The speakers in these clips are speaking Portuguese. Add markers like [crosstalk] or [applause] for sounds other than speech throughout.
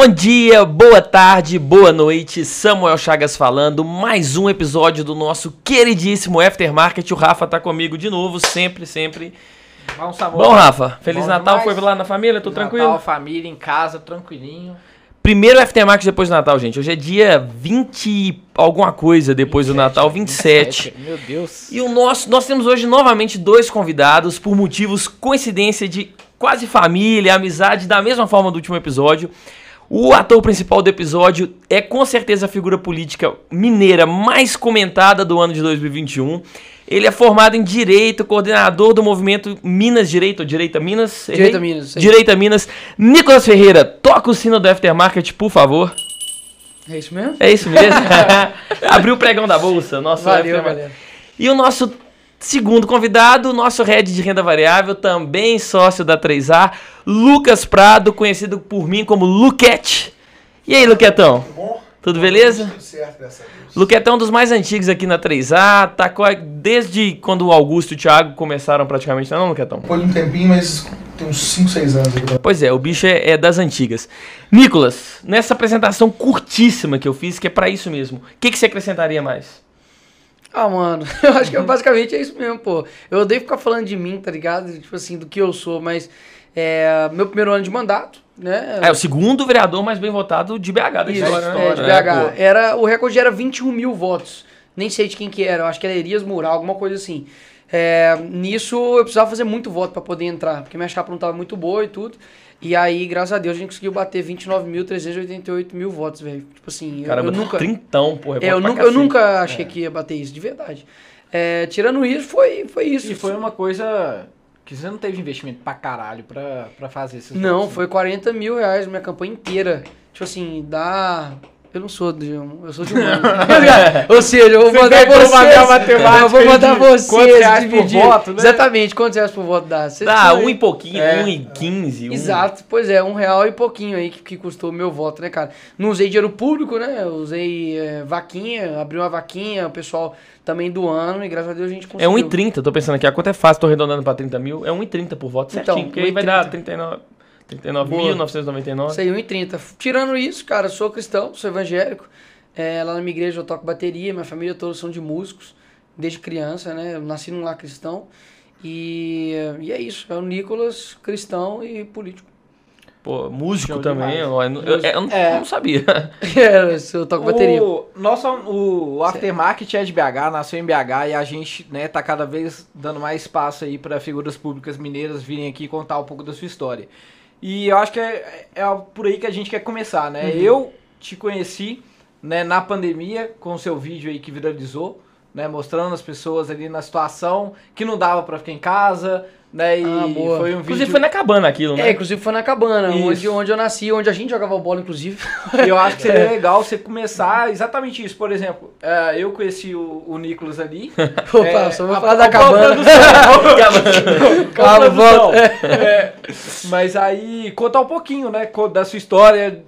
Bom dia, boa tarde, boa noite. Samuel Chagas falando. Mais um episódio do nosso queridíssimo Aftermarket. O Rafa tá comigo de novo, sempre, sempre. Bom, Samuel. Bom, Rafa, Feliz Bom Natal. demais. Foi lá na família? Tô Natal, tranquilo? família, em casa, tranquilinho. Primeiro Aftermarket depois do Natal, gente. Hoje é dia 20 e alguma coisa depois do Natal, 27. Meu Deus. E o nosso, nós temos hoje novamente dois convidados por motivos coincidência de quase família, amizade, da mesma forma do último episódio. O ator principal do episódio é com certeza a figura política mineira mais comentada do ano de 2021. Ele é formado em Direito, coordenador do movimento Minas Direito, ou Direita Minas? Errei? Direita Minas. Direita Minas. Nicolas Ferreira, toca o sino do Aftermarket, por favor. É isso mesmo? É isso mesmo? [laughs] [laughs] Abriu o pregão da bolsa. Nosso Valeu, galera. E o nosso segundo convidado, nosso head de renda variável, também sócio da 3A, Lucas Prado, conhecido por mim como Luquete. E aí, Luquetão? Tudo bom? Tudo beleza? Tudo certo, graças a Deus. Luquetão é um dos mais antigos aqui na 3A, tá desde quando o Augusto e o Thiago começaram praticamente, não, é Luquetão? Foi um tempinho, mas tem uns 5, 6 anos aqui. Pois é, o bicho é, é das antigas. Nicolas, nessa apresentação curtíssima que eu fiz, que é pra isso mesmo, o que, que você acrescentaria mais? Ah, mano, [laughs] eu acho que basicamente é isso mesmo, pô. Eu odeio ficar falando de mim, tá ligado? Tipo assim, do que eu sou, mas é meu primeiro ano de mandato, né? É o segundo vereador mais bem votado de BH da Isso, história, né? é, de É, BH. pô. era, o recorde era 21 mil votos. Nem sei de quem que era, eu acho que era Elias Mural, alguma coisa assim. É, nisso eu precisava fazer muito voto pra poder entrar, porque minha chapa não tava muito boa e tudo. E aí, graças a Deus, a gente conseguiu bater 29.388 mil votos, velho. Tipo assim, eu- Caramba, eu nunca. trintão, porra. É, eu, nunca, eu nunca achei que ia bater isso, de verdade. É, tirando isso, foi, foi isso. E foi uma coisa que você não teve investimento pra caralho pra, pra fazer esses Não, votos, né? foi 40 mil reais minha campanha inteira. Tipo assim, dá. Eu não sou de um. Eu sou de [laughs] humano. [laughs] Ou seja, eu vou Você mandar vocês. eu vou mandar vocês. quantos reais por dividir. voto, né? Exatamente, quantos reais por voto dá? Vocês Dá, um e pouquinho, É. um e quinze. Um... Exato, pois é, um real e pouquinho aí que, que custou o meu voto, né, cara? Não usei dinheiro público, né? Eu usei é, vaquinha, abri uma vaquinha, o pessoal também doando e graças a Deus a gente É conseguiu. 1,30, tô pensando aqui, a conta é fácil, tô arredondando pra 30 mil, é 1,30 por voto, Então, certinho, porque aí vai dar 1,30. 39 Boa. 39.999. Isso aí, 1,30. Tirando isso, cara, eu sou cristão, sou evangélico. É, lá na minha igreja eu toco bateria, minha família toda são de músicos, desde criança, né? Eu nasci num lar cristão. E, e é isso, é o Nicolas, cristão e político. Pô, músico Show também, eu, eu- eu- eu não, É. não sabia. [laughs] É, eu toco bateria. O, nosso, o Aftermarket é de BH, nasceu em BH e a gente né, tá cada vez dando mais espaço aí para figuras públicas mineiras virem aqui contar um pouco da sua história. E eu acho que é, é por aí que a gente quer começar, né? Uhum. Eu te conheci né, na pandemia com o seu vídeo aí que viralizou, né? Mostrando as pessoas ali na situação que não dava para ficar em casa, né? E Ah, boa. foi um Inclusive vídeo... foi na cabana aquilo, né? É, inclusive foi na cabana, Isso. onde, onde eu nasci, onde a gente jogava bola, inclusive. [laughs] Eu acho que seria legal você começar exatamente isso. Por exemplo, eh, eu conheci o, o Nicolas ali. [laughs] Opa, É, só vou falar da cabana. [laughs] Calma, volta. é, mas aí, contar um pouquinho, né, da sua história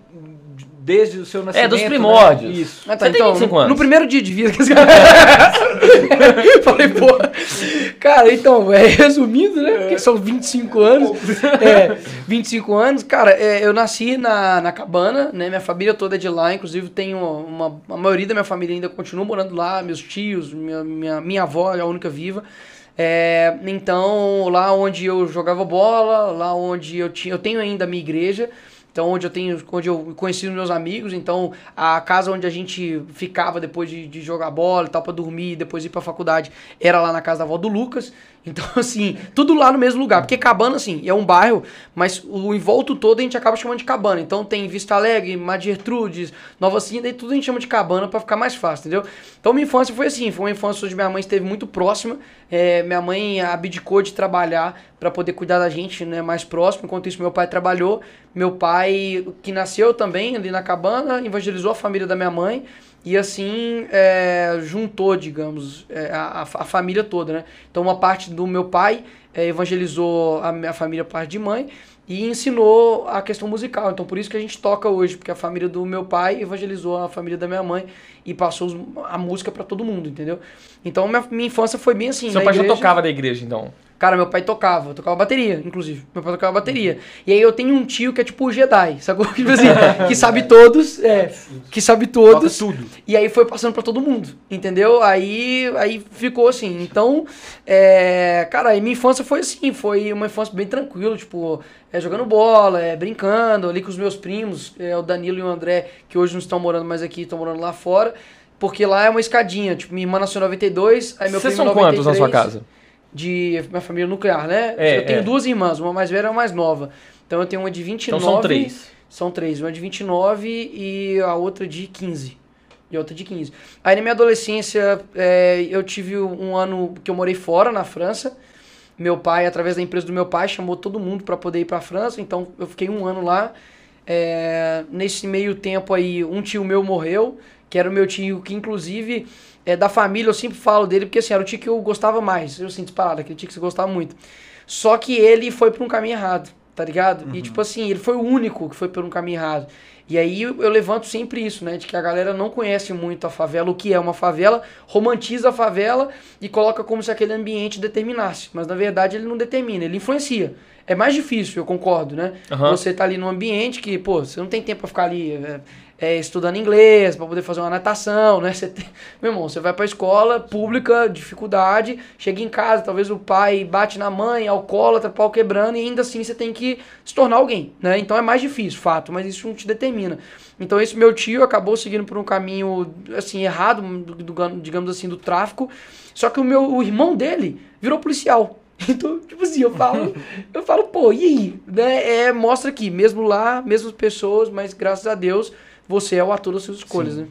desde o seu nascimento. É, dos né? primórdios. Isso. Ah, tá, Você tem então, 25 no, anos? no primeiro dia de vida que esse cara... [laughs] [laughs] Falei, porra. Cara, então, é, resumindo, né? Porque são 25 anos. [laughs] É, 25 anos. Cara, é, eu nasci na, na cabana, né? Minha família toda é de lá. Inclusive, tenho uma... A maioria da minha família ainda continua morando lá. Meus tios, minha, minha, minha avó é a única viva. É, então, lá onde eu jogava bola, lá onde eu tinha... Eu tenho ainda a minha igreja. Então, onde eu tenho, onde eu conheci os meus amigos, então a casa onde a gente ficava depois de, de jogar bola e tal, pra dormir, depois ir pra faculdade, era lá na casa da avó do Lucas. [laughs] Então, assim, tudo lá no mesmo lugar. Porque Cabana, assim, é um bairro, mas o envolto todo a gente acaba chamando de Cabana. Então tem Vista Alegre, Mar Gertrudes, Nova Cinda, e tudo a gente chama de Cabana pra ficar mais fácil, entendeu? Então minha infância foi assim, foi uma infância onde minha mãe esteve muito próxima. É, minha mãe abdicou de trabalhar pra poder cuidar da gente, né, mais próximo. Enquanto isso, meu pai trabalhou. Meu pai, que nasceu também ali na cabana, evangelizou a família da minha mãe. E assim, é, juntou, digamos, é, a, a família toda, né? Então, uma parte do meu pai é, evangelizou a minha família, parte de mãe, e ensinou a questão musical. Então, por isso que a gente toca hoje, porque a família do meu pai evangelizou a família da minha mãe e passou a música pra todo mundo, entendeu? Então, minha, minha infância foi bem assim. Seu na pai já igreja. tocava da igreja, então. Cara, meu pai tocava, tocava bateria, inclusive. Meu pai tocava bateria. E aí eu tenho um tio que é tipo o Jedi, sacou? [laughs] Tipo assim, que [laughs] sabe todos, é, que sabe todos. Toca tudo. E aí foi passando pra todo mundo, entendeu? Aí, aí ficou assim. Então, é, cara, aí minha infância foi assim, foi uma infância bem tranquila, tipo, é, jogando bola, é, brincando ali com os meus primos, é, o Danilo e o André, que hoje não estão morando mais aqui, estão morando lá fora. Porque lá é uma escadinha, tipo, minha irmã nasceu em 92, aí meu Vocês primo são em quantos na sua 93 casa? De minha família nuclear, né? É, eu tenho é. duas irmãs, uma mais velha e uma mais nova. Então eu tenho uma de 29. Então são três. São três, uma de 29 e a outra de 15. E outra de 15. Aí na minha adolescência, é, eu tive um ano que eu morei fora, na França. Meu pai, através da empresa do meu pai, chamou todo mundo para poder ir para a França. Então eu fiquei um ano lá. É, nesse meio tempo aí, um tio meu morreu, que era o meu tio que, inclusive, é da família, eu sempre falo dele, porque assim, era o tio que eu gostava mais. Eu sinto disparado, aquele tio que você gostava muito. Só que ele foi por um caminho errado, tá ligado? E tipo assim, ele foi o único que foi por um caminho errado. E aí eu, eu levanto sempre isso, né? De que a galera não conhece muito a favela, o que é uma favela, romantiza a favela e coloca como se aquele ambiente determinasse. Mas na verdade ele não determina, ele influencia. É mais difícil, eu concordo, né? Aham. Você tá ali num ambiente que, pô, você não tem tempo pra ficar ali é, é, estudando inglês, pra poder fazer uma natação, né? [laughs] Você tem- Meu irmão, você vai pra escola pública, dificuldade, chega em casa, talvez o pai bate na mãe, alcoólatra, pau quebrando, e ainda assim você tem que se tornar alguém, né? Então é mais difícil, fato, mas isso não te determina. Então esse meu tio acabou seguindo por um caminho, assim, errado, do, do- digamos assim, do tráfico, só que o meu o irmão dele virou policial. [laughs] Então, tipo assim, eu falo, [laughs] eu falo, pô, e aí? Né? É, mostra que, mesmo lá, mesmas pessoas, mas graças a Deus, você é o ator das suas escolhas, né?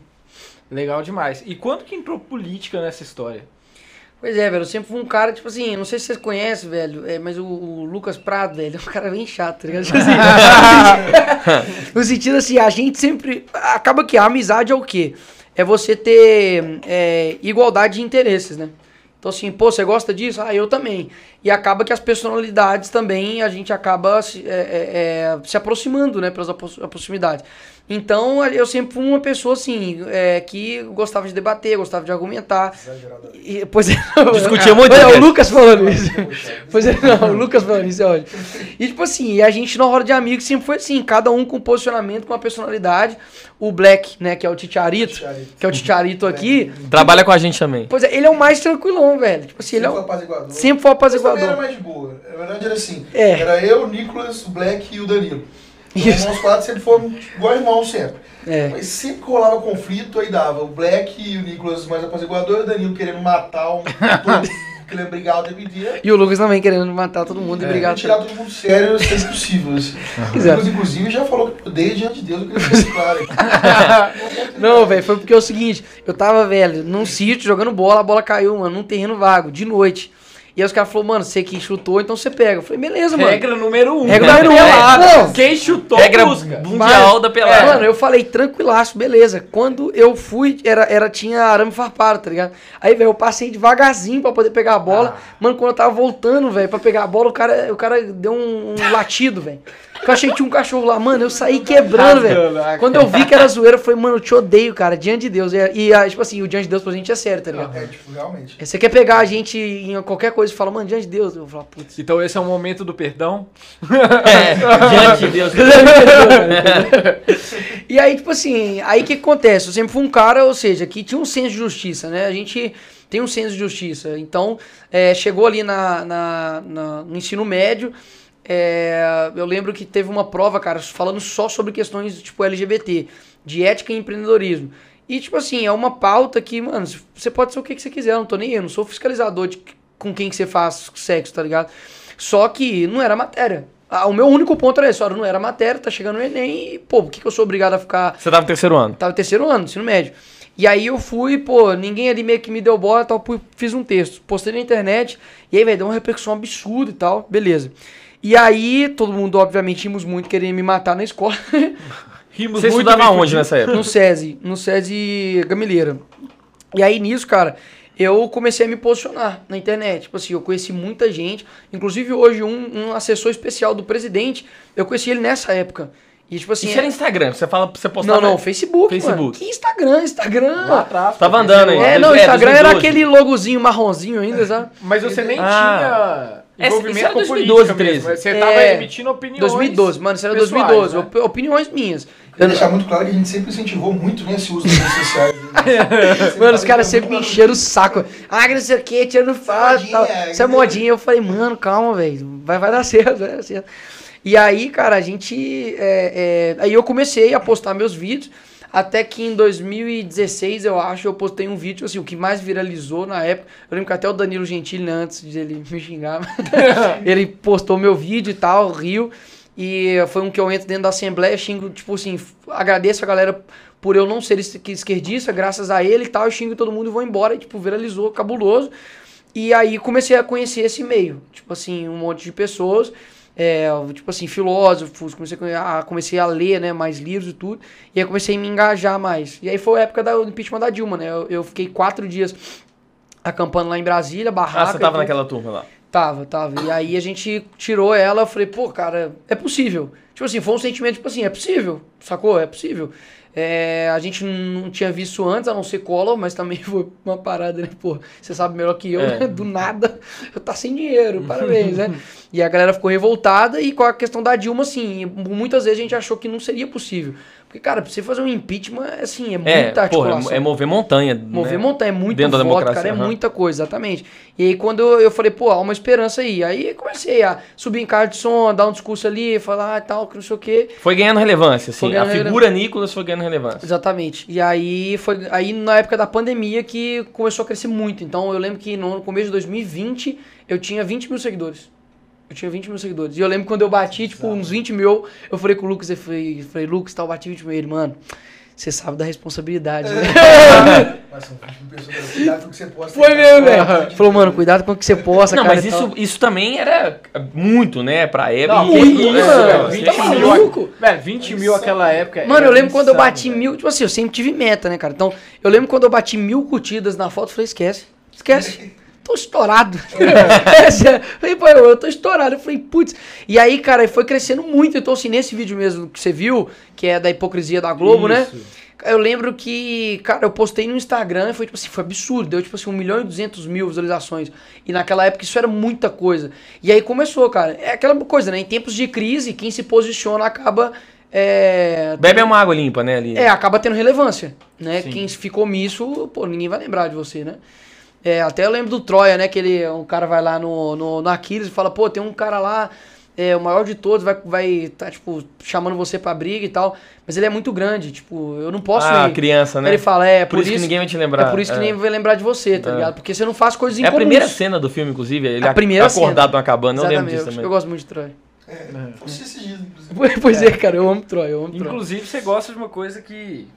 Legal demais. E quando que entrou política nessa história? Pois é, velho, eu sempre fui um cara, tipo assim, não sei se vocês conhecem, velho, é, mas o, o Lucas Prado, velho, [laughs] é um cara bem chato, tá ligado? Tipo assim, [laughs] no sentido assim, a gente sempre. Acaba que a amizade é o quê? É você ter é, igualdade de interesses, né? Então, assim, pô, você gosta disso? Ah, eu também. E acaba que as personalidades também, a gente acaba se, é, é, é, se aproximando, né, pelas proximidades. Então, eu sempre fui uma pessoa, assim, é, que gostava de debater, gostava de argumentar. Exagerado. E, pois é, [laughs] Discutia muito, Pois é, né? o Lucas falando isso. [laughs] Pois é, não, o Lucas falando isso é ótimo. E tipo assim, e a gente na roda de amigos sempre foi assim, cada um com posicionamento, com uma personalidade. O Black, né, que é o Titiarito, Titiarito. que é o Titiarito aqui. Trabalha com a gente também. Pois é, ele é o mais tranquilão, velho. Tipo assim, ele é Sempre o, foi apaziguador. sempre foi Mas também era apaziguador. mais de boa. Na verdade era assim. É. Era eu, o Nicolas, o Black e o Danilo. Isso. Nós quatro sempre fomos igual irmãos sempre. É. Mas sempre que rolava conflito, aí dava o Black e o Nicolas mais apaziguador, e o Danilo querendo matar um [laughs] querendo brigar o tempo inteiro. E o Lucas também querendo matar todo mundo e É, brigar. tirar todo mundo sério é impossível. Assim. Nicolas, inclusive, já falou que eu odeio diante de Deus, eu queria ficar claro. [laughs] Não, velho, foi porque é o seguinte, eu tava, velho, num sítio jogando bola, a bola caiu, mano, num terreno vago, de noite. E aí os caras falaram, mano, você que chutou, então você pega. Eu falei, beleza, mano. Regra número um. Regra né? número um. Quem chutou, Regra busca. mundial da É, pelada. mano, eu falei tranquilaço, beleza. Quando eu fui, era, era, tinha arame farpado, tá ligado? Aí, velho, eu passei devagarzinho pra poder pegar a bola. Mano, quando eu tava voltando, velho, pra pegar a bola, o cara, o cara deu um, um [laughs] latido, velho. Eu achei que tinha um cachorro lá, mano, eu saí quebrando, velho. Quando eu vi que era zoeira, eu falei, mano, eu te odeio, cara, diante de Deus. E, e, ah, tipo assim, o diante de Deus pra gente é sério, tá ligado? É, tipo, realmente. Você quer pegar a gente em qualquer coisa e fala, mano, diante de Deus. Eu vou falar, putz. Então esse é o momento do perdão. É, diante de Deus. [laughs] E aí, tipo assim, aí o que acontece? Eu sempre fui um cara, ou seja, que tinha um senso de justiça, né? A gente tem um senso de justiça. Então, é, chegou ali na, na- na- no ensino médio, é, eu lembro que teve uma prova, cara, falando só sobre questões tipo LGBT, de ética e empreendedorismo. E, tipo assim, é uma pauta que, mano, você pode ser o que, que você quiser, eu não tô nem eu não sou fiscalizador de com quem que você faz sexo, tá ligado? Só que não era matéria. Ah, o meu único ponto era esse, olha, não era matéria, tá chegando o Enem e, pô, por que, que eu sou obrigado a ficar Você tava no terceiro ano. Tava no terceiro ano, ensino médio. E aí eu fui, pô, ninguém ali meio que me deu bola e tal, fiz um texto, postei na internet, e aí, velho, deu uma repercussão absurda e tal, beleza. E aí, todo mundo, obviamente, rimos muito querendo me matar na escola, [laughs] Rimos Você muito estudava onde nessa época? no SESI, no SESI Gamileira. E aí, nisso, cara, eu comecei a me posicionar na internet. Tipo assim, eu conheci muita gente, inclusive hoje um, um assessor especial do presidente, eu conheci ele nessa época. E tipo assim. Isso era Instagram, você fala, você postava... Não, não, Facebook. Facebook. Mano. Que Instagram, Instagram. Lá atrás. Tava andando aí. É, É, não, o é, Instagram era 2012. aquele logozinho marronzinho ainda, sabe? Mas você nem Ah. tinha Esse- envolvimento isso era com 2012, política mesmo. 13. Você tava É. emitindo opiniões. 2012, mano, isso era pessoais, 2012. né? op- Opiniões minhas. Queria deixar muito claro que a gente sempre incentivou muito né, esse uso das redes sociais. né? [laughs] Mano, os caras sempre me encheram o saco. Ah, que não sei o que, tirando foto e tal. Isso é modinha. Eu falei, mano, calma, velho. Vai, vai dar [laughs] certo, vai dar certo. E aí, cara, a gente. é, é, aí eu comecei a postar meus vídeos. Até que em 2016, eu acho, eu postei um vídeo, assim, o que mais viralizou na época. Eu lembro que até o Danilo Gentili, né, antes de ele me xingar, [laughs] ele postou meu vídeo e tal, riu. E foi um que eu entro dentro da Assembleia, xingo, tipo assim, agradeço a galera por eu não ser es- esquerdista, graças a ele e tal, eu xingo todo mundo e vou embora, e, tipo, viralizou, cabuloso. E aí comecei a conhecer esse meio, tipo assim, um monte de pessoas, é, tipo assim, filósofos, comecei a, comecei a ler, né, mais livros e tudo, e aí comecei a me engajar mais. E aí foi a época do impeachment da Dilma, né, eu, eu fiquei quatro dias acampando lá em Brasília, barraca. Ah, você tava naquela turma lá. Tava, tava. E aí a gente tirou ela, eu falei, pô, cara, é possível. Tipo assim, foi um sentimento, tipo assim, é possível, sacou? É possível. É, a gente não tinha visto antes, a não ser cola, mas também [laughs] foi uma parada, né? Pô, você sabe melhor que eu, É. né? Do nada, eu tá sem dinheiro, parabéns, né? [laughs] E a galera ficou revoltada e com a questão da Dilma, assim, muitas vezes a gente achou que não seria possível. Porque, cara, pra você fazer um impeachment, assim, é muita É, porra, articulação. é, é mover montanha. Mover né? montanha, é muito Dentro da voto, democracia, cara, é aham. muita coisa, exatamente. E aí quando eu, falei, pô, há uma esperança aí. Aí comecei a subir em carro de som, dar um discurso ali, falar e tal, que não sei o quê. Foi ganhando relevância, assim. Ganhando a figura Nicolas foi ganhando relevância. Exatamente. E aí foi aí na época da pandemia que começou a crescer muito. Então eu lembro que no começo de 2020 eu tinha 20 mil seguidores. Eu tinha 20 mil seguidores. E eu lembro quando eu bati, tipo, uns 20 mil, eu falei com o Lucas, eu falei, falei Lucas, tal, eu bati 20 mil. Ele, mano, você sabe da responsabilidade, né? [laughs] Mas são 20 mil pessoas, cara, cuidado com o que você posta. Foi mesmo, velho. Falou, mano, cuidado com o que você posta, Não, cara. mas isso, isso também era muito, né? Pra época. Não, E- muito, é, mano. é, Você é, tá é, maluco? Velho, 20 mil aquela época. Mano, eu lembro quando eu bati velho. mil. Tipo assim, eu sempre tive meta, né, cara? Então, eu lembro quando eu bati mil curtidas na foto, eu falei, esquece. Esquece. [laughs] Tô estourado. é, [laughs] sério. Eu falei, pô, eu tô estourado. Eu falei, putz. E aí, cara, foi crescendo muito. Então, assim, nesse vídeo mesmo que você viu, que é da hipocrisia da Globo, né? Isso. Eu lembro que, cara, eu postei no Instagram e foi, tipo assim, foi absurdo. Deu, tipo assim, 1 milhão e 200 mil visualizações. E naquela época isso era muita coisa. E aí começou, cara. É aquela coisa, né? Em tempos de crise, quem se posiciona acaba... É, Bebe uma água limpa, né? Ali. é, acaba tendo relevância, né? Sim. Quem ficou omisso, pô, ninguém vai lembrar de você, né? É, até eu lembro do Troia, né? Que ele, um cara vai lá no, no, no Aquiles e fala, pô, tem um cara lá, é, o maior de todos, vai, vai tá, tipo, chamando você pra briga e tal. Mas ele é muito grande, tipo, eu não posso ah, ir. criança, né? Ele fala, é, por, isso que ninguém vai te lembrar. É por isso que ninguém vai lembrar de você, tá É. ligado? Porque você não faz coisas É a incomuns. primeira cena do filme, inclusive. Ele A primeira acordado cena. numa cabana. Eu lembro disso eu, também. eu gosto muito de Troia. É, dias, inclusive. Pois é, cara, eu amo Troia, eu amo Troia. Inclusive, você gosta de uma coisa que,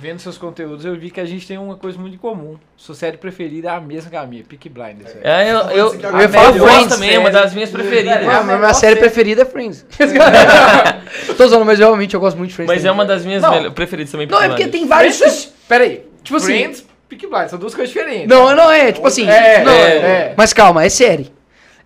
vendo seus conteúdos, eu vi que a gente tem uma coisa muito em comum. Sua série preferida é a mesma que a minha, Peaky Blinders. É, eu, eu, Eu eu, ia falar gosto Friends, também, é uma das minhas preferidas. É, a mas minha série série. preferida é Friends. [laughs] Tô zoando, mas realmente eu gosto muito de Friends. Mas é também. uma das minhas Não. preferidas também. Não, é porque tem vários. Friends? Pera aí. Tipo assim- Friends, Peaky Blinders, são duas coisas diferentes. Não, não é, tipo assim. É, não, é, é. Mas calma, é série.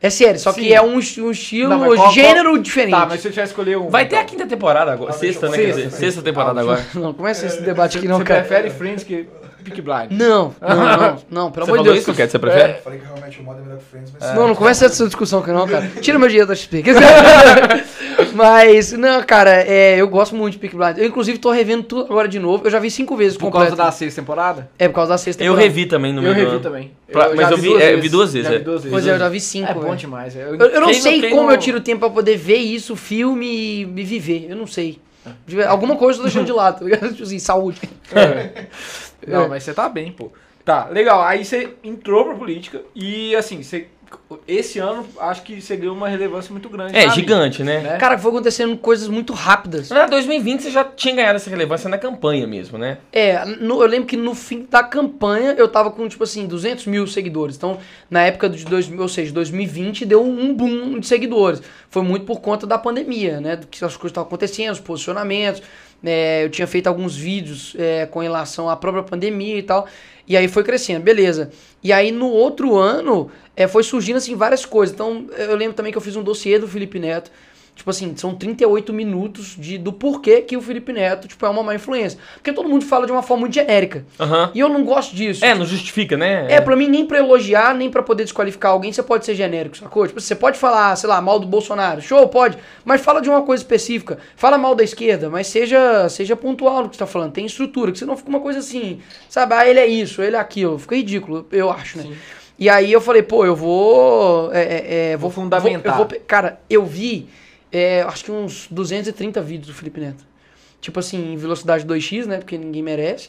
É série, só Sim. que é um, um estilo, Não, qual- gênero diferente. Tá, mas se eu tivesse escolher um. Vai ter a então. quinta temporada agora. Sexta, né? Quer Sexta. dizer, sexta temporada agora. Não, começa esse debate aqui não, Você cara. prefere Friends que Peaky Blinders? Não, não, [laughs] não, não, pelo Você amor de falou Deus. isso, Quer? Você prefere? Eu falei que realmente o modo é melhor que Friends, mas... Não, não começa essa discussão aqui não, cara. Tira meu dinheiro da XP. [laughs] [laughs] Mas, não, cara, é, eu gosto muito de Peaky Blinders. Eu, inclusive, tô revendo tudo agora de novo. Eu já vi cinco vezes Por completo. causa da sexta temporada? É, por causa da sexta Eu temporada. revi também no Eu revi ano. também. Pra- mas já eu vi- duas é, eu vi duas vezes, Já é. vi duas vezes. Pois é, eu já vi cinco, É bom velho. demais. Eu, Eu, eu não Quem não- sei quem como não- eu tiro tempo pra poder ver isso, filme e me viver. Eu não sei. De- Alguma coisa eu tô deixando de lado, tá ligado? [laughs] Tipo assim, saúde. [laughs] Não, mas você tá bem, pô. Tá, legal. Aí você entrou pra política e, assim, você, esse ano acho que você ganhou uma relevância muito grande. É, gigante, né? né? Cara, foi acontecendo coisas muito rápidas. Na 2020 você já tinha ganhado essa relevância na campanha mesmo, né? É, no- eu lembro que no fim da campanha eu tava com, tipo assim, 200 mil seguidores. Então, na época de 2000, ou seja, 2020, deu um boom de seguidores. Foi muito por conta da pandemia, né? Do que as coisas estavam acontecendo, os posicionamentos. Né? eu tinha feito alguns vídeos é, com relação à própria pandemia e tal. E aí foi crescendo, beleza. E aí no outro ano é, foi surgindo assim várias coisas. Então, eu lembro também que eu fiz um dossiê do Felipe Neto. Tipo assim, são 38 minutos de, do porquê que o Felipe Neto, tipo, é uma má influência. Porque todo mundo fala de uma forma muito genérica. Aham. E eu não gosto disso. É, não justifica, né? É, pra mim, nem pra elogiar, nem pra poder desqualificar alguém, você pode ser genérico, sacou? Tipo, você pode falar, sei lá, mal do Bolsonaro, show, pode, mas fala de uma coisa específica. Fala mal da esquerda, mas seja, seja pontual no que você tá falando, tem estrutura, que senão fica uma coisa assim, sabe? Ah, ele é isso, ele é aquilo, fica ridículo, eu acho, né? E aí eu falei, pô, eu vou. É, é, é, vou, Vou fundamentar. vou- eu vou cara, eu vi, é, acho que uns 230 vídeos do Felipe Neto. Tipo assim, em velocidade 2x, né? Porque ninguém merece.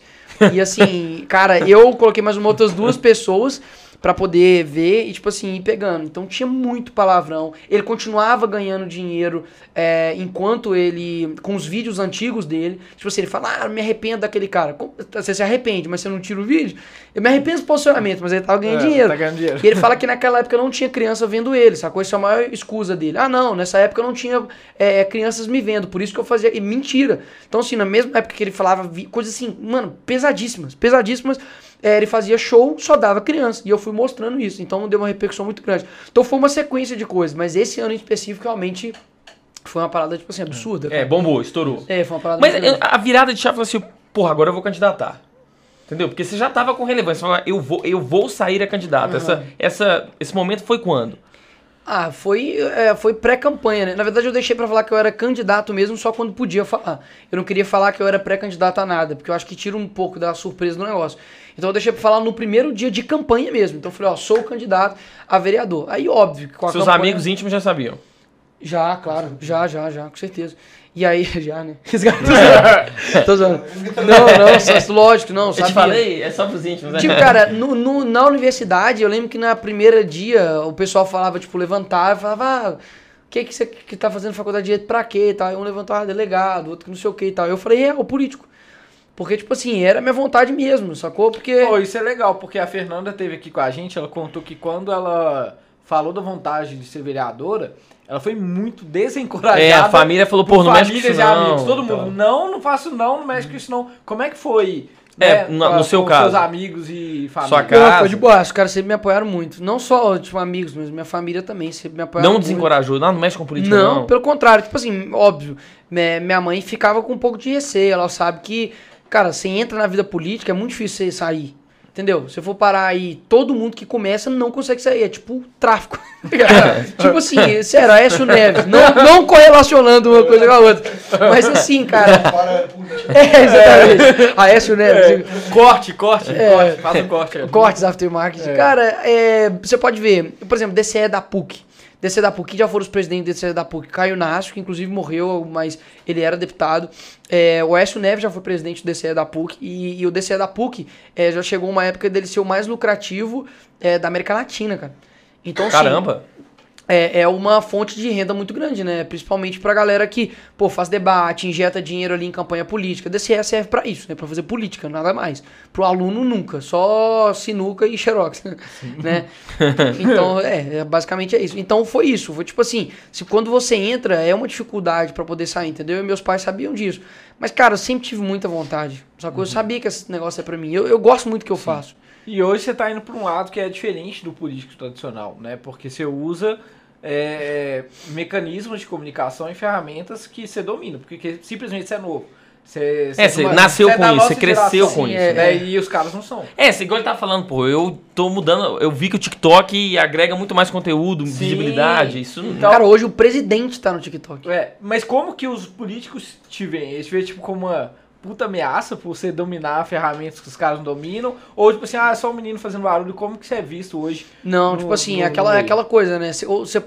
E assim, [laughs] cara, eu coloquei mais uma outras duas pessoas pra poder ver e, tipo assim, ir pegando. Então tinha muito palavrão. Ele continuava ganhando dinheiro é, enquanto ele. com os vídeos antigos dele. Tipo assim, ele fala, ah, me arrependo daquele cara. Você se arrepende, mas você não tira o vídeo? Eu me arrependo do posicionamento, mas ele tava ganhando É, dinheiro. tá ganhando dinheiro. E ele fala que naquela época não tinha criança vendo ele, sacou? Isso é a maior escusa dele. Ah, não, nessa época não tinha é, crianças me vendo, por isso que eu fazia. E mentira. Então, assim, na mesma época que ele falava coisas assim, mano, pesadíssimas, pesadíssimas, é, ele fazia show, só dava criança. E eu fui mostrando isso. Então deu uma repercussão muito grande. Então foi uma sequência de coisas, mas esse ano em específico realmente foi uma parada, tipo assim, absurda. É, cara. bombou, estourou. É, foi uma parada Mas a virada de chave foi assim, porra, agora eu vou candidatar. Entendeu? Porque você já tava com relevância. Você falou, eu vou, eu vou sair a candidato. Essa, essa, esse momento foi quando? Ah, foi, é, foi pré-campanha, né? Na verdade, eu deixei pra falar que eu era candidato mesmo só quando podia falar. Eu não queria falar que eu era pré-candidato a nada, porque eu acho que tira um pouco da surpresa do negócio. Então eu deixei pra falar no primeiro dia de campanha mesmo. Então eu falei, ó, sou candidato a vereador. Aí, óbvio, que com a Seus campanha- amigos íntimos já sabiam. Já, claro. Já, já, já, com certeza. E aí, [laughs] já, né? Tô zoando. Não, não, só- [laughs] lógico, não, Eu sabia. te falei, é só pros íntimos, né? Tipo, cara, no, no- na universidade, eu lembro que na primeira dia o pessoal falava, tipo, levantava, falava, ah, o que que você que tá fazendo faculdade de direito pra quê e tal? Aí Um levantava, delegado, outro que não sei o que e tal. Eu falei, é, o político. Porque, tipo assim, era minha vontade mesmo, sacou? Porque. Pô, isso é legal, porque a Fernanda teve aqui com a gente, ela contou que quando ela falou da vontade de ser vereadora, ela foi muito desencorajada. É, a família falou, por pô, não mexe com isso não. amigos, todo Então. mundo, não, não faço não, não mexe com isso não. Como é que foi? É, né, no- no seu com caso. seus amigos e família. Sua Não, casa. foi de boa, os caras sempre me apoiaram muito. Não só, tipo, amigos, mas minha família também sempre me apoiaram Não muito. desencorajou, não, não mexe com política, não, não. pelo contrário, tipo assim, óbvio, me- minha mãe ficava com um pouco de receio, ela sabe que, cara, você entra na vida política, é muito difícil você sair. Entendeu? Se eu for parar aí, todo mundo que começa não consegue sair. É tipo tráfico. [laughs] tipo assim, sério, Aécio Neves. Não, não correlacionando uma coisa com a outra. Mas assim, cara. É, exatamente. Aécio Neves. Corte, corte, É. corte, faz o corte. aí. Cortes aftermarket. Cara, é, você pode ver, por exemplo, DCE da PUC. DCE da PUC, já foram os presidentes do DCE da PUC. Caio Nasco, que inclusive morreu, mas ele era deputado. É, o Écio Neves já foi presidente do DCE da PUC. E, e o DCE da PUC é, já chegou uma época dele ser o mais lucrativo é, da América Latina, cara. Então, assim, Caramba. É, é uma fonte de renda muito grande, né? Principalmente pra galera que, pô, faz debate, injeta dinheiro ali em campanha política. DCE serve pra isso, né? Pra fazer política, nada mais. Pro aluno, nunca. Só sinuca e xerox, [laughs] né? Então, é, é, basicamente é isso. Então, foi isso. Foi tipo assim, se quando você entra, é uma dificuldade pra poder sair, entendeu? E meus pais sabiam disso. Mas, cara, eu sempre tive muita vontade. Só que eu sabia que esse negócio é pra mim. Eu, eu gosto muito do que eu faço. E hoje você tá indo pra um lado que é diferente do político tradicional, né? Porque você usa é, mecanismos de comunicação e ferramentas que você domina, porque que simplesmente você é novo. Você, É, você nasceu é com isso, você cresceu geração, com Sim, isso. é, né? é. E os caras não são. É, esse igual ele tá falando, pô, eu tô mudando, eu vi que o TikTok agrega muito mais conteúdo, Sim. visibilidade, isso não... Então- Cara, hoje o presidente tá no TikTok. É, mas como que os políticos te veem? Eles te veem tipo como uma puta ameaça por você dominar ferramentas que os caras não dominam? Ou tipo assim, ah, é só um menino fazendo barulho, como que você é visto hoje? Não, no- tipo assim, no- é aquela, é aquela coisa, né? Cê- ou cê-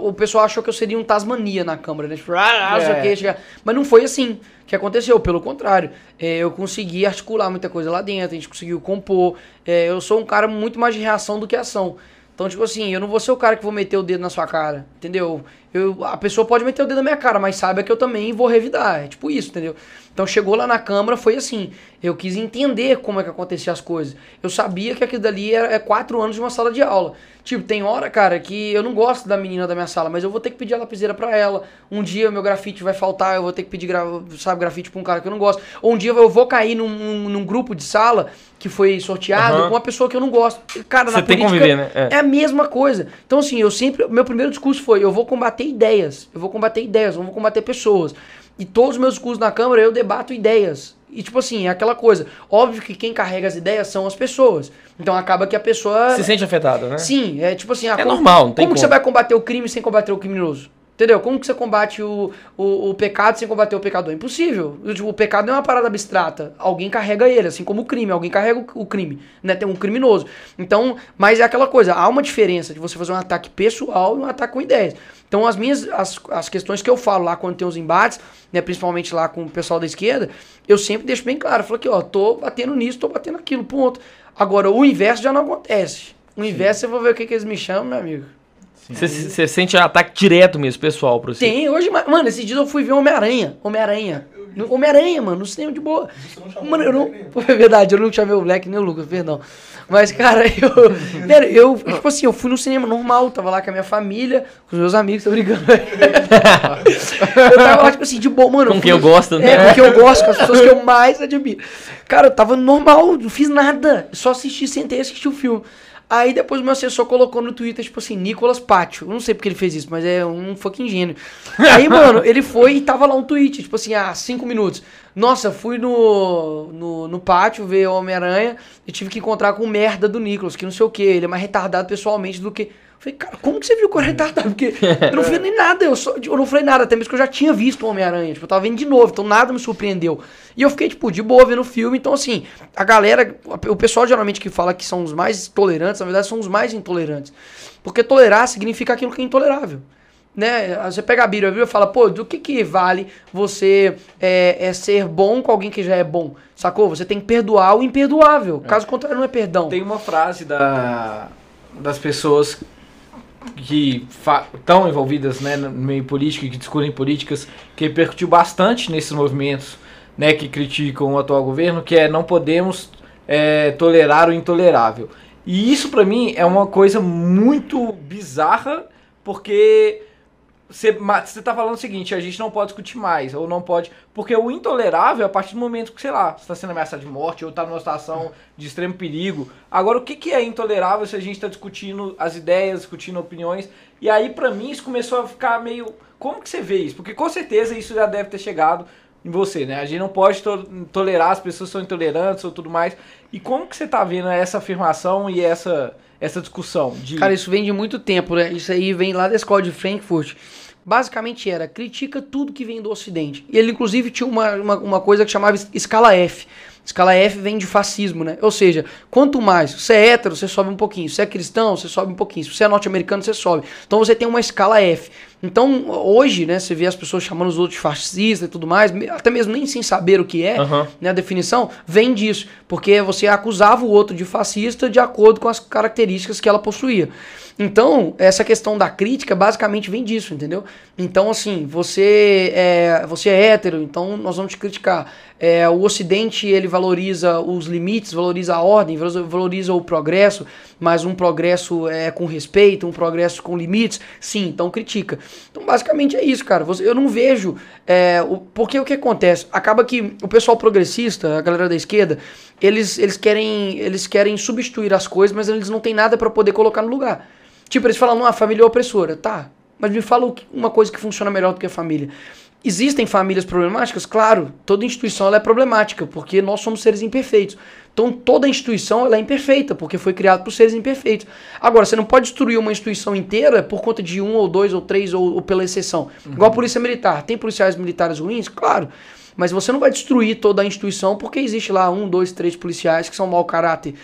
o pessoal achou que eu seria um Tasmania na Câmara, né? Tipo, ah, sei É. que, mas não foi assim que aconteceu, pelo contrário. É, eu consegui articular muita coisa lá dentro, a gente conseguiu compor. É, eu sou um cara muito mais de reação do que ação. Então, tipo assim, eu não vou ser o cara que vou meter o dedo na sua cara, entendeu? Eu, a pessoa pode meter o dedo na minha cara, mas saiba que eu também vou revidar. É tipo isso, entendeu? Então chegou lá na Câmara, foi assim. Eu quis entender como é que acontecia as coisas. Eu sabia que aquilo dali era, é quatro anos de uma sala de aula. Tipo, tem hora, cara, que eu não gosto da menina da minha sala, mas eu vou ter que pedir a lapiseira pra ela. Um dia meu grafite vai faltar, eu vou ter que pedir, gra sabe, grafite pra um cara que eu não gosto. Ou um dia eu vou cair num, num, num grupo de sala que foi sorteado Aham. com uma pessoa que eu não gosto. Cara, Você na tem que política conviver, né? É. é a mesma coisa. Então, assim, eu sempre. Meu primeiro discurso foi: eu vou combater ideias. Eu vou combater ideias, eu vou combater pessoas. E todos os meus discursos na Câmara eu debato ideias. E, tipo assim, é aquela coisa. Óbvio que quem carrega as ideias são as pessoas. Então acaba que a pessoa. Se sente afetado, né? Sim, é tipo assim. ah, É como, normal, não tem como que como. você vai combater o crime sem combater o criminoso? Entendeu? Como que você combate o, o, o pecado sem combater o pecador? Impossível. O, tipo, o pecado não é uma parada abstrata. Alguém carrega ele, assim como o crime. Alguém carrega o, o crime, né? Tem um criminoso. Então, mas é aquela coisa. Há uma diferença de você fazer um ataque pessoal e um ataque com ideias. Então, as minhas, as, as questões que eu falo lá quando tem os embates, né? Principalmente lá com o pessoal da esquerda, eu sempre deixo bem claro. Eu falo aqui, ó, tô batendo nisso, tô batendo naquilo, ponto. Agora, o inverso já não acontece. O inverso, eu vou ver o que, que eles me chamam, meu amigo. Você, você sente ataque direto mesmo, pessoal, pra você. Tem, hoje, ma- mano, esses dias eu fui ver Homem-Aranha. Homem-Aranha. Homem-Aranha, mano, no cinema de boa. Você não chamou Mano, eu o não. [laughs] É verdade, eu não chamei o Black nem o Lucas, perdão. Mas, cara, [laughs] eu. Pera, eu, tipo assim, eu fui no cinema normal, tava lá com a minha família, com os meus amigos, tô brincando. [laughs] eu tava lá, tipo assim, de boa, mano. Com quem eu gosto, né? É, com quem eu gosto, com as pessoas que eu mais admiro. Cara, eu tava normal, não fiz nada. Só assisti, sentei e assisti o filme. Aí depois o meu assessor colocou no Twitter, tipo assim, Nicolas Pátio. Eu não sei porque ele fez isso, mas é um fucking gênio. [laughs] Aí, mano, ele foi e tava lá um tweet, tipo assim, ah, cinco minutos. Nossa, fui no, no, no pátio ver o Homem-Aranha e tive que encontrar com merda do Nicolas, que não sei o que. Ele é mais retardado pessoalmente do que. Falei, cara, como que você viu era retardado? Porque eu não falei nem nada, eu, só, eu não falei nada, até mesmo que eu já tinha visto o Homem-Aranha. Tipo, eu tava vendo de novo, então nada me surpreendeu. E eu fiquei, tipo, de boa vendo o filme. Então, assim, a galera, o pessoal geralmente que fala que são os mais tolerantes, na verdade, são os mais intolerantes. Porque tolerar significa aquilo que é intolerável. Né? Você pega a Bíblia, a Bíblia fala, pô, do que que vale você é, é ser bom com alguém que já é bom? Sacou? Você tem que perdoar o imperdoável. Caso contrário, não é perdão. Tem uma frase da, das pessoas que estão envolvidas né, no meio político e que discutem políticas, que repercutiu bastante nesses movimentos né, que criticam o atual governo, que é não podemos é, tolerar o intolerável. E isso para mim é uma coisa muito bizarra, porque você, ma- você tá falando o seguinte, a gente não pode discutir mais, ou não pode. Porque o intolerável, a partir do momento que, sei lá, você está sendo ameaçado de morte, ou tá numa situação de extremo perigo. Agora, o que, que é intolerável se a gente tá discutindo as ideias, discutindo opiniões? E aí, pra mim, isso começou a ficar meio. Como que você vê isso? Porque com certeza isso já deve ter chegado em você, né? A gente não pode to- tolerar, as pessoas são intolerantes ou tudo mais. E como que você tá vendo essa afirmação e essa, essa discussão? De... Cara, isso vem de muito tempo, né? Isso aí vem lá da escola de Frankfurt. Basicamente era, critica tudo que vem do Ocidente. E ele, inclusive, tinha uma, uma, uma coisa que chamava es- escala F. Escala F vem de fascismo, né? Ou seja, quanto mais você é hétero, você sobe um pouquinho. Se você é cristão, você sobe um pouquinho. Se você é norte-americano, você sobe. Então você tem uma escala F. Então, hoje, né, você vê as pessoas chamando os outros de fascista e tudo mais, até mesmo nem sem saber o que é, Aham. né, a definição, vem disso. Porque você acusava o outro de fascista de acordo com as características que ela possuía. Então, essa questão da crítica basicamente vem disso, entendeu? Então, assim, você é, você é hétero, então nós vamos te criticar. É, o Ocidente, ele valoriza os limites, valoriza a ordem, valo- valoriza o progresso, mas um progresso é, com respeito, um progresso com limites, sim, então critica. Então, basicamente é isso, cara. Você- eu não vejo. É, o, porque o que acontece? Acaba que o pessoal progressista, a galera da esquerda, eles, eles, querem, eles querem substituir as coisas, mas eles não têm nada pra poder colocar no lugar. Tipo, eles falam, não, a família é opressora. Tá, mas me fala uma coisa que funciona melhor do que a família. Existem famílias problemáticas? Claro, toda instituição é problemática, porque nós somos seres imperfeitos. Então toda instituição é imperfeita, porque foi criada por seres imperfeitos. Agora, você não pode destruir uma instituição inteira por conta de um ou dois ou três ou, ou pela exceção. Igual a polícia militar. Tem policiais militares ruins? Claro. Mas você não vai destruir toda a instituição porque existe lá um, dois, três policiais que são mau caráter.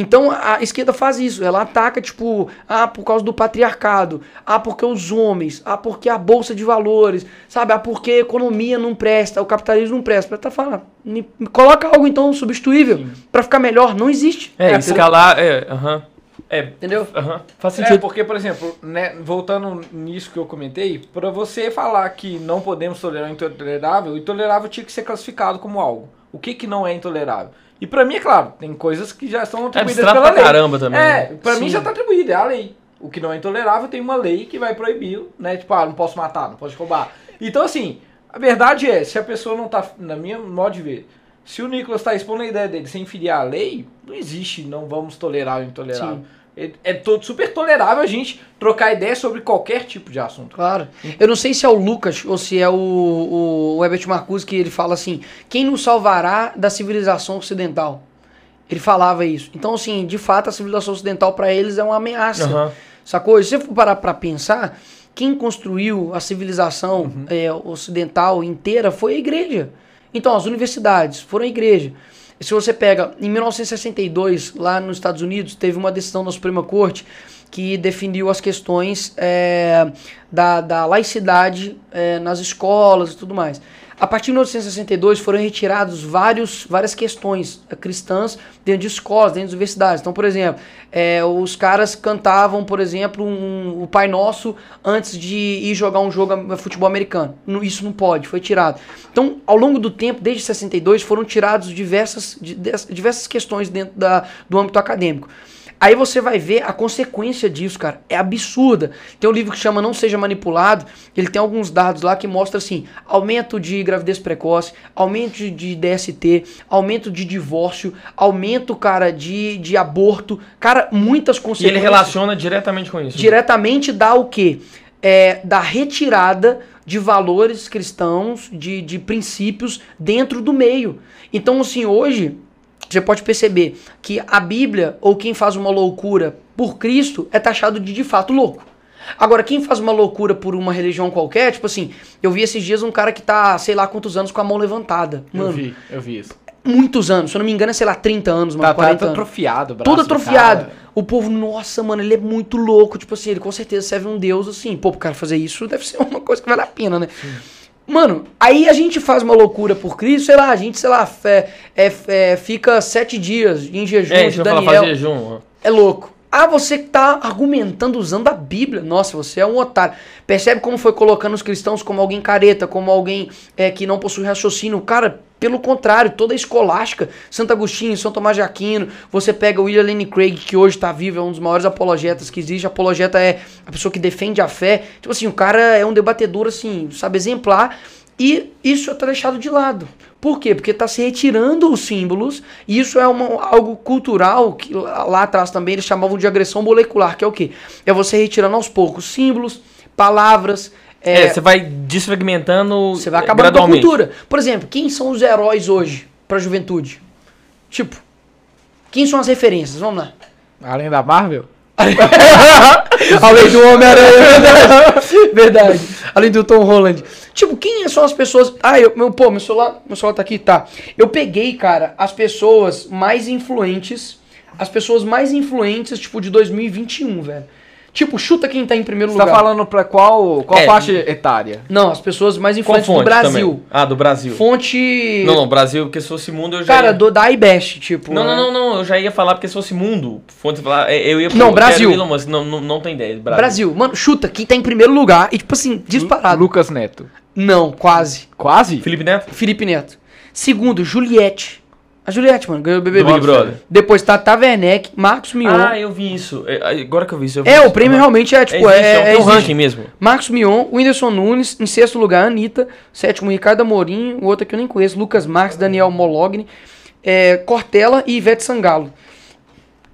Então a esquerda faz isso, ela ataca, tipo, ah, por causa do patriarcado, ah, porque os homens, ah, porque a bolsa de valores, sabe, ah, porque a economia não presta, o capitalismo não presta. Tá falando, me, me coloca algo então substituível pra ficar melhor, não existe. É, entendeu? escalar. É, aham. É, Entendeu? aham, faz É, sentido. porque, por exemplo, né, voltando nisso que eu comentei, pra você falar que não podemos tolerar o intolerável, o intolerável tinha que ser classificado como algo. O que que não é intolerável? E pra mim, é claro, tem coisas que já estão atribuídas abstrato pela pra lei. caramba também, É, né? pra mim Sim. já tá atribuído, é a lei. O que não é intolerável tem uma lei que vai proibir, né? Tipo, ah, não posso matar, não posso roubar. Então, assim, a verdade é, se a pessoa não tá, na minha modo de ver, se o Nicolas tá expondo a ideia dele sem ferir a lei, não existe, não vamos tolerar o intolerável. Sim. É, é todo super tolerável a gente trocar ideia sobre qualquer tipo de assunto. Claro. Eu não sei se é o Lucas ou se é o, o, o Herbert Marcuse que ele fala assim: quem nos salvará da civilização ocidental? Ele falava isso. Então, assim, de fato, a civilização ocidental para eles é uma ameaça. Aham. Sacou? Se você for parar pra pensar, quem construiu a civilização Uhum. é, ocidental inteira foi a igreja. Então, as universidades foram a igreja. Se você pega, em 1962, lá nos Estados Unidos, teve uma decisão da Suprema Corte que definiu as questões é, da, da laicidade é, nas escolas e tudo mais. A partir de 1962 foram retirados vários, várias questões eh, cristãs dentro de escolas, dentro de universidades. Então, por exemplo, eh, os caras cantavam, por exemplo, um- o Pai Nosso antes de ir jogar um jogo de futebol americano. Isso não pode, foi tirado. Então, ao longo do tempo, desde 62, foram tirados diversas, diversas questões dentro da, do âmbito acadêmico. Aí você vai ver a consequência disso, cara. É absurda. Tem um livro que chama Não Seja Manipulado. Ele tem alguns dados lá que mostra assim: aumento de gravidez precoce, aumento de, DST, aumento de divórcio, aumento, cara, de, de aborto. Cara, muitas E consequências. ele relaciona diretamente com isso. Diretamente dá o quê? É, da retirada de valores cristãos, de, de princípios dentro do meio. Então, assim, hoje, você pode perceber que a Bíblia, ou quem faz uma loucura por Cristo, é taxado de de fato louco. Agora, quem faz uma loucura por uma religião qualquer, tipo assim, eu vi esses dias um cara que tá, sei lá quantos anos com a mão levantada. Mano, eu vi, eu vi isso. muitos anos. Se eu não me engano, é, sei lá, 30 anos, mano, Tá, tá, 40 tá anos atrofiado, braço todo do atrofiado. O povo, nossa, mano, ele é muito louco. Tipo assim, ele com certeza serve um deus assim. Pô, pro cara fazer isso deve ser [laughs] uma coisa que vale a pena, né? Mano, aí a gente faz uma loucura por Cristo, sei lá, a gente, sei lá, fé, é, é, fica sete dias em jejum É, de falar, Daniel. jejum. É louco. Ah, você que tá argumentando usando a Bíblia. Nossa, você é um otário. Percebe como foi colocando os cristãos como alguém careta, como alguém é, que não possui raciocínio. Cara, pelo contrário, toda a escolástica, Santo Agostinho, São Tomás de Aquino, você pega o William Lane Craig, que hoje tá vivo, é um dos maiores apologetas que existe. Apologeta é a pessoa que defende a fé. Tipo assim, o cara é um debatedor, assim, sabe, exemplar. E isso tá deixado de lado. Por quê? Porque está se retirando os símbolos, e isso é uma- algo cultural, que lá atrás também eles chamavam de agressão molecular, que é o quê? É você retirando aos poucos símbolos, palavras, É, é, você vai desfragmentando você vai é, acabando com a gradualmente. cultura. Por exemplo, quem são os heróis hoje para a juventude? Tipo, quem são as referências? Vamos lá. Além da Marvel? [laughs] Além do Homem-Aranha, é verdade. verdade. Além do Tom Holland. Tipo, quem são as pessoas. Ah, eu, meu, pô, meu celular, meu celular tá aqui, tá. Eu peguei, cara, as pessoas mais influentes. As pessoas mais influentes, tipo, de 2021, velho. Tipo, chuta quem tá em primeiro Você lugar. tá falando pra qual, qual É. faixa etária? Não, as pessoas mais influentes do Brasil. também? Ah, do Brasil. Fonte. Não, não, Brasil, porque se fosse mundo eu já Cara, ia... do, da IBEST, tipo. Não, né? não, não, não, eu já ia falar porque se fosse mundo, fonte é, eu ia Não, eu Brasil. Elon Musk, não, não, não tem ideia. Brasil. Brasil. Mano, chuta quem tá em primeiro lugar. E, tipo assim, disparado. Lucas Neto. Não, quase. Quase? Felipe Neto? Felipe Neto. Segundo, Juliette. A Juliette, mano, ganhou o BBB. Big Brother. Depois Tata Werneck, Marcos Mion. Ah, eu vi isso. É, agora que eu vi isso. eu vi é, isso. o prêmio realmente é, tipo, existe, é, é, é, tem um existe. ranking mesmo. Marcos Mion, Whindersson Nunes, em sexto lugar, Anitta, sétimo, Ricardo Amorim, o outro que eu nem conheço, Lucas Marques, Daniel Mologni, é, Cortella e Ivete Sangalo.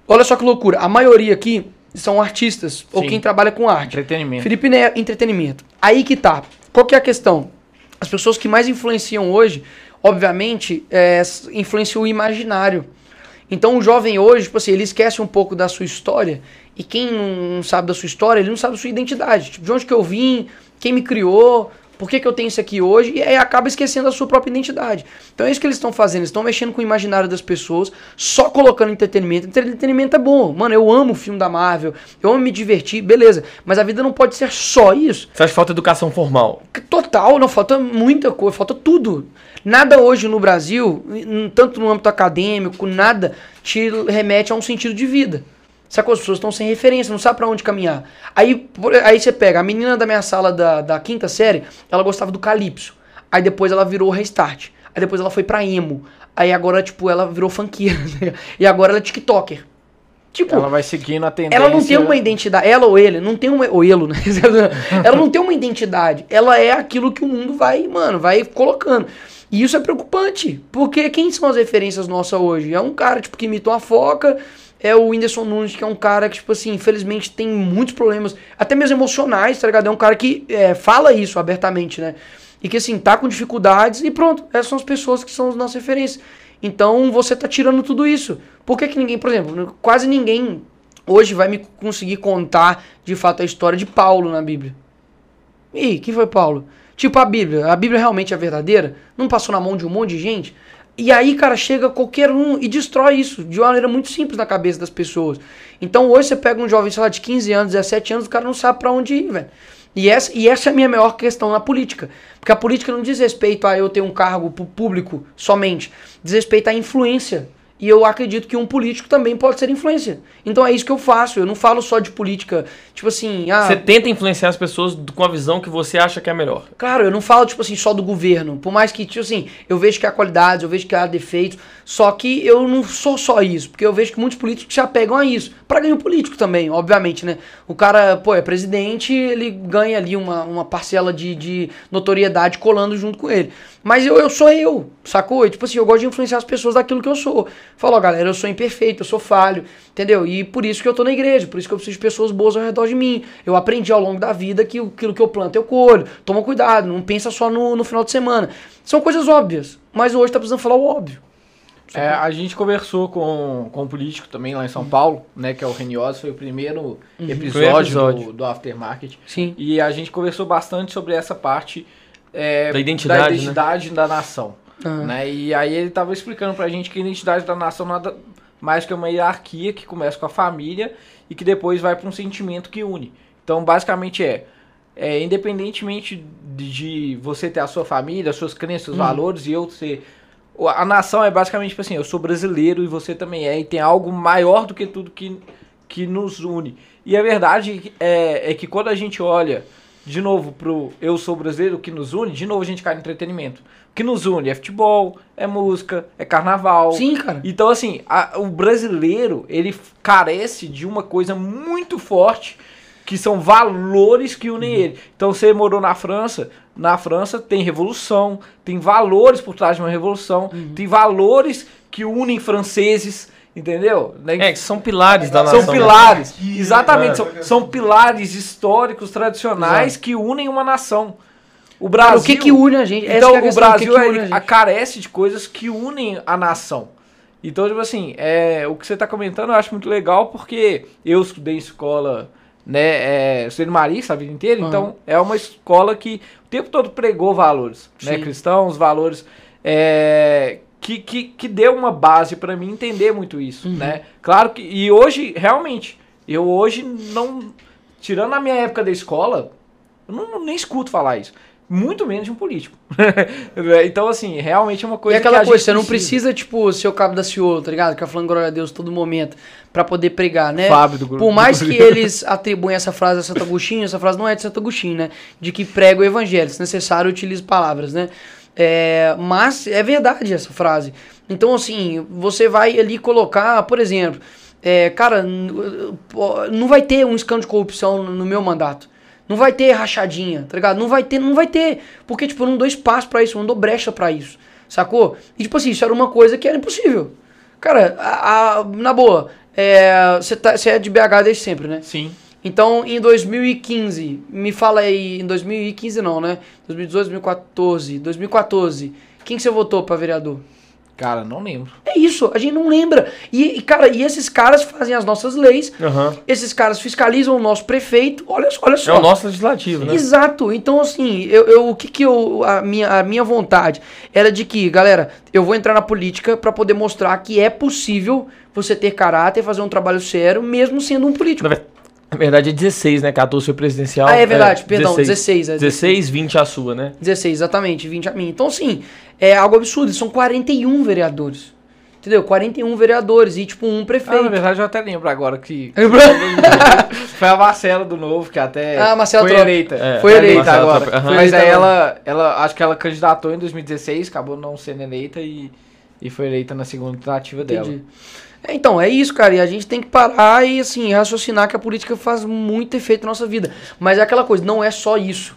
Olha só que loucura, a maioria aqui são artistas, ou Sim. quem trabalha com arte. Entretenimento. Felipe Neto, entretenimento. Aí que tá. Qual que é a questão? As pessoas que mais influenciam hoje, obviamente, é, influenciam o imaginário. Então o jovem hoje, tipo assim, ele esquece um pouco da sua história. E quem não sabe da sua história, ele não sabe da sua identidade. Tipo, de onde que eu vim, quem me criou, por que, que eu tenho isso aqui hoje, e aí acaba esquecendo a sua própria identidade. Então é isso que eles estão fazendo, eles estão mexendo com o imaginário das pessoas, só colocando entretenimento. Entretenimento é bom, mano, eu amo o filme da Marvel, eu amo me divertir, beleza. Mas a vida não pode ser só isso. Você acha que falta educação formal? Total, não falta muita coisa, falta tudo. Nada hoje no Brasil, tanto no âmbito acadêmico, nada te remete a um sentido de vida. Sacou? As pessoas estão sem referência, não sabe pra onde caminhar. Aí, aí você pega, a menina da minha sala da, da quinta série, ela gostava do Calypso. Aí depois ela virou Restart. Aí depois ela foi pra emo. Aí agora, tipo, ela virou funkeira. [laughs] né? e agora ela é TikToker. Tipo, Ela vai seguindo a tendência. ela não tem uma identidade, ela ou ele, não tem uma, ou ele, né? [laughs] ela não tem uma identidade, ela é aquilo que o mundo vai, mano, vai colocando. E isso é preocupante, porque quem são as referências nossas hoje? É um cara, tipo, que imitou a foca, é o Whindersson Nunes, que é um cara que, tipo assim, infelizmente tem muitos problemas, até mesmo emocionais, tá ligado? É um cara que é, fala isso abertamente, né? E que, assim, tá com dificuldades e pronto, essas são as pessoas que são as nossas referências. Então, você tá tirando tudo isso. Por que que ninguém, por exemplo, quase ninguém hoje vai me conseguir contar de fato a história de Paulo na Bíblia. Ih, quem foi Paulo? Tipo, a Bíblia, a Bíblia realmente é verdadeira? Não passou na mão de um monte de gente? E aí, cara, chega qualquer um e destrói isso de uma maneira muito simples na cabeça das pessoas. Então, hoje você pega um jovem, sei lá, de 15 anos, 17 anos, o cara não sabe pra onde ir, velho. E essa, e essa é a minha maior questão na política. Porque a política não diz respeito a eu ter um cargo público somente. Diz respeito à influência. E eu acredito que um político também pode ser influência. Então é isso que eu faço. Eu não falo só de política, tipo assim, ah, Você tenta influenciar as pessoas com a visão que você acha que é a melhor. Claro, eu não falo, tipo assim, só do governo. Por mais que, tipo assim, eu vejo que há qualidades, eu vejo que há defeitos. Só que eu não sou só isso. Porque eu vejo que muitos políticos se apegam a isso. Pra ganho político também, obviamente, né? O cara, pô, é presidente, ele ganha ali uma, uma parcela de, de notoriedade colando junto com ele. Mas eu, eu sou eu, sacou? E, tipo assim, eu gosto de influenciar as pessoas daquilo que eu sou. Falo, ó, galera, eu sou imperfeito, eu sou falho, entendeu? E por isso que eu tô na igreja, por isso que eu preciso de pessoas boas ao redor de mim. Eu aprendi ao longo da vida que o- aquilo que eu planto eu colho. Toma cuidado, não pensa só no, no final de semana. São coisas óbvias, mas hoje tá precisando falar o óbvio. É, a gente conversou com, com um político também lá em São Paulo, né? Que é o Renioso, foi o primeiro episódio, Primeiro episódio. Do, do Aftermarket. Sim. E a gente conversou bastante sobre essa parte é, Da identidade, da, né? identidade da nação. Ah. Né? E aí ele tava explicando pra gente que a identidade da nação nada mais que uma hierarquia que começa com a família e que depois vai para um sentimento que une. Então, basicamente é, é independentemente de, de você ter a sua família, as suas crenças, seus valores e eu ser o- a nação é basicamente tipo assim, eu sou brasileiro e você também é, e tem algo maior do que tudo que, que nos une. E a verdade é, é que quando a gente olha de novo pro eu sou brasileiro, o que nos une, de novo a gente cai no entretenimento. O que nos une é futebol, é música, é carnaval. Sim, cara. Então, assim, a- o brasileiro, ele carece de uma coisa muito forte, que são valores que unem ele. Então, você morou na França, na França tem revolução, tem valores por trás de uma revolução, tem valores que unem franceses, entendeu? Né? É, que são pilares da nação. São né? pilares, Que- exatamente, é. são, são pilares históricos, tradicionais que unem uma nação. O Brasil, Cara, o que que une a gente? Essa então, é a o questão, Brasil que que une ele a gente? carece de coisas que unem a nação. Então, tipo assim, é, o que você tá comentando eu acho muito legal porque eu estudei em escola, né, é, estudei no Marista a vida inteira, Aham. então é uma escola que o tempo todo pregou valores, né, Sim. cristãos, valores, é, que, que, que deu uma base pra mim entender muito isso, Uhum. né. Claro que, e hoje, realmente, eu hoje não, tirando a minha época da escola, eu não, nem escuto falar isso. Muito menos de um político. [laughs] então, assim, realmente é uma E coisa aquela que coisa, você não precisa, tipo, ser o cabo da ciolo, tá ligado? Ficar falando glória a Deus todo momento pra poder pregar, né? Fábio do grupo. Por mais que eles atribuem essa frase a Santo Agostinho, essa frase não é de Santo Agostinho, né? De que prega o evangelho, se necessário, utilize palavras, né? É, mas é verdade essa frase. Então, assim, você vai ali colocar, por exemplo, é, cara, não vai ter um escândalo de corrupção no meu mandato. Não vai ter rachadinha, tá ligado? Não vai ter, não vai ter. Porque, tipo, eu não dou espaço pra isso, eu não dou brecha pra isso. Sacou? E, tipo assim, isso era uma coisa que era impossível. Cara, a- a- na boa, você tá, cê é de BH desde sempre, né? Sim. Então, em 2015, me fala aí, em 2015 não, né? 2018, 2014, 2014, quem que você votou pra vereador? Cara, não lembro. É isso, a gente não lembra. E, e, cara, e esses caras fazem as nossas leis, Aham. esses caras fiscalizam o nosso prefeito, olha, só- olha É só. o nosso legislativo, né? Exato. Então, assim, eu, eu- o que que eu. A minha, a minha vontade era de que, galera, eu vou entrar na política pra poder mostrar que é possível você ter caráter, fazer um trabalho sério, mesmo sendo um político. Na ver- Na verdade é 16, né? 14 foi presidencial. Ah, é verdade, perdão, 16, é 16, 20 a sua, né? 16, exatamente, 20 a mim. Então, assim, é algo absurdo. São 41 vereadores. Entendeu? 41 vereadores e, tipo, um Ah, na prefeito. verdade, eu até lembro agora que Lembrou? [laughs] foi a Marcela do Novo, que até Ah, Marcela foi eleita. É, Foi eleita agora. Trop, aham. Foi Mas aí ela, ela, acho que ela candidatou em 2016, acabou não sendo eleita e, e foi eleita na segunda tentativa dela. É, Então, é isso, cara. E a gente tem que parar e, assim, raciocinar que a política faz muito efeito na nossa vida. Mas é aquela coisa, não é só isso.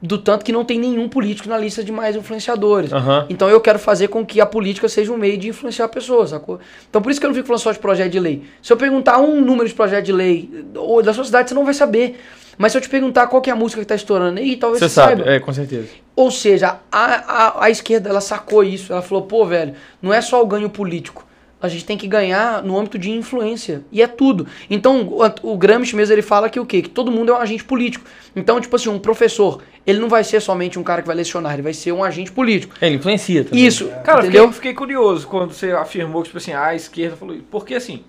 Do tanto que não tem nenhum político na lista de mais influenciadores. Aham. Então eu quero fazer com que a política seja um meio de influenciar pessoas, sacou? Então por isso que eu não fico falando só de projeto de lei. Se eu perguntar um número de projeto de lei ou da sua cidade, você não vai saber. Mas se eu te perguntar qual que é a música que tá estourando aí, talvez Você você, sabe, saiba. é, com certeza. Ou seja, a, a, a esquerda ela sacou isso. Ela falou, pô, velho, não é só o ganho político. A gente tem que ganhar no âmbito de influência. E é tudo. Então, o, o Gramsci mesmo, ele fala que o quê? Que todo mundo é um agente político. Então, tipo assim, um professor, ele não vai ser somente um cara que vai lecionar, ele vai ser um agente político. É, ele influencia também. Isso, Cara, eu entendeu? fiquei, fiquei curioso quando você afirmou que, tipo assim, a esquerda falou isso. Porque assim.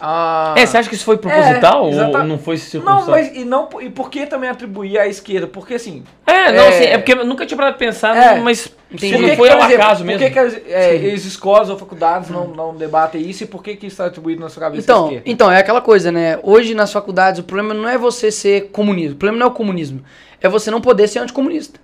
A... É, você acha que isso foi proposital ou exata- não foi Não, circunstância? mas e, não, e por que também atribuir à esquerda? Porque assim. É, não, É. assim, é porque eu nunca tinha parado de pensar, É. mas se Por não que foi que, ao por exemplo, acaso por mesmo. que, que as, é, as escolas ou faculdades não, não debatem isso e por que, que isso está atribuído na sua cabeça à Então, esquerda? então, é aquela coisa, né? Hoje nas faculdades o problema não é você ser comunista. O problema não é o comunismo. É você não poder ser anticomunista.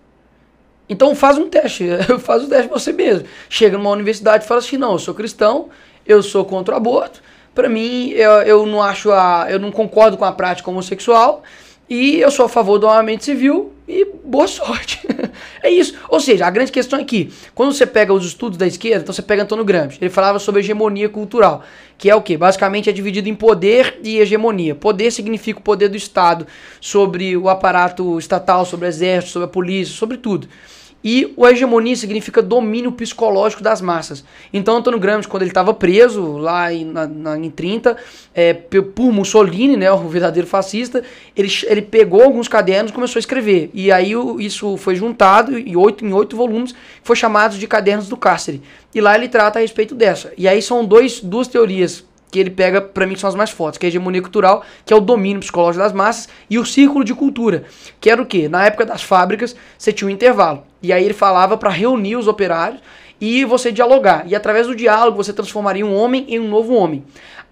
Então faz um teste. [laughs] faz o teste você mesmo. Chega numa universidade e fala assim, não, eu sou cristão, eu sou contra o aborto. Pra mim, eu, eu não acho a. Eu não concordo com a prática homossexual. E eu sou a favor do armamento civil e boa sorte. [laughs] é isso. Ou seja, a grande questão é que, quando você pega os estudos da esquerda, então você pega Antônio Gramsci, ele falava sobre hegemonia cultural, que é o quê? Basicamente é dividido em poder e hegemonia. Poder significa o poder do Estado sobre o aparato estatal, sobre o exército, sobre a polícia, sobre tudo. E o hegemonia significa domínio psicológico das massas. Então, Antônio Gramsci, quando ele estava preso lá em, na, na- em 30, é, por Mussolini, né, o verdadeiro fascista, ele, ele pegou alguns cadernos e começou a escrever. E aí o- isso foi juntado em oito, em oito volumes, que foi chamado de Cadernos do Cárcere. E lá ele trata a respeito dessa. E aí são dois, duas teorias que ele pega, pra mim, que são as mais fortes, que é a hegemonia cultural, que é o domínio psicológico das massas, e o círculo de cultura, que era o quê? Na época das fábricas, você tinha um intervalo. E aí ele falava para reunir os operários e você dialogar. E através do diálogo você transformaria um homem em um novo homem.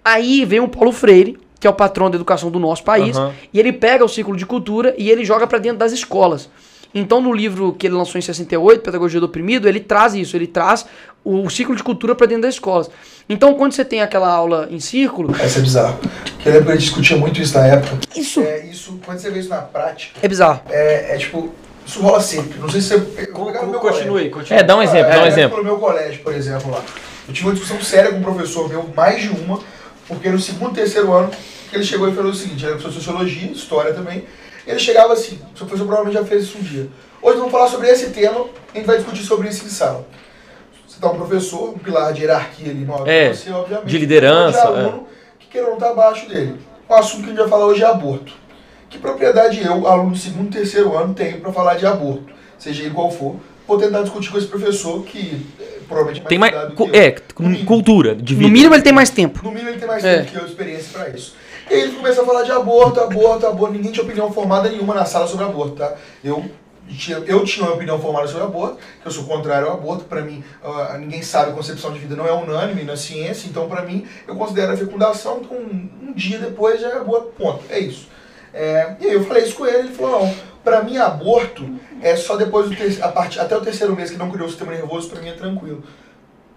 Aí vem o Paulo Freire, que é o patrão da educação do nosso país, Aham. e ele pega o ciclo de cultura e ele joga para dentro das escolas. Então, no livro que ele lançou em 68, Pedagogia do Oprimido, ele traz isso, ele traz o ciclo de cultura para dentro das escolas. Então, quando você tem aquela aula em círculo, Essa é bizarro. Porque eu lembro que a gente discutia muito isso na época. isso É, isso, quando você vê isso na prática, é bizarro. é, é tipo, isso rola sempre. Não sei se você. Continue, continue. É, dá um exemplo, dá um É, exemplo. No meu colégio, por exemplo, lá. Eu tive uma discussão séria com um professor meu, mais de uma, porque no segundo, terceiro ano, ele chegou e falou o seguinte, ele era professor de sociologia, história também, ele chegava assim, o professor provavelmente já fez isso um dia. Hoje vamos falar sobre esse tema, a gente vai discutir sobre isso em sala. Você tá um professor, um pilar de hierarquia ali no alto É, você, obviamente. de liderança, Um de aluno que queira não tá abaixo dele. O assunto que a gente vai falar hoje é aborto. Que propriedade eu, aluno do segundo, terceiro ano, tenho para falar de aborto? Seja ele qual for. Vou tentar discutir com esse professor que eh, provavelmente é Tem mais. cu-. É, cultura de vida. No mínimo ele tem mais tempo. No mínimo ele tem mais É. tempo que eu, experiência pra isso. E aí ele começa a falar de aborto, aborto, aborto. Ninguém tinha opinião formada nenhuma na sala sobre aborto, tá? Eu tinha, eu tinha uma opinião formada sobre aborto, que eu sou contrário ao aborto. Pra mim, ah, ninguém sabe, concepção de vida não é unânime na ciência. Então, pra mim, eu considero a fecundação. Então, um, um dia depois já é aborto, ponto. É isso. É, e aí eu falei isso com ele, ele falou, não, pra mim aborto é só depois do a partir, até o terceiro mês que não criou o sistema nervoso, pra mim é tranquilo.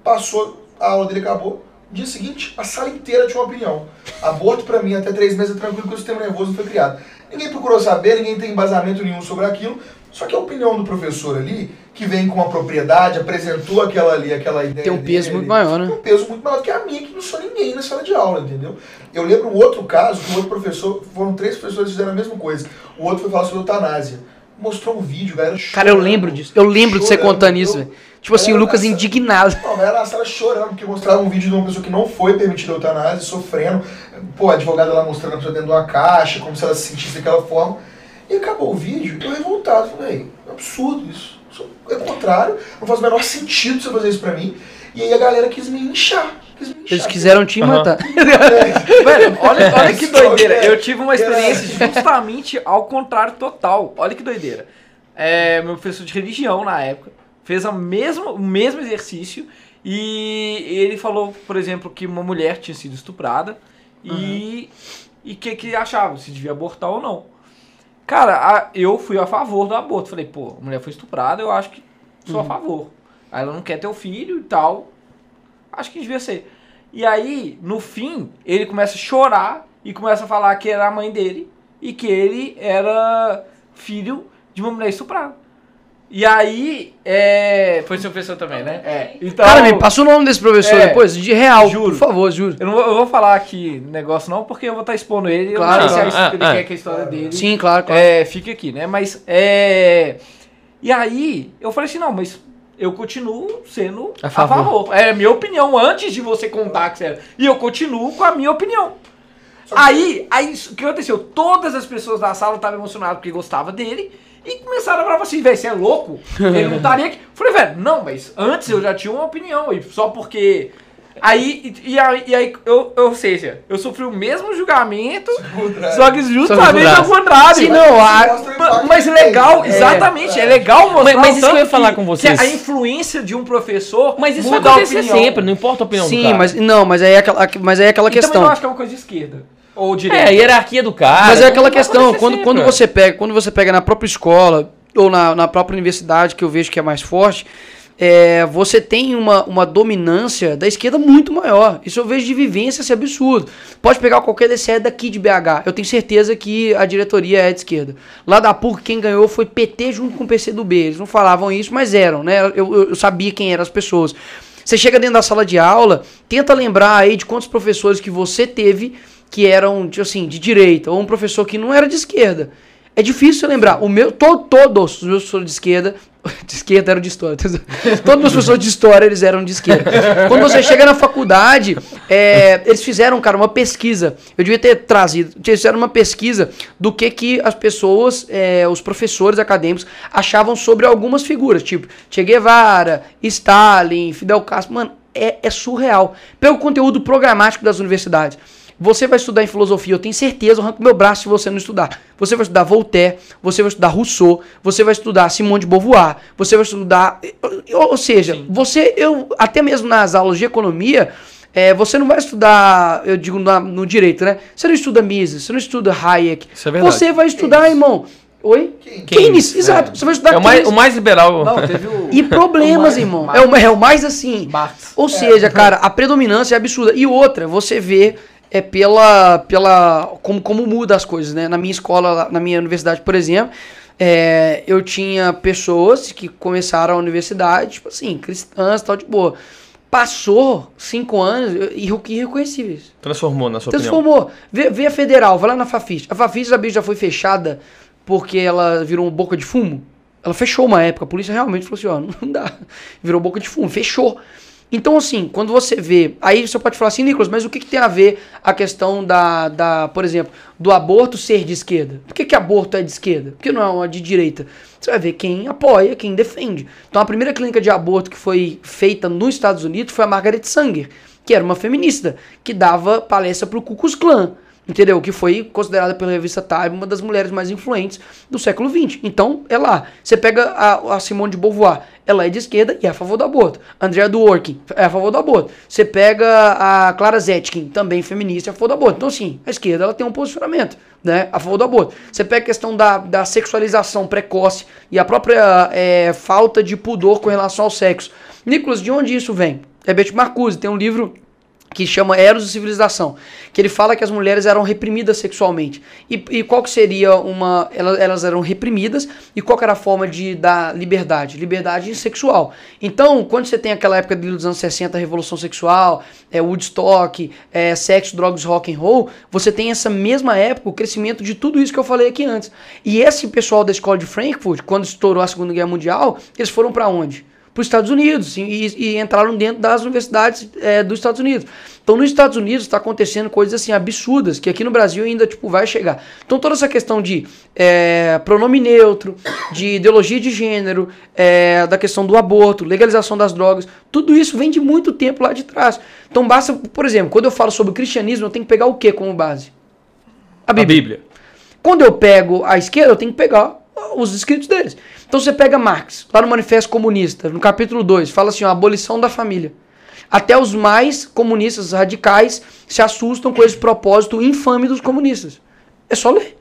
Passou, a aula dele acabou. Dia seguinte, a sala inteira tinha uma opinião. Aborto pra mim até três meses é tranquilo porque o sistema nervoso não foi criado. Ninguém procurou saber, ninguém tem embasamento nenhum sobre aquilo. Só que a opinião do professor ali, que vem com uma propriedade, apresentou aquela ali, aquela ideia. Tem um peso dele, muito maior, né? Tem um peso muito maior do que a minha, que não sou ninguém na sala de aula, entendeu? Eu lembro um outro caso, que um outro professor, foram três professores que fizeram a mesma coisa. O outro foi falar sobre eutanásia. Mostrou um vídeo, galera Cara, eu chorando, lembro disso. Eu lembro de você chorando. contando isso, velho. Tipo assim, o Lucas sala- indignado. Não, mas ela na sala chorando, porque mostrava um vídeo de uma pessoa que não foi permitida a eutanásia, sofrendo. Pô, a advogada lá mostrando a pessoa dentro de uma caixa, como se ela se sentisse daquela forma. E acabou o vídeo, eu revoltado. Falei, é absurdo isso. É contrário, não faz o menor sentido você fazer isso pra mim. E aí a galera quis me inchar. Quis me inchar. Eles quiseram te matar. [laughs] É, Velho, olha, olha que [laughs] doideira. É. Eu tive uma experiência justamente ao contrário total. Olha que doideira. É, meu professor de religião na época fez a mesma, o mesmo exercício E ele falou, por exemplo, que uma mulher tinha sido estuprada e e que que achava se devia abortar ou não. Cara, a- eu fui a favor do aborto. Falei, pô, a mulher foi estuprada, eu acho que sou a favor. Aí ela não quer ter o filho e tal. Acho que devia ser. E aí, no fim, ele começa a chorar e começa a falar que era a mãe dele e que ele era filho de uma mulher estuprada. E aí, é. Foi seu professor também, né? É. Então, Cara, me passa o nome desse professor É, depois, de real, juro. por favor, juro. eu não vou, eu vou falar aqui negócio não, porque eu vou estar expondo ele. Claro, eu não sei se claro. a- ele Ah, ah. quer que a história dele. Sim, claro, claro. É, fique aqui, né? Mas é. E aí, eu falei assim, não, mas eu continuo sendo A a favor. favor. É a minha opinião antes de você contar que você era. E eu continuo com a minha opinião. Aí, aí, o que aconteceu? Todas as pessoas da sala estavam emocionadas porque gostavam dele. E começaram a falar assim, velho, você é louco? [laughs] Ele não estaria aqui. Falei, velho, não, mas antes eu já tinha uma opinião. E só porque. Aí, e, e aí, e aí eu, eu- ou seja, eu sofri o mesmo julgamento, só que justamente ao contrário. Sim, não, a- Mas que legal, tem. exatamente, é, legal mostrar Mas- isso que eu ia falar com vocês. que a influência de um professor Mas isso vai muda a acontecer sempre, não importa a opinião do Sim, cara. mas não, mas aí é aquela, mas aí é aquela E também questão. não acho que é uma coisa de esquerda. Ou É, a hierarquia do cara. Mas é aquela questão, acontecer quando, sempre, quando você pega, quando você pega na própria escola ou na, na própria universidade, que eu vejo que é mais forte, é, você tem uma, uma dominância da esquerda muito maior. Isso eu vejo de vivência, esse absurdo. Pode pegar qualquer DCE daqui de BH. Eu tenho certeza que a diretoria é de esquerda. Lá da PUC, quem ganhou foi PT junto com o PCdoB. Eles não falavam isso, mas eram, né? Eu, eu, eu sabia quem eram as pessoas. Você chega dentro da sala de aula, tenta lembrar aí de quantos professores que você teve que eram, tipo assim, de direita, ou um professor que não era de esquerda. É difícil lembrar. O meu, to, todos os meus professores de esquerda, [laughs] de esquerda eram de história. [laughs] todos os meus professores de história, eles eram de esquerda. Quando você chega na faculdade, é, eles fizeram, cara, uma pesquisa. Eu devia ter trazido. Eles fizeram uma pesquisa do que, que as pessoas, é, os professores acadêmicos, achavam sobre algumas figuras, tipo Che Guevara, Stalin, Fidel Castro. Mano, é, é surreal. Pega o conteúdo programático das universidades. Você vai estudar em filosofia, eu tenho certeza, eu arranco meu braço se você não estudar. Você vai estudar Voltaire, você vai estudar Rousseau, você vai estudar Simone de Beauvoir, você vai estudar. Ou ou seja, você, eu, até mesmo nas aulas de economia, é, você não vai estudar, eu digo na- no direito, né? Você não estuda Mises, você não estuda Hayek. Isso é verdade. Você vai estudar, irmão. Oi? Keynes. Keynes, exato. Você vai estudar É o mais, Keynes. o mais liberal. Não, teve o... E problemas, o irmão. Marx. É o, é o mais assim. Marx. Ou seja, cara, a predominância é absurda. E outra, você vê é pela pela como, como muda as coisas, né? Na minha escola, na minha universidade, por exemplo, é, eu tinha pessoas que começaram a universidade, tipo assim, cristãs, tal de boa. Passou cinco anos e irre- irreconhecíveis. Transformou na sua opinião. Transformou. Vê, a federal, vai lá na Fafis. A Fafis sabia já foi fechada porque ela virou uma boca de fumo. Ela fechou uma época. A polícia realmente falou assim: ó, [laughs] não dá. Virou boca de fumo, fechou. Então, assim, quando você vê. Aí você pode falar assim, Nicolas, mas o que, que tem a ver a questão da, da, por exemplo, do aborto ser de esquerda? Por que, que aborto é de esquerda? Por que não é uma de direita? Você vai ver quem apoia, quem defende. Então, a primeira clínica de aborto que foi feita nos Estados Unidos foi a Margaret Sanger, que era uma feminista, que dava palestra pro Ku Klux Klan. Entendeu? Que foi considerada pela revista Time uma das mulheres mais influentes do século XX. Então, é lá. Você pega a, a Simone de Beauvoir, ela é de esquerda e é a favor do aborto. Andrea Dworkin é a favor do aborto. Você pega a Clara Zetkin, também feminista, é a favor do aborto. Então, assim, a esquerda ela tem um posicionamento, né? A favor do aborto. Você pega a questão da, da sexualização precoce e a própria é, falta de pudor com relação ao sexo. Nicolas, de onde isso vem? É Betty Marcuse, tem um livro que chama Eros e Civilização, que ele fala que as mulheres eram reprimidas sexualmente. E, e qual que seria uma... Elas, elas eram reprimidas e qual que era a forma de dar liberdade? Liberdade sexual. Então, quando você tem aquela época dos anos 60, Revolução Sexual, é, Woodstock, é, sexo, drogas, rock and roll, você tem essa mesma época, o crescimento de tudo isso que eu falei aqui antes. E esse pessoal da escola de Frankfurt, quando estourou a Segunda Guerra Mundial, eles foram para onde? Para os Estados Unidos e, e entraram dentro das universidades é, dos Estados Unidos. Então, nos Estados Unidos está acontecendo coisas assim absurdas que aqui no Brasil ainda tipo vai chegar. Então, toda essa questão de é, pronome neutro, de ideologia de gênero, é, da questão do aborto, legalização das drogas, tudo isso vem de muito tempo lá de trás. Então, basta, por exemplo, quando eu falo sobre o cristianismo, eu tenho que pegar o que como base? A A Bíblia. Bíblia. Quando eu pego a esquerda, eu tenho que pegar os escritos deles. Então você pega Marx, lá no Manifesto Comunista, no capítulo 2, fala assim, ó, abolição da família. Até os mais comunistas radicais se assustam com esse propósito infame dos comunistas. É só ler.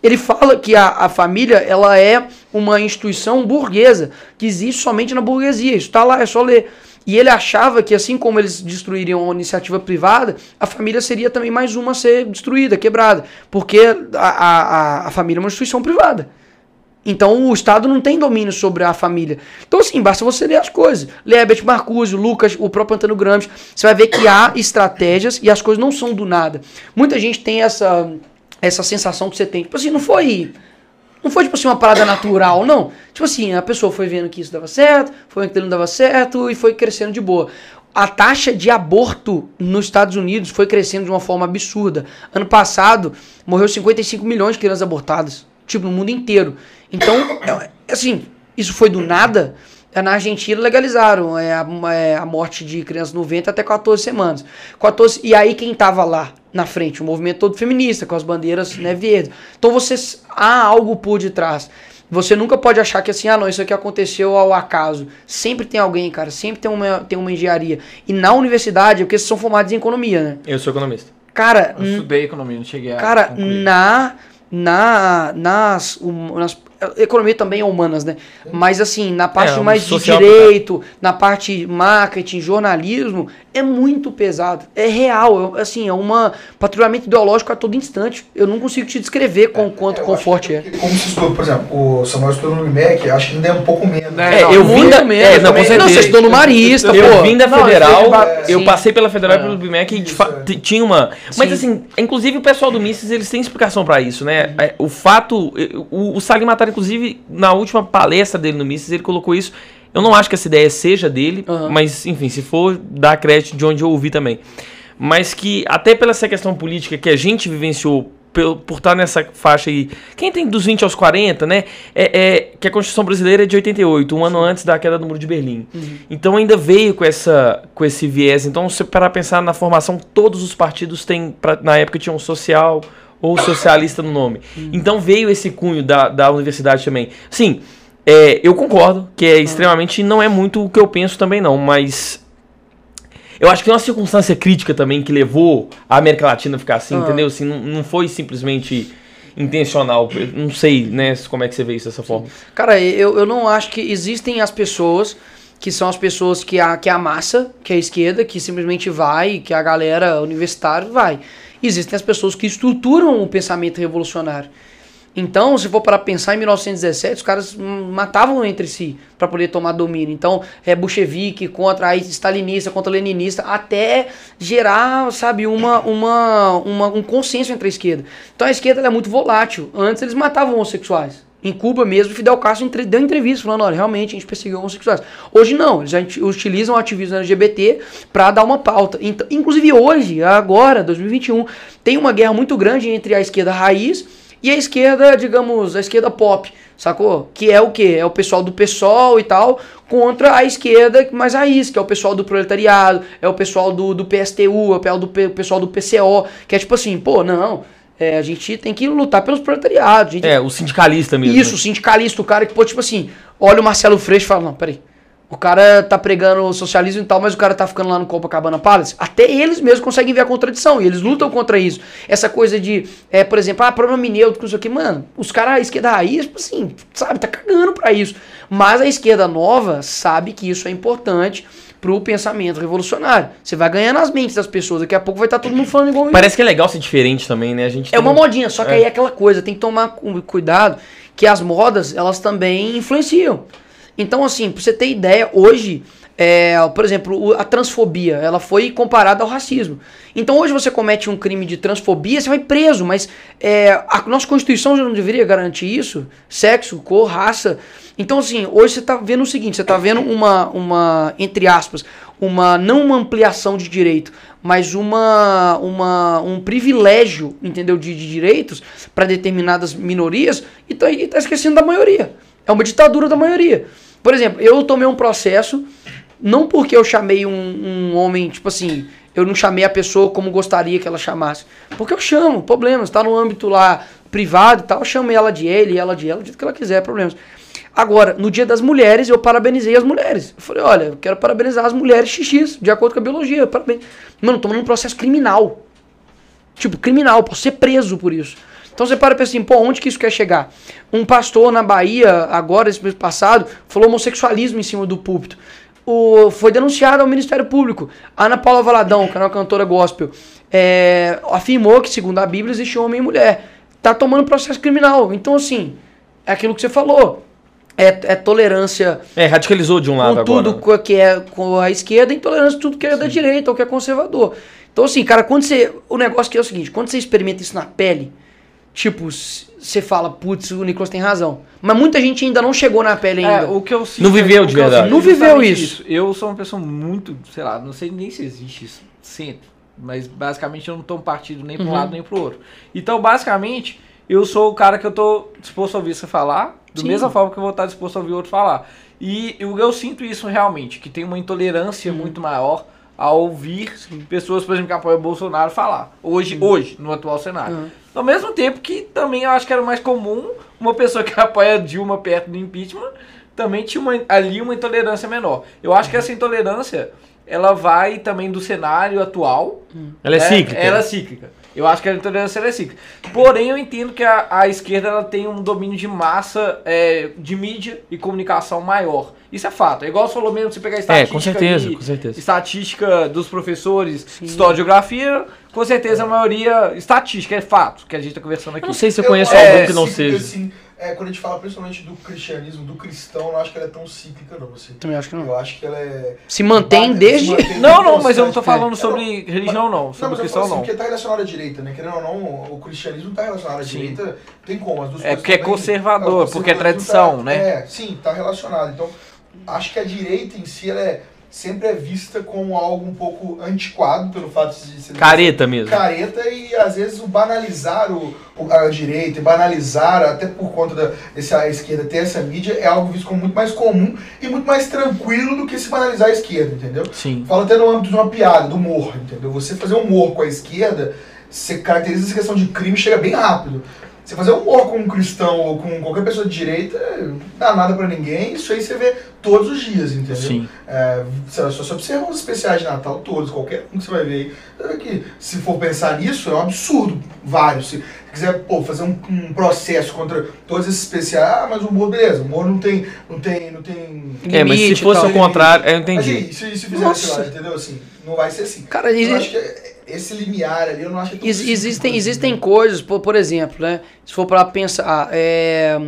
Ele fala que a, a família ela é uma instituição burguesa, que existe somente na burguesia. Isso está lá, é só ler. E ele achava que, assim como eles destruiriam a iniciativa privada, a família seria também mais uma a ser destruída, quebrada. Porque a, a, a família é uma instituição privada. Então o Estado não tem domínio sobre a família. Então, assim, basta você ler as coisas. Ler Herbert Marcuse, Lucas, o próprio Antônio Gramsci. Você vai ver que há estratégias e as coisas não são do nada. Muita gente tem essa, essa sensação que você tem. Tipo assim, não foi. Não foi, tipo assim, uma parada natural, não. Tipo assim, a pessoa foi vendo que isso dava certo, foi vendo que não dava certo e foi crescendo de boa. A taxa de aborto nos Estados Unidos foi crescendo de uma forma absurda. Ano passado, morreu 55 milhões de crianças abortadas. Tipo, no mundo inteiro. Então, é, assim, isso foi do nada. É, na Argentina legalizaram é, a, é, a, morte de crianças no ventre até 14 semanas. 14, e aí quem estava lá na frente? O movimento todo feminista, com as bandeiras né, verdes. Então vocês há algo por detrás. Você nunca pode achar que assim, ah não, isso aqui aconteceu ao acaso. Sempre tem alguém, cara, sempre tem uma, tem uma engenharia. E na universidade, porque vocês são formados em economia, né? Eu sou economista. Cara, eu estudei economia, não cheguei a Cara, concluir. na na, nas, um, nas economia também é humanas, né? Mas assim, na parte é, mais de direito, na parte marketing, jornalismo, é muito pesado. É real, é, assim, é um patrulhamento ideológico a todo instante. Eu não consigo te descrever com é, quanto é, conforto é. Como se estudou, por exemplo, o Samuel estudou no IMEC, acho que ainda é um pouco menos. É, não, eu vim da menos, é, não, você, não, você estudou no Marista, eu, pô. Eu vim da Federal, não, eu passei pela Federal e pelo IMEC e tinha uma... Mas Sim. assim, inclusive o pessoal do Mises, eles têm explicação para isso, né? O fato, o, o Salim Matar, inclusive, na última palestra dele no Mises, ele colocou isso eu não acho que essa ideia seja dele, uhum. mas enfim, se for, dá crédito de onde eu ouvi também. Mas que até pela essa questão política que a gente vivenciou por, estar nessa faixa aí. Quem tem dos 20 aos 40, né? É, é que a Constituição brasileira é de 88, um ano antes da queda do Muro de Berlim. Uhum. Então ainda veio com, essa, com esse viés. Então, se para pensar na formação, todos os partidos têm, pra, na época, tinham social ou socialista no nome. Então veio esse cunho da, da universidade também. Sim. É, eu concordo que é extremamente. Não é muito o que eu penso também, não, mas. Eu acho que tem uma circunstância crítica também que levou a América Latina a ficar assim, ah. entendeu? Assim, não, não foi simplesmente intencional. Eu não sei, né, como é que você vê isso dessa forma. Cara, eu, eu não acho que existem as pessoas que são as pessoas que a, que a massa, que é a esquerda, que simplesmente vai, que a galera universitária vai. Existem as pessoas que estruturam o pensamento revolucionário. Então, se for para pensar em 1917, os caras matavam entre si para poder tomar domínio. Então, é bolchevique contra stalinista, contra leninista, até gerar, sabe, uma, uma, uma, um consenso entre a esquerda. Então, a esquerda é muito volátil. Antes, eles matavam homossexuais. Em Cuba mesmo, Fidel Castro entre, deu entrevista falando, olha, realmente a gente perseguiu homossexuais. Hoje não, eles utilizam o ativismo LGBT para dar uma pauta. Então, inclusive hoje, agora, 2021, tem uma guerra muito grande entre a esquerda raiz e a esquerda, digamos, a esquerda pop, sacou? Que é o quê? É o pessoal do PSOL e tal, contra a esquerda mais raiz, que é o pessoal do proletariado, é o pessoal do, do PSTU, é o, do, o pessoal do PCO, que é tipo assim, pô, não, é, a gente tem que lutar pelos proletariados. Gente... É, o sindicalista mesmo. Isso, o sindicalista, o cara que, pô, tipo assim, olha o Marcelo Freixo e fala, não, peraí, o cara tá pregando socialismo e tal, mas o cara tá ficando lá no Copacabana Palace. Até eles mesmos conseguem ver a contradição e eles lutam contra isso. Essa coisa de, é, por exemplo, ah, problema neutro, isso aqui, mano, os caras, a esquerda raiz, tipo assim, sabe, tá cagando pra isso. Mas a esquerda nova sabe que isso é importante pro pensamento revolucionário. Você vai ganhar nas mentes das pessoas, daqui a pouco vai estar tá todo mundo falando igual Parece que é legal ser diferente também, né? A gente é uma modinha, só que é. aí é aquela coisa, tem que tomar cuidado que as modas, elas também influenciam. Então, assim, pra você ter ideia, hoje, é, por exemplo, a transfobia, ela foi comparada ao racismo. Então, hoje você comete um crime de transfobia, você vai preso, mas é, a nossa Constituição já não deveria garantir isso? Sexo, cor, raça. Então, assim, hoje você está vendo o seguinte, você está vendo uma, uma, entre aspas, uma, não uma ampliação de direito, mas uma, uma, um privilégio, entendeu, de, de direitos para determinadas minorias e está tá esquecendo da maioria. É uma ditadura da maioria. Por exemplo, eu tomei um processo, não porque eu chamei um, um homem, tipo assim, eu não chamei a pessoa como gostaria que ela chamasse. Porque eu chamo, problemas, tá no âmbito lá privado e tal, eu chamei ela de ele, ela de ela, do jeito que ela quiser, problemas. Agora, no dia das mulheres, eu parabenizei as mulheres. Eu falei, olha, eu quero parabenizar as mulheres XX, de acordo com a biologia. Parabéns. Mano, tô num processo criminal. Tipo, criminal, posso ser preso por isso. Então você para e pensa assim, pô, onde que isso quer chegar? Um pastor na Bahia, agora, esse mês passado, falou homossexualismo em cima do púlpito. O, foi denunciado ao Ministério Público. Ana Paula Valadão, que é cantora gospel, é, afirmou que, segundo a Bíblia, existe homem e mulher. Tá tomando processo criminal. Então, assim, é aquilo que você falou. É, é tolerância É, radicalizou de um lado com tudo agora. co- que é com a esquerda e intolerância tudo que é da direita ou que é conservador. Então, assim, cara, quando você. O negócio que é o seguinte: quando você experimenta isso na pele, tipo, você fala, putz, o Nicolas tem razão. Mas muita gente ainda não chegou na pele ainda. É, o que eu sinto Não viveu o de verdade. sinto Não é viveu justamente isso. Eu sou uma pessoa muito, sei lá, não sei nem se existe isso sempre, mas basicamente eu não tô partido nem para um Uhum. lado nem pro outro. Então, basicamente, eu sou o cara que eu tô disposto a ouvir você falar, da mesma forma que eu vou estar disposto a ouvir outro falar. E eu, eu sinto isso realmente, que tem uma intolerância Uhum. muito maior a ouvir pessoas, por exemplo, que apoiam o Bolsonaro falar. Hoje, hoje, no atual cenário. Uhum. Ao mesmo tempo que também eu acho que era mais comum uma pessoa que [laughs] apoia Dilma perto do impeachment também tinha uma- ali uma intolerância menor. Eu acho que essa intolerância ela vai também do cenário atual. Ela é né? cíclica. Ela é cíclica. Eu acho que a intolerância é cíclica. Porém, eu entendo que a, a esquerda ela tem um domínio de massa é, de mídia e comunicação maior. Isso é fato. É igual você falou mesmo, você pegar a É, estatística com certeza, com certeza. estatística dos professores, história e geografia, com certeza a maioria estatística, é fato, que a gente está conversando aqui. Eu não sei se eu Eu conheço acho algum que não cíclica, seja. Assim, é, quando a gente fala principalmente do cristianismo, do cristão, eu não acho que ela é tão cíclica, não. Assim. Também acho que não. Eu acho que ela é. Se mantém se desde. mantém Não, não, mas eu não tô falando É, sobre não, religião, não. Não, Sobre mas eu cristão, falo assim, não. porque tá relacionado à direita, né? Querendo ou não, o cristianismo tá relacionado à Sim. direita, tem como. As duas É porque é conservador, o porque é conservadorismo tradição, tá- né? É, sim, tá relacionado. Então, acho que a direita em si, ela é, sempre é vista como algo um pouco antiquado, pelo fato de ser Careta mesmo. careta e às vezes o banalizar o, a direita, banalizar, até por conta da desse, a esquerda ter essa mídia, é algo visto como muito mais comum e muito mais tranquilo do que se banalizar a esquerda, entendeu? Sim. Fala até no âmbito de uma piada, do humor, entendeu? Você fazer humor com a esquerda, você caracteriza essa questão de crime chega bem rápido. Você fazer humor com um cristão ou com qualquer pessoa de direita, não dá nada pra ninguém, isso aí você vê todos os dias, entendeu? Sim. É, sei só você observa os especiais de Natal todos, qualquer um que você vai ver aí. Que, se for pensar nisso, é um absurdo, vários. Se quiser pô, fazer um, um processo contra todos esses especiais, ah, mas o humor, beleza, o humor não tem. Não tem, não tem É, mas se fosse tal. o contrário, eu mas entendi. e se, se fizer assim, Nossa. lá, entendeu? Assim, não vai ser assim. Cara, eu exi- acho que é- esse limiar ali, eu não acho que é tão Ex- existem, existem né? coisas, por, por exemplo, né? Se for para pensar, é,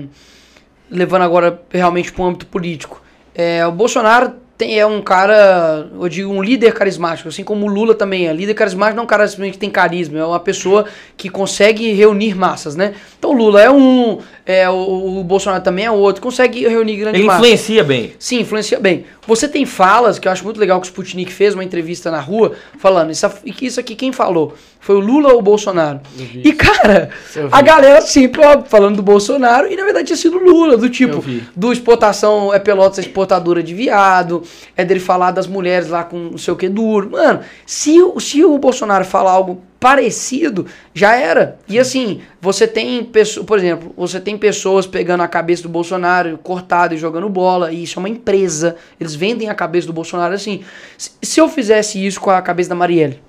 levando agora realmente para o âmbito político, é, o Bolsonaro tem, é um cara, eu digo, um líder carismático, assim como o Lula também é. Líder carismático não é um cara simplesmente que tem carisma, é uma pessoa que consegue reunir massas, né? Então o Lula é um, é, o, o Bolsonaro também é outro, consegue reunir grandes Ele massas. influencia bem. Sim, influencia bem. Você tem falas, que eu acho muito legal que o Sputnik fez uma entrevista na rua, falando, isso, e que isso aqui quem falou? Foi o Lula ou o Bolsonaro? E, cara, a galera sempre, ó, falando do Bolsonaro, e na verdade tinha sido o Lula, do tipo, do exportação, é Pelotas exportadora de viado, é dele falar das mulheres lá com não sei o que duro. Mano, se, o- se o Bolsonaro falar algo parecido, já era. E assim, você tem pessoas, por exemplo, você tem pessoas pegando a cabeça do Bolsonaro, cortado e jogando bola, e isso é uma empresa. Eles vendem a cabeça do Bolsonaro assim. Se, se eu fizesse isso com a cabeça da Marielle,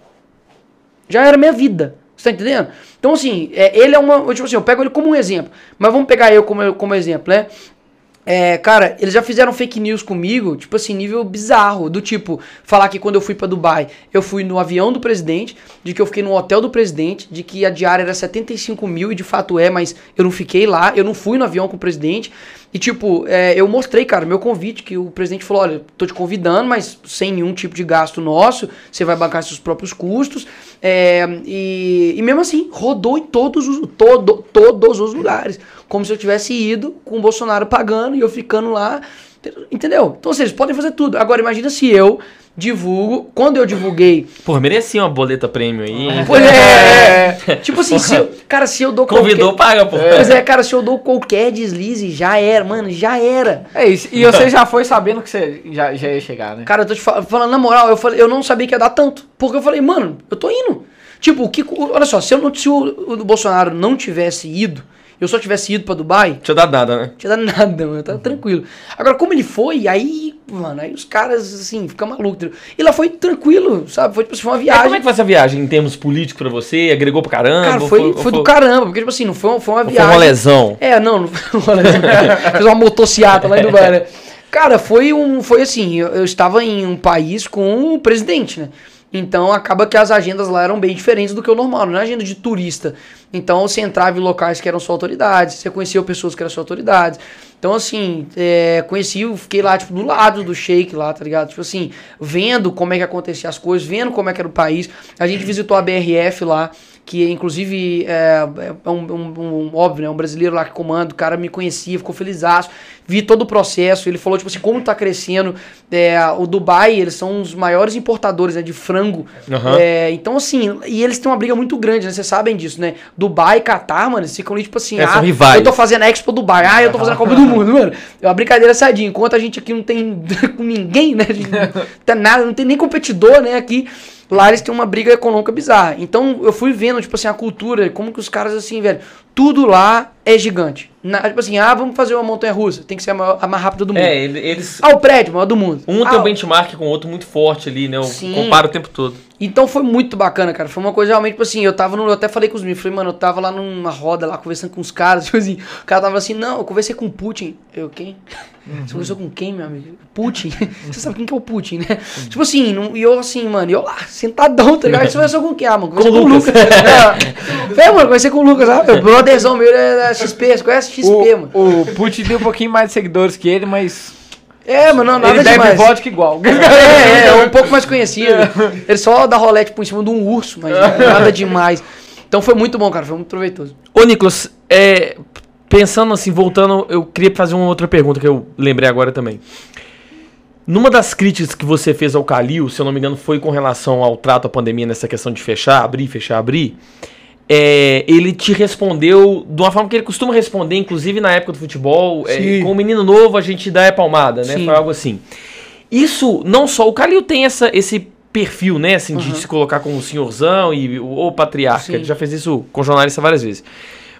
já era minha vida. Você tá entendendo? Então, assim, é, ele é uma. Tipo assim, eu pego ele como um exemplo. Mas vamos pegar eu como, como exemplo, né? É, cara, eles já fizeram fake news comigo, tipo assim, nível bizarro. Do tipo, falar que quando eu fui pra Dubai, eu fui no avião do presidente, de que eu fiquei no hotel do presidente, de que a diária era 75 mil, e de fato é, mas eu não fiquei lá, eu não fui no avião com o presidente. E tipo, é, eu mostrei, cara, meu convite, que o presidente falou: olha, tô te convidando, mas sem nenhum tipo de gasto nosso, você vai bancar seus próprios custos. É, e, e mesmo assim, rodou em todos os, todo, todos os lugares. Como se eu tivesse ido com o Bolsonaro pagando e eu ficando lá. Entendeu? Então, vocês podem fazer tudo. Agora, imagina se eu divulgo, quando eu divulguei. Pô, merecia uma boleta prêmio aí. Pois é, é. [laughs] Tipo assim, se eu, cara, se eu dou Convidou, qualquer. paga, pô. Pois é, cara, se eu dou qualquer deslize, já era, mano, já era. É isso. E você já foi sabendo que você já, já ia chegar, né? Cara, eu tô te fal- falando na moral, eu, falei, eu não sabia que ia dar tanto. Porque eu falei, mano, eu tô indo. Tipo, o que. Olha só, se, eu não, se o, o Bolsonaro não tivesse ido, eu só tivesse ido pra Dubai, eu dar nada, né? tinha dado [laughs] nada, mano, tava tranquilo. Agora, como ele foi, aí, mano, aí os caras, assim, ficam malucos. entendeu? E lá foi tranquilo, sabe? Foi tipo assim, uma Mas viagem. como é que foi essa viagem em termos políticos pra você? Agregou pra caramba? Cara, Ou foi, ou foi do caramba, porque, tipo assim, não foi, foi uma ou Foi viagem. uma lesão. É, não, não foi uma lesão. [laughs] Fez uma motociata lá em Dubai, né? Cara, foi um. Foi assim, eu, eu estava em um país com o presidente, né? Então acaba que as agendas lá eram bem diferentes do que o normal, não é agenda de turista. Então você entrava em locais que eram só autoridades, você conhecia pessoas que eram só autoridades. Então, assim, é, conheci, fiquei lá, tipo, do lado do shake lá, tá ligado? Tipo assim, vendo como é que acontecia as coisas, vendo como é que era o país. A gente visitou a BRF lá, que inclusive é, é um, um- um- óbvio, né? Um brasileiro lá que comanda, o cara me conhecia, ficou felizaço, vi todo o processo, ele falou, tipo assim, como tá crescendo. É, o Dubai, eles são os maiores importadores né, de frango. Aham. É, então, assim, e eles têm uma briga muito grande, né? Vocês sabem disso, né? Dubai e Catar, mano, eles ficam ali, tipo assim, É, ah, eu tô fazendo a Expo Dubai, ah, eu tô fazendo a Copa do Mundo, mano. É uma brincadeira sadinha. Enquanto a gente aqui não tem com [laughs] ninguém, né? [laughs] Não tem nada, não tem nem competidor, né? Aqui. Lá eles têm uma briga econômica bizarra. Então eu fui vendo, tipo assim, a cultura, como que os caras, assim, velho, tudo lá é gigante. Na- tipo assim, ah, vamos fazer uma montanha russa, tem que ser a, maior- a mais rápida do mundo. É, ele- eles. Ah, o prédio, maior do mundo. Um ah, tem um benchmark com o outro muito forte ali, né? Eu Sim. comparo o tempo todo. Então foi muito bacana, cara. Foi uma coisa realmente, tipo assim, eu tava no. Eu até falei com os meninos, falei, mano, eu tava lá numa roda lá conversando com os caras, [laughs] tipo assim, o cara tava assim, não, eu conversei com o Putin. Eu, quem? Você conversou com quem, meu amigo? Putin. [laughs] Você sabe quem que é o Putin, né? Tipo assim, e eu assim, mano, e eu lá, sentadão, tá ligado? Você [laughs] conversou com quem? Ah, mano, conversei com, o Lucas. É, mano, conversei com o Lucas, ah, meu brotherzão meu é da XP, você conhece XP, mano? O, o Putin tem um pouquinho mais de seguidores que ele, mas É, mano, não, nada ele bebe demais. vodka igual. É, é, é um pouco mais conhecido. [laughs] Ele só dá rolé, tipo, em cima de um urso, mas nada demais. Então foi muito bom, cara, foi muito proveitoso. Ô, Nicolas, é, pensando assim, voltando, eu queria fazer uma outra pergunta que eu lembrei agora também. Numa das críticas que você fez ao Calil, se eu não me engano, foi com relação ao trato à pandemia nessa questão de fechar, abrir, fechar, abrir. É, ele te respondeu de uma forma que ele costuma responder, inclusive na época do futebol. é, com o menino novo a gente dá é palmada, né? Sim. Foi algo assim. Isso, não só. O Calil tem essa, esse perfil, né? Assim, de se colocar como senhorzão e o, o patriarca. Sim. Ele já fez isso com jornalista várias vezes.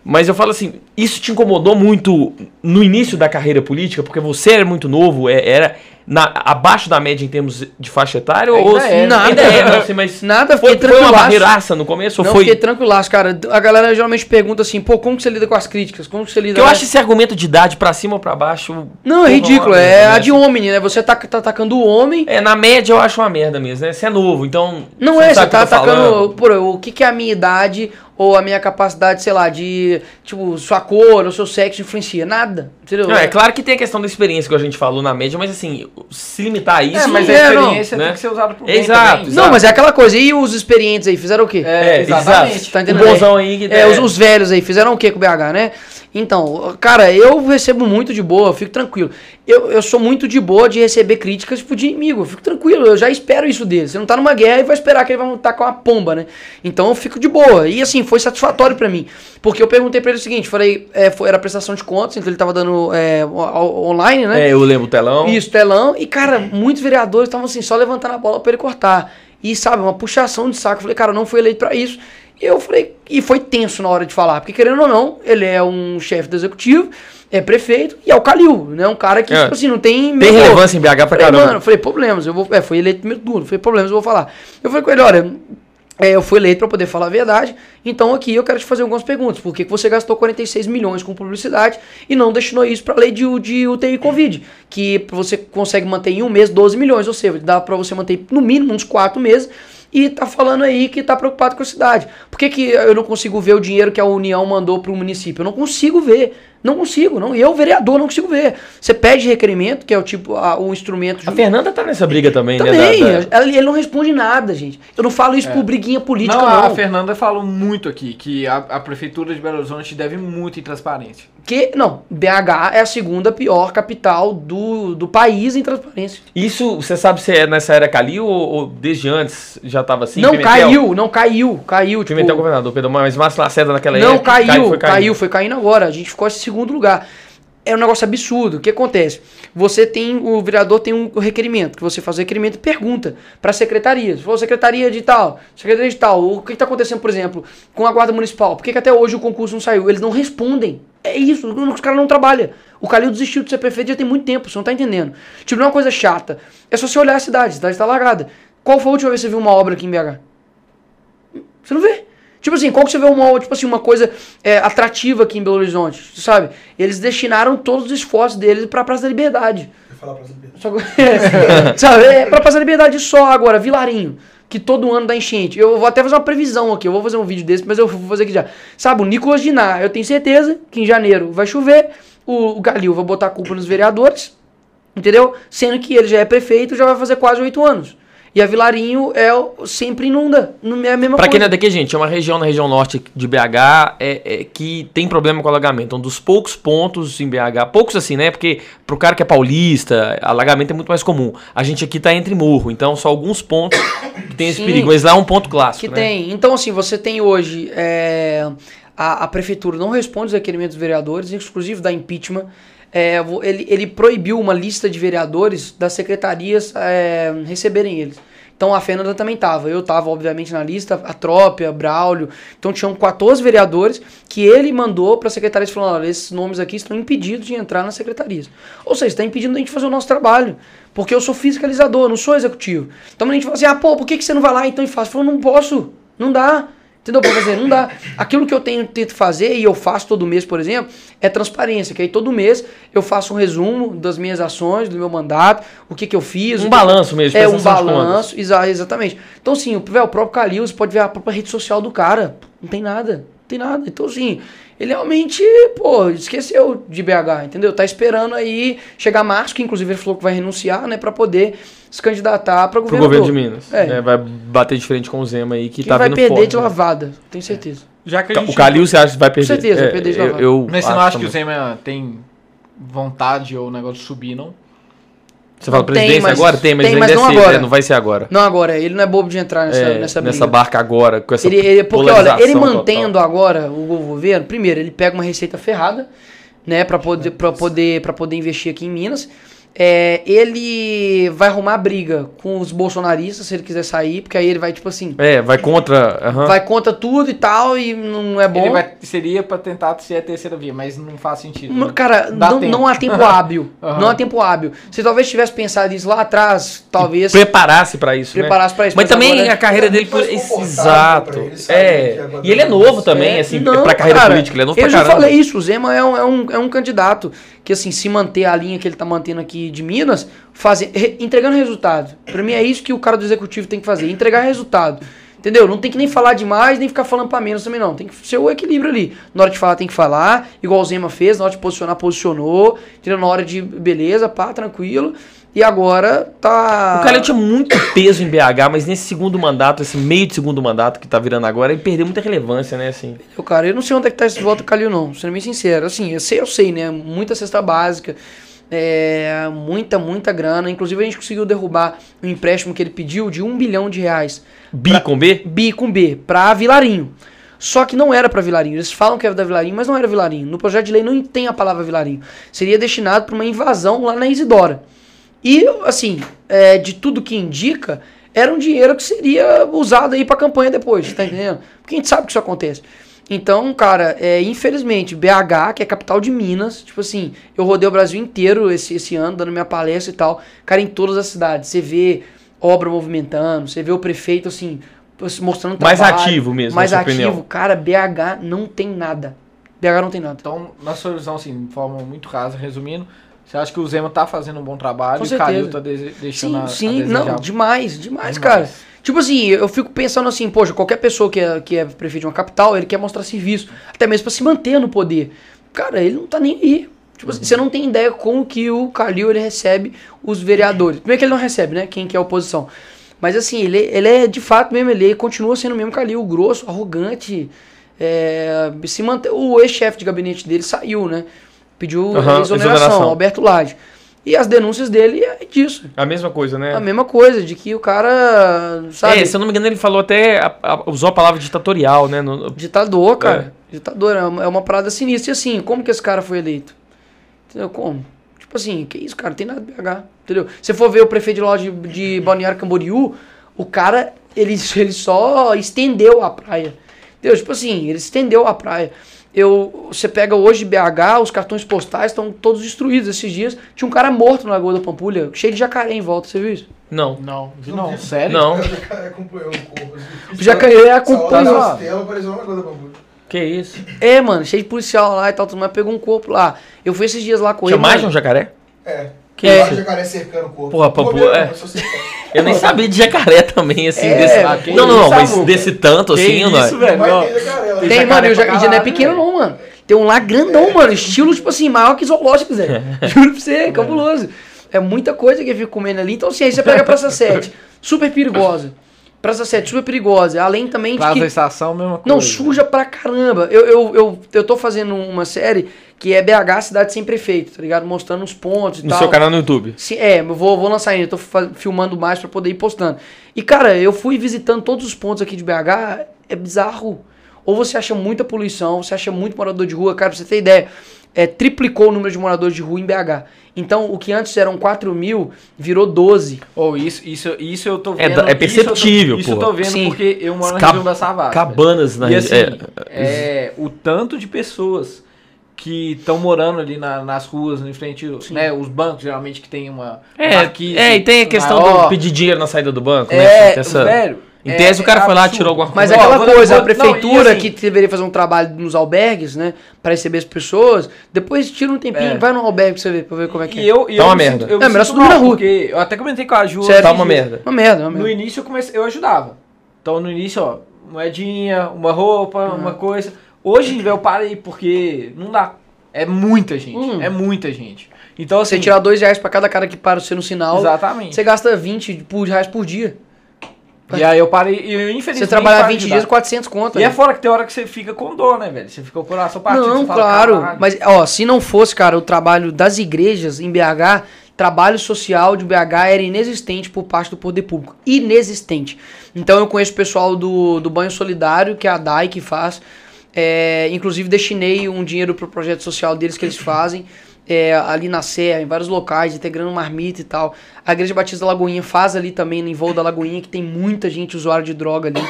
Mas eu falo assim, isso te incomodou muito no início da carreira política, porque você era muito novo, é- era na- abaixo da média em termos de faixa etária? Ainda ou é, nada. ainda é, não sei, mas Nada, foi, foi uma barreiraça no começo? Não, ou foi? fiquei tranquilaço, cara. A galera geralmente pergunta assim, pô, como que você lida com as críticas? Como que você lida... Porque eu acho esse argumento de idade pra cima ou pra baixo. Não, é ridículo. É a né? de homem, né? Você tá, tá atacando o homem... É, na média eu acho uma merda mesmo, né? Você é novo, então. Não você é, você que tá atacando. Pô, o que, que é a minha idade ou a minha capacidade, sei lá, de. Tipo, sua cor ou seu sexo influencia? Nada. Entendeu? Não, é claro que tem a questão da experiência que a gente falou na média, mas assim, se limitar a isso. É, mas a é, não, experiência né? tem que ser usada por bem Exato, também. Não, mas é aquela coisa. E os experientes aí, fizeram o quê? É, exatamente. Tá O entendendo? bonzão aí que É, os, os velhos aí fizeram o que com o BH, né? Então, cara, eu recebo muito de boa, eu fico tranquilo. Eu, eu sou muito de boa de receber críticas, tipo, de inimigo. Eu fico tranquilo, eu já espero isso dele. Você não tá numa guerra e vai esperar que ele vai tacar uma pomba, né? Então eu fico de boa. E assim, foi satisfatório pra mim. Porque eu perguntei pra ele o seguinte: falei, é, foi, era prestação de contas, então ele tava dando é, online, né? É, eu lembro o telão. Isso, telão. E, cara, muitos vereadores estavam assim, só levantando a bola pra ele cortar. E, sabe, uma puxação de saco. Eu falei, cara, eu não fui eleito pra isso. E eu falei, e foi tenso na hora de falar, porque querendo ou não, ele é um chefe do executivo, é prefeito e é o Calil, né? Um cara que, É. tipo assim, não tem. Tem relevância em BH pra falei, caramba. Mano, eu falei, problemas, eu vou. É, foi eleito primeiro turno, falei, problemas, eu vou falar. Eu falei com ele, olha. é, eu fui eleito pra poder falar a verdade, então aqui eu quero te fazer algumas perguntas. Por que, que você gastou 46 milhões com publicidade e não destinou isso pra lei de, de UTI Covid? Que você consegue manter em um mês 12 milhões, ou seja, dá pra você manter no mínimo uns 4 meses e tá falando aí que tá preocupado com a cidade. Por que, que eu não consigo ver o dinheiro que a União mandou pro município? Eu não consigo ver. Não consigo, não. E eu, vereador, não consigo ver. Você pede requerimento, que é o tipo, a- o instrumento. A Fernanda tá nessa briga também, Também, né? da- da- ele não responde nada, gente. Eu não falo isso por briguinha política, não, não. a Fernanda falou muito aqui que a, a prefeitura de Belo Horizonte deve muito em transparência. Que, não, BH é a segunda pior capital do, do país em transparência. Isso, você sabe se é nessa era Calil ou, ou desde antes já tava assim? não Pimentel? caiu, não caiu, caiu. Tipo, Pimentel governador, Pedro, mas Márcio Lacerda naquela não época. caiu, foi caiu, caindo. foi caindo agora. A gente ficou em segundo lugar. É um negócio absurdo. O que acontece? Você tem, o vereador tem um requerimento, que você faz o requerimento e pergunta para secretarias. Falou, secretaria de tal, secretaria de tal. O que está acontecendo, por exemplo, com a Guarda Municipal? Por que, que até hoje o concurso não saiu? Eles não respondem. É isso, os caras não trabalham. O Calil desistiu de ser prefeito já tem muito tempo, você não tá entendendo. Tipo, não é uma coisa chata. É só você olhar a cidade, a cidade está largada. Qual foi a última vez que você viu uma obra aqui em BH? Você não vê. Tipo assim, qual que você vê uma, tipo assim, uma coisa é, atrativa aqui em Belo Horizonte, sabe? Eles destinaram todos os esforços deles pra Praça da Liberdade. Eu ia falar pra Pedro. Só que- [laughs] sabe? É pra Praça da Liberdade só agora, Vilarinho. Que todo ano dá enchente. Eu vou até fazer uma previsão aqui. Eu vou fazer um vídeo desse, mas eu vou fazer aqui já. Sabe, o Nicolas Diná, eu tenho certeza que em janeiro vai chover. O, o Galil vai botar a culpa nos vereadores. Entendeu? Sendo que ele já é prefeito, já vai fazer quase oito anos. E a Vilarinho é sempre inunda. Não é a mesma Pra quem coisa. não é daqui, gente, é uma região na região norte de BH é, é, que tem problema com alagamento. Um dos poucos pontos em BH, poucos assim, né? Porque pro cara que é paulista, alagamento é muito mais comum. A gente aqui tá entre morro, então só alguns pontos que tem esse Sim. perigo. Mas lá é um ponto clássico, Que né? tem. Então, assim, você tem hoje. é, a, a prefeitura não responde os requerimentos dos vereadores, inclusive da impeachment. É, ele, ele proibiu uma lista de vereadores das secretarias é, receberem eles. Então a Fernanda também estava. Eu estava, obviamente, na lista, a Trópia, Braulio. Então tinham 14 vereadores que ele mandou para as secretarias falando: olha, esses nomes aqui estão impedidos de entrar nas secretarias. Ou seja, está impedindo a gente fazer o nosso trabalho. Porque eu sou fiscalizador, não sou executivo. Então a gente fala assim: ah, pô, por que, que você não vai lá então e faz? Eu falo, não posso, não dá. Entendeu? Pra fazer, não dá. Aquilo que eu tenho tento fazer e eu faço todo mês, por exemplo, é transparência. Que aí todo mês eu faço um resumo das minhas ações, do meu mandato, o que, que eu fiz. Um balanço mesmo, É um balanço, exa exatamente. Então, assim, o, véio, o próprio Calil, você pode ver a própria rede social do cara. Não tem nada. Não tem nada. Então, assim, ele realmente, pô, esqueceu de BH, entendeu? Tá esperando aí chegar março, que inclusive ele falou que vai renunciar, né, pra poder se candidatar pra Pro governador. governo de Minas. É. né? Vai bater de frente com o Zema aí, que Quem tá vai vindo perder forte. de né? lavada, tenho certeza. Já que a gente O Calil, você acha que vai perder? certeza, vai perder de eu, lavada. eu Mas você não acho acha que o também. Zema tem vontade ou negócio de subir, não? Você fala Tem, presidência mas- agora? Tem, mas tem, mas é não cedo, agora. não vai ser agora. Não agora, ele não é bobo de entrar nessa, É, nessa nessa, briga. barca agora, com essa Ele, ele- porque, olha, ele mantendo total. agora o governo, primeiro, ele pega uma receita ferrada, né, pra poder, pra poder, pra poder investir aqui em Minas. É, ele vai arrumar briga com os bolsonaristas, se ele quiser sair, porque aí ele vai, tipo assim, É, vai contra. aham. vai contra tudo e tal, e não é bom. Ele vai, seria pra tentar ser a terceira via, mas não faz sentido. Não, né? Cara, Dá não, tempo. não há tempo [laughs] hábil. Aham. Não há tempo hábil. Se talvez tivesse pensado isso lá atrás, talvez Preparasse pra isso, né? preparasse pra isso. Mas também agora- a carreira É dele muito foi exato. ele, É. E ele é tá novo mais- também, É, assim, não, pra carreira cara, política, ele é novo Eu pra já caramba. falei isso, o Zema é um, é, um, é um candidato que, assim, se manter a linha que ele tá mantendo aqui de Minas, fazer, re- entregando resultado. Pra mim é isso que o cara do executivo tem que fazer, entregar resultado. Entendeu? Não tem que nem falar demais, nem ficar falando pra menos também, não. Tem que ser o equilíbrio ali. Na hora de falar, tem que falar, igual o Zema fez, na hora de posicionar, posicionou. Entendeu? Na hora de, beleza, pá, tranquilo. E agora tá. O Calil tinha muito peso em BH, mas nesse segundo mandato, esse meio de segundo mandato que tá virando agora, ele perdeu muita relevância, né, assim. Eu, cara, eu não sei onde é que tá esse voto do Calil, não. Sendo bem sincero. Assim, eu sei, eu sei, né? Muita cesta básica, é, muita, muita grana. Inclusive, a gente conseguiu derrubar o empréstimo que ele pediu de um bilhão de reais. Bi Pra- com B? Bi com B, pra Vilarinho. Só que não era pra Vilarinho. Eles falam que era da Vilarinho, mas não era Vilarinho. No projeto de lei não tem a palavra Vilarinho. Seria destinado para uma invasão lá na Isidora. E, assim, é, de tudo que indica, era um dinheiro que seria usado aí pra campanha depois, tá entendendo? Porque a gente sabe que isso acontece. Então, cara, é, infelizmente, BH, que é a capital de Minas, tipo assim, eu rodei o Brasil inteiro esse, esse ano, dando minha palestra e tal, cara, em todas as cidades. Você vê obra movimentando, você vê o prefeito, assim, mostrando Mais trabalho, ativo mesmo, Mais na sua ativo. opinião. Cara, BH não tem nada. BH não tem nada. Então, na sua visão, assim, de forma muito rasa, resumindo, você acha que o Zema tá fazendo um bom trabalho e o Calil tá dese- deixando Sim, sim, não, demais, demais, Demais. cara. Tipo assim, eu fico pensando assim, poxa, qualquer pessoa que é, que é prefeito de uma capital, ele quer mostrar serviço, até mesmo pra se manter no poder. cara, ele não tá nem aí. Tipo assim, você não tem ideia como que o Calil ele recebe os vereadores. Primeiro que ele não recebe, né? Quem que é a oposição. Mas assim, ele, ele é de fato mesmo, ele continua sendo o mesmo Calil, grosso, arrogante. É, se mantém, o ex-chefe de gabinete dele saiu, né? Pediu Aham, exoneração, exoneração. Alberto Lage. E as denúncias dele é disso. A mesma coisa, né? A mesma coisa, de que o cara, sabe, É, se eu não me engano, ele falou até. a- a- usou a palavra ditatorial, né? No- ditador, cara. Ditador, é uma, é uma parada sinistra. E assim, como que esse cara foi eleito? Entendeu? Como? Tipo assim, que isso, cara? Não tem nada de BH. Entendeu? Se for ver o prefeito de lá de, de Balneário Camboriú, o cara, ele, [laughs] ele só estendeu a praia. Entendeu? Tipo assim, ele estendeu a praia. Eu, você pega hoje BH, os cartões postais estão todos destruídos. Esses dias tinha um cara morto na Lagoa da Pampulha, cheio de jacaré em volta, você viu isso? Não. Não, vi Não não. vi. Sério? Não. O jacaré acompanhou o corpo. O jacaré Essa acompanhou. Que isso? É, mano, cheio de policial lá e tal, tudo mais, pegou um corpo lá. Eu fui esses dias lá com Tinha ele. mais de mano. um jacaré? É. Que isso? jacaré cercando o corpo. Porra, bobeira, é. Eu nem sabia de jacaré também, assim. É, desse... ah, que Não, não, não, mas Samuca? desse tanto, assim, não é? isso, velho? Não. tem jacaré. Tem, jacaré mano, e o pra ja- e não é pequeno velho. não, mano. Tem um lá grandão, mano. Estilo, tipo assim, maior que zoológico, Zé. [laughs] Juro pra você, cabuloso. É muita coisa que eu fico comendo ali. Então, assim, aí você pega a Praça [laughs] 7, super perigosa. Praça 7, super perigosa. Além também de Praça que... da estação, mesma coisa. Não, suja pra caramba. Eu, eu, eu, eu tô fazendo uma série que é BH Cidade Sem Prefeito, tá ligado? Mostrando os pontos e No tal. seu canal no YouTube. Sim, é, eu vou, vou lançar ainda, eu tô filmando mais pra poder ir postando. E, cara, eu fui visitando todos os pontos aqui de BH, é bizarro. Ou você acha muita poluição, você acha muito morador de rua, cara, pra você ter ideia, é, triplicou o número de moradores de rua em BH. Então, o que antes eram 4 mil, virou 12. Ou isso, isso, isso eu tô É vendo. da- é perceptível, Isso eu tô, pô. isso eu tô vendo Sim. porque eu moro na região da Savassi. Cabanas na E assim, região. é, o tanto de pessoas que estão morando ali na- nas ruas, em frente, né, os bancos geralmente que tem uma É, marquise é, e tem a questão maior. do pedir dinheiro na saída do banco, né? É, Tem essa- velho. Em é- tese, o cara é foi lá, tirou alguma Mas é aquela coisa, a prefeitura não, assim- que deveria fazer um trabalho nos albergues, né, pra receber as pessoas, depois tira um tempinho, É. vai no albergue pra você ver, pra ver como é que E é. eu, e Tá eu uma me merda. sinto- eu É, me melhor sinto subir na rua. Porque eu até comentei com a Ju. Sério? Tá uma merda. Uma merda, uma No merda. início eu comecei, eu ajudava. Então no início, ó, moedinha, uma roupa, Uhum. uma coisa. Hoje, eu parei porque não dá. É muita gente. Hum. É muita gente. Então assim, Você tirar dois reais pra cada cara que para você no sinal, exatamente. você gasta 20 por- reais por dia. E aí eu parei, e infelizmente Você trabalhar parei 20 de dias, ajudar. 400 conto. E é fora que tem hora que você fica com dor, né, velho? Você fica com o coração partido. Não, fala, claro. Mas, ó, se não fosse, cara, o trabalho das igrejas em BH, trabalho social de BH era inexistente por parte do poder público. Inexistente. Então eu conheço o pessoal do, do Banho Solidário, que é a DAI que faz. É, inclusive destinei um dinheiro pro projeto social deles que eles fazem. É, ali na Serra, em vários locais, integrando marmita e tal. A Igreja Batista da Lagoinha faz ali também, no voo da Lagoinha, que tem muita gente usuário de droga ali.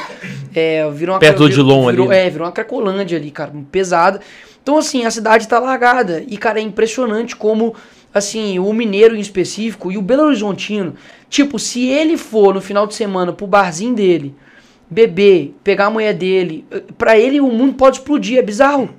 É, virou uma Perto do virou- Odilon ali, virou- né? É, virou uma cracolândia ali, cara, pesada. Então, assim, a cidade tá largada. E, cara, é impressionante como, assim, o mineiro em específico e o Belo Horizontino, tipo, se ele for no final de semana pro barzinho dele, beber, pegar a mulher dele, pra ele o mundo pode explodir, é bizarro.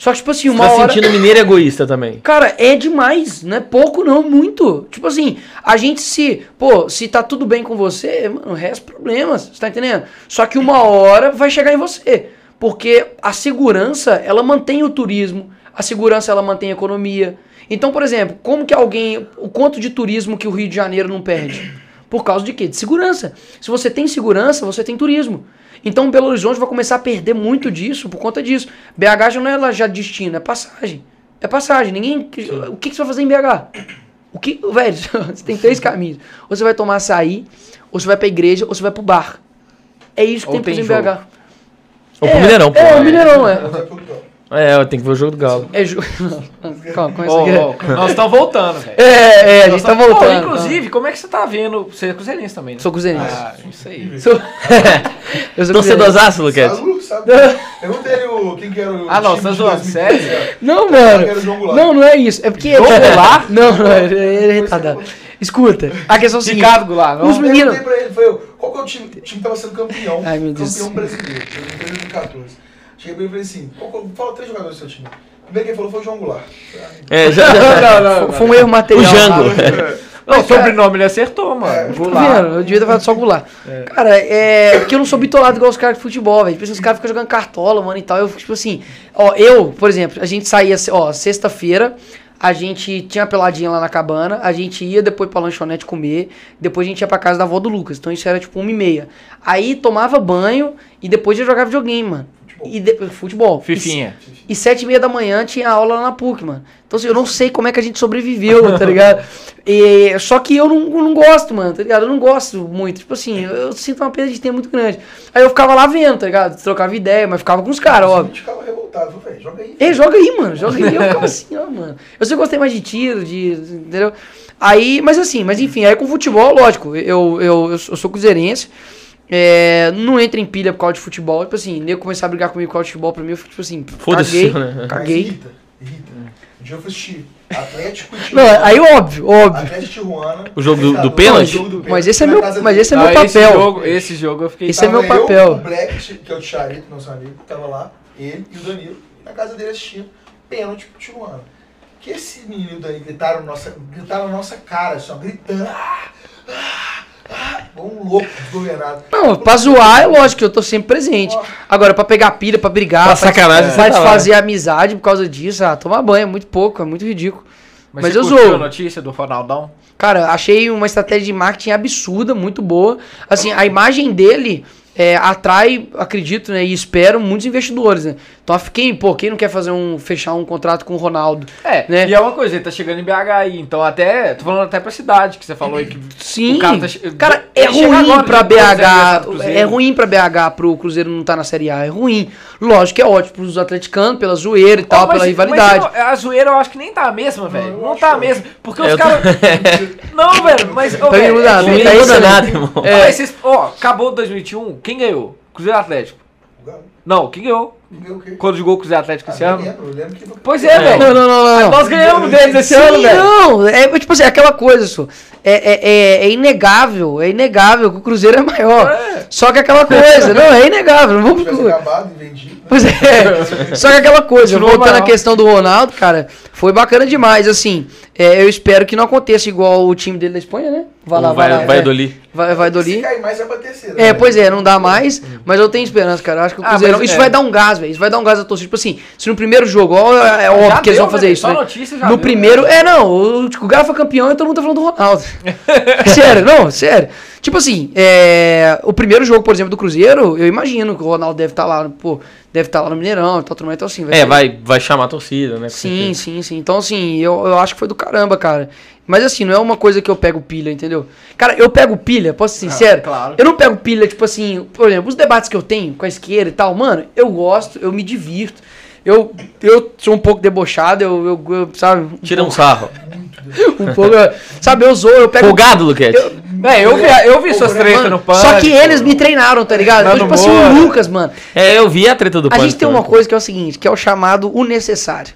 Só que, tipo assim, Você uma tá hora... sentindo mineiro egoísta também. Cara, é demais, não é pouco não, muito. Tipo assim, a gente se, pô, se tá tudo bem com você, mano, resta problemas, você tá entendendo? Só que uma hora vai chegar em você, porque a segurança, ela mantém o turismo, a segurança ela mantém a economia. Então, por exemplo, como que alguém, o quanto de turismo que o Rio de Janeiro não perde? Por causa de quê? De segurança. Se você tem segurança, você tem turismo. Então Belo Horizonte vai começar a perder muito disso por conta disso. BH já não é lá já destino, é passagem. É passagem. Ninguém. O que, que você vai fazer em BH? O que. [laughs] Velho, [laughs] você tem três caminhos. Ou você vai tomar açaí, ou você vai pra igreja, ou você vai pro bar. É isso que Ou tem que fazer em BH. Ou pro Mineirão, pô. É, o Mineirão, é. É. É, eu tenho que ver o jogo do Galo. É ju... [laughs] Calma, aqui. ô, nós estamos voltando, velho. É, é, a gente Nós tá tamo- voltando. inclusive, como é que você tá vendo? Você é cruzeirense também, né? Sou cruzeirense. Ah, isso aí. Sou... [laughs] eu sou. Torcedorzaço, Luquete? Sabe, sabe? Perguntei ele o, quem que era o Ah, não, você tá de zoando, 2015, sério? é. Não, Eu mano. Não, não é isso. É porque. João [laughs] Goulart? Não, não, ele ele é retardado. Escuta, a questão é o seguinte. Ricardo Goulart, não? Os meninos. Perguntei pra ele, foi eu, qual que é o time? O time que tava sendo campeão. Ai, meu Deus. Campeão brasileiro, em 2014. Cheguei pra ele e falei assim, qual, fala três jogadores do seu time. O primeiro que ele falou foi o João Goulart. É, já, já- [laughs] Não, não, não. Foi um erro o material. Jango. [laughs] Não, o sobrenome ele acertou, mano. É. Tá Goulart. vendo? Eu devia ter falado só Goulart. Cara, é. Porque eu não sou bitolado igual os caras de futebol, velho. Tipo assim, os caras ficam jogando cartola, mano, e tal. Eu fico, tipo assim, ó, eu, por exemplo, a gente saía, ó, sexta-feira, a gente tinha uma peladinha lá na cabana, a gente ia depois pra lanchonete comer, depois a gente ia pra casa da avó do Lucas. Então isso era tipo uma e meia. Aí tomava banho e depois ia jogar videogame, mano. E de- futebol. Fifinha. E sete e meia da manhã tinha aula lá na PUC, mano. Então, assim, eu não sei como é que a gente sobreviveu, [laughs] tá ligado? E, só que eu não, não gosto, mano, tá ligado? Eu não gosto muito. Tipo assim, eu, eu sinto uma perda de tempo muito grande. Aí eu ficava lá vendo, tá ligado? Trocava ideia, mas ficava com os caras, A óbvio. gente ficava revoltado, velho, joga aí. Ei, joga aí, mano, joga aí. Eu ficava assim, ó, mano. Eu sempre gostei mais de tiro, de. Entendeu? Aí, mas assim, mas enfim, aí com futebol, lógico, eu, eu, eu sou cruzeirense. É, não entra em pilha por causa de futebol. Tipo assim, nego começar a brigar comigo por causa de futebol, pra mim, eu fico tipo assim, Foda-se, caguei, né? Mas caguei. irrita, irrita. Um dia eu fui assistir Atlético e Não, Tijuana. aí óbvio, óbvio. Atlético e Tijuana. O jogo do- do Fechador, pênalti? do Mas esse é meu- mas esse é meu Ah, esse papel. jogo, esse jogo eu fiquei. Esse é meu papel. Eu, o Black, que é o Charito, nosso amigo, tava lá, ele e o Danilo, na casa dele assistindo, pênalti pro Tijuana. Que esse menino Danilo gritaram, nossa, gritaram na nossa cara, assim, ó, gritando. Ah, ah, ah, um louco desgovernado. Não, pra zoar é lógico que eu tô sempre presente. Agora, pra pegar pilha, pra brigar, Pra pra, sacanagem, pra você tá desfazer amizade por causa disso, ah, tomar banho é muito pouco, é muito ridículo. Mas, Mas, eu zoo. a notícia do Ronaldão? Cara, achei uma estratégia de marketing absurda, muito boa. Assim, a imagem dele é, atrai, acredito, né, e espero muitos investidores, né? Então, quem, pô, quem não quer fazer um, fechar um contrato com o Ronaldo? É, Né? e é uma coisa, ele tá chegando em BH aí, então até, tô falando até pra cidade, que você falou aí que Sim, o cara tá cara, é ruim agora, pra BH, Cruzeiro. é ruim pra BH pro Cruzeiro não estar na Série A, é ruim. Lógico que é ótimo pros atleticanos, pela zoeira e tal, Ó, mas- pela rivalidade. mas a zoeira eu acho que nem tá a mesma, velho. Não acho tá a mesma. Porque É, os caras. não, velho, mas. Velho, não dá, é não tá Não isso, muda né? nada, irmão. Vocês- Ó, acabou 2021, quem ganhou? Cruzeiro Atlético. Não, quem ganhou? Ninguém o quê? Quando jogou o Cruzeiro Atlético Ah, esse ano? lembro, eu lembro que... Pois é, velho. Não, não, não. Nós ganhamos deles esse Sim, ano, velho. não, é tipo assim, aquela coisa, só. É, é, é, é inegável, é inegável que o Cruzeiro é maior. É. Só que aquela coisa, não, é inegável, não vamos... tivesse acabado e vendido... né? Pois é, só que aquela coisa, voltando à questão do Ronaldo, cara, foi bacana demais, assim, é, eu espero que não aconteça igual o time dele da Espanha, né? Vai lá, vai, lá. Vai é. do ali. Vai, vai do Se cair mais, vai pra terceira. É, né? pois é, não dá mais, mas eu tenho esperança, cara. Eu acho que o Ah, Cruzeiro. mas isso é. vai dar um gás, vai dar um gás à torcida. Tipo assim, se no primeiro jogo, ó, é é óbvio Já que eles vão fazer né? isso. Só né? notícia já no deu, primeiro. É, não, o, o Galo foi campeão e todo mundo tá falando do Ronaldo. [laughs] sério, não, sério. Tipo assim, é, o primeiro jogo, por exemplo, do Cruzeiro, eu imagino que o Ronaldo deve estar lá, pô, deve estar lá no Mineirão e tal, tudo mais. Então, assim, vai É, ser- vai, vai chamar a torcida, né? Sim, certeza. sim, sim. Então, assim, eu, eu acho que foi do caramba, cara. Mas, assim, não é uma coisa que eu pego pilha, entendeu? Cara, eu pego pilha, posso ser sincero? claro. Eu não pego pilha, tipo assim, por exemplo, os debates que eu tenho com a esquerda e tal, mano, eu gosto, eu me divirto. Eu, eu sou um pouco debochado, eu, eu, eu, sabe? um Tira um sarro. [laughs] Um pouco, sabe, eu zoo, eu pego. Folgado, Luquete. É, eu vi, eu vi suas tretas no pânico. só que eles me treinaram, tá ligado? Eu, Nando tipo assim, o Lucas, mano. É, eu vi a treta do A Pânico gente tem uma coisa que é o seguinte, que é o chamado o necessário.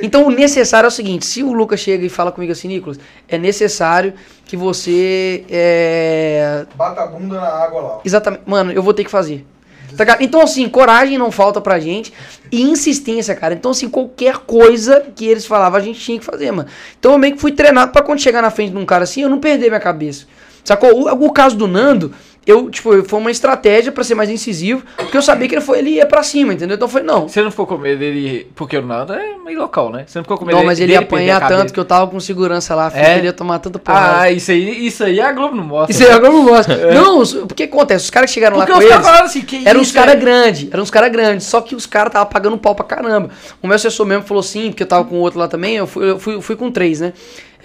Então o necessário é o seguinte, se o Lucas chega e fala comigo assim, Nicolas, é necessário que você é, Bata a bunda na água lá. Exatamente. Mano, eu vou ter que fazer. Tá? Então, assim, coragem não falta pra gente. E insistência, cara. Então, assim, qualquer coisa que eles falavam, a gente tinha que fazer, mano. Então, eu meio que fui treinado pra quando chegar na frente de um cara assim, eu não perder minha cabeça. Sacou? O, o caso do Nando, eu, tipo, foi uma estratégia pra ser mais incisivo, porque eu sabia que ele, foi, ele ia pra cima, entendeu? Então, foi, não. Você não ficou com medo dele. Porque o Nando é meio local, né? Você não ficou com medo Não, mas ele ia a apanhar tanto que eu tava com segurança lá, É? ele ia tomar tanta porrada. Ah, isso aí, isso aí a Globo não mostra. Isso aí agora eu não gosto. Não, os- porque acontece, os caras que chegaram Porque lá com eles... assim, que Eram uns caras é- grandes, eram uns caras grandes, só que os caras tava pagando pau pra caramba. O meu assessor mesmo falou sim, porque eu tava com o outro lá também, eu fui, eu fui, fui com três, né?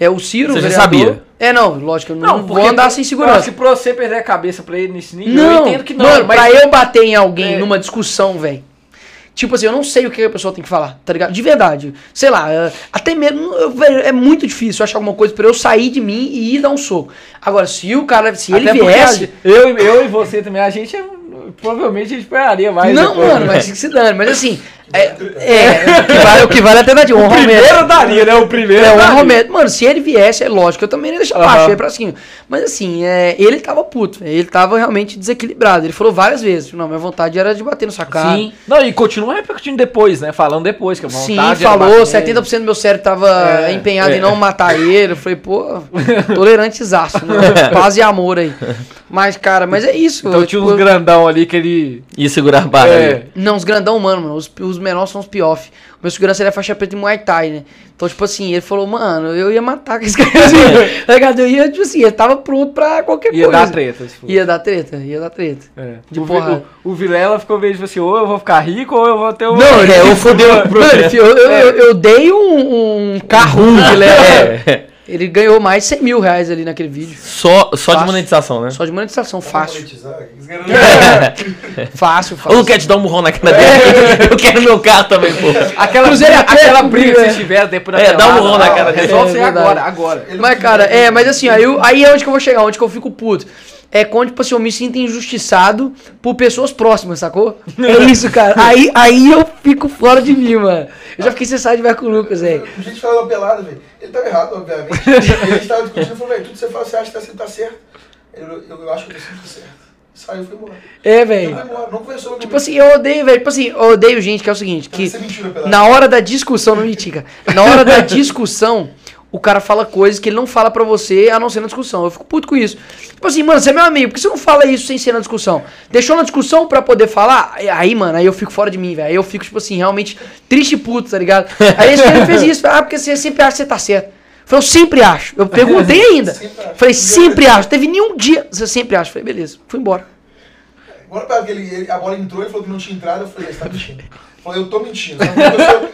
É o Ciro, Você já vereador. sabia? É, não, lógico, eu não, vou porque andar sem segurança. pra você perder a cabeça pra ele nesse nível, Não, eu entendo que não. mano, mas pra eu bater em alguém É. numa discussão, velho. Tipo assim, eu não sei o que a pessoa tem que falar, tá ligado? De verdade. Sei lá, é, até mesmo, é muito difícil achar alguma coisa pra eu sair de mim e ir dar um soco. Agora, se o cara, se ele Até a viesse... eu, eu e você também, a gente é- provavelmente a gente esperaria mais. Não, depois, mano, né? mas que se dane. Mas assim, É, é, [laughs] o que vale, o que vale é a tentativa. Um Primeiro daria, né? O primeiro É, daria. Romero. Mano, se ele viesse, é lógico, eu também ia deixar baixo, ia pra cima. Mas assim, é, ele tava puto, ele tava realmente desequilibrado. Ele falou várias vezes, não, minha vontade era de bater no sacado. Sim. Não, e continua repercutindo depois, né? Falando depois, que a Sim, vontade era falou, bater. 70% do meu cérebro tava É, empenhado é. em não matar ele. Eu falei, pô, tolerantezaço, né? [laughs] Paz e amor aí. Mas, cara, mas é isso. Então eu, tinha tipo, uns grandão ali que ele... E segurar a barra. É. ali. Não, os grandão, mano, mano, os, os menores são os piof. O meu segurança ele é faixa preta em Muay Thai, né? Então, tipo assim, ele falou, mano, eu ia matar com esse [laughs] cara assim, tá ligado? Eu ia, tipo assim, ele tava pronto pra qualquer Ia coisa. dar treta. se for. Ia dar treta, ia dar treta. É. De o, porrada. o, o Vilela ficou meio tipo assim, ou eu vou ficar rico ou eu vou ter um... Não, é, eu fudeu. Mano, eu, eu, eu, eu dei um, um [laughs] carro ele é. [laughs] É. Ele ganhou mais de 100 mil reais ali naquele vídeo. Só, só de Fácil. monetização, né? Só de monetização, fácil. [laughs] Cara- Fácil, Eu fácil. não quero te dar um murrão na cara dele. [laughs] Eu quero meu carro também, pô. Aquela, Cruzeiro briga, Atlético, aquela briga que é. vocês tiveram depois da É, dá um murrão na cara dele. Resolve É, verdade. agora, agora. Ele Mas, cara, é, mas assim, aí, eu- aí é onde que eu vou chegar, onde que eu fico puto. É quando, tipo assim, eu me sinto injustiçado por pessoas próximas, sacou? É isso, cara. Aí, aí eu fico fora de mim, mano. Eu já fiquei cessado de ver com o Lucas, velho. O gente falando pelada, velho. Ele tava errado, obviamente. e a gente tava discutindo, falou, velho, tudo que você fala, você acha que tá, certo, tá certo. Eu, eu, eu acho que eu tô sempre certo. Saiu e foi embora. É, velho. foi embora, não conversou comigo. Tipo assim, eu odeio, velho. Tipo assim, eu odeio gente que é o seguinte, que mentira, pelada. na hora da discussão, não mentir, cara. Na hora da discussão, o cara fala coisas que ele não fala pra você, a não ser na discussão. Eu fico puto com isso. Tipo assim, mano, você é meu amigo, por que você não fala isso sem ser na discussão? Deixou na discussão pra poder falar? Aí, mano, aí eu fico fora de mim, velho. Aí eu fico, tipo assim, realmente triste e puto, tá ligado? Aí esse cara fez isso, ah, porque você sempre acha que você tá certo. Eu falei, eu sempre acho. Eu perguntei [laughs] ainda. Sempre. Falei, sempre acho. Teve nenhum dia. Você sempre acha. Falei, beleza, fui embora. Agora que ele, ele- a bola entrou, ele falou que não tinha entrado, eu falei, você tá mentindo. Falei, eu tô mentindo.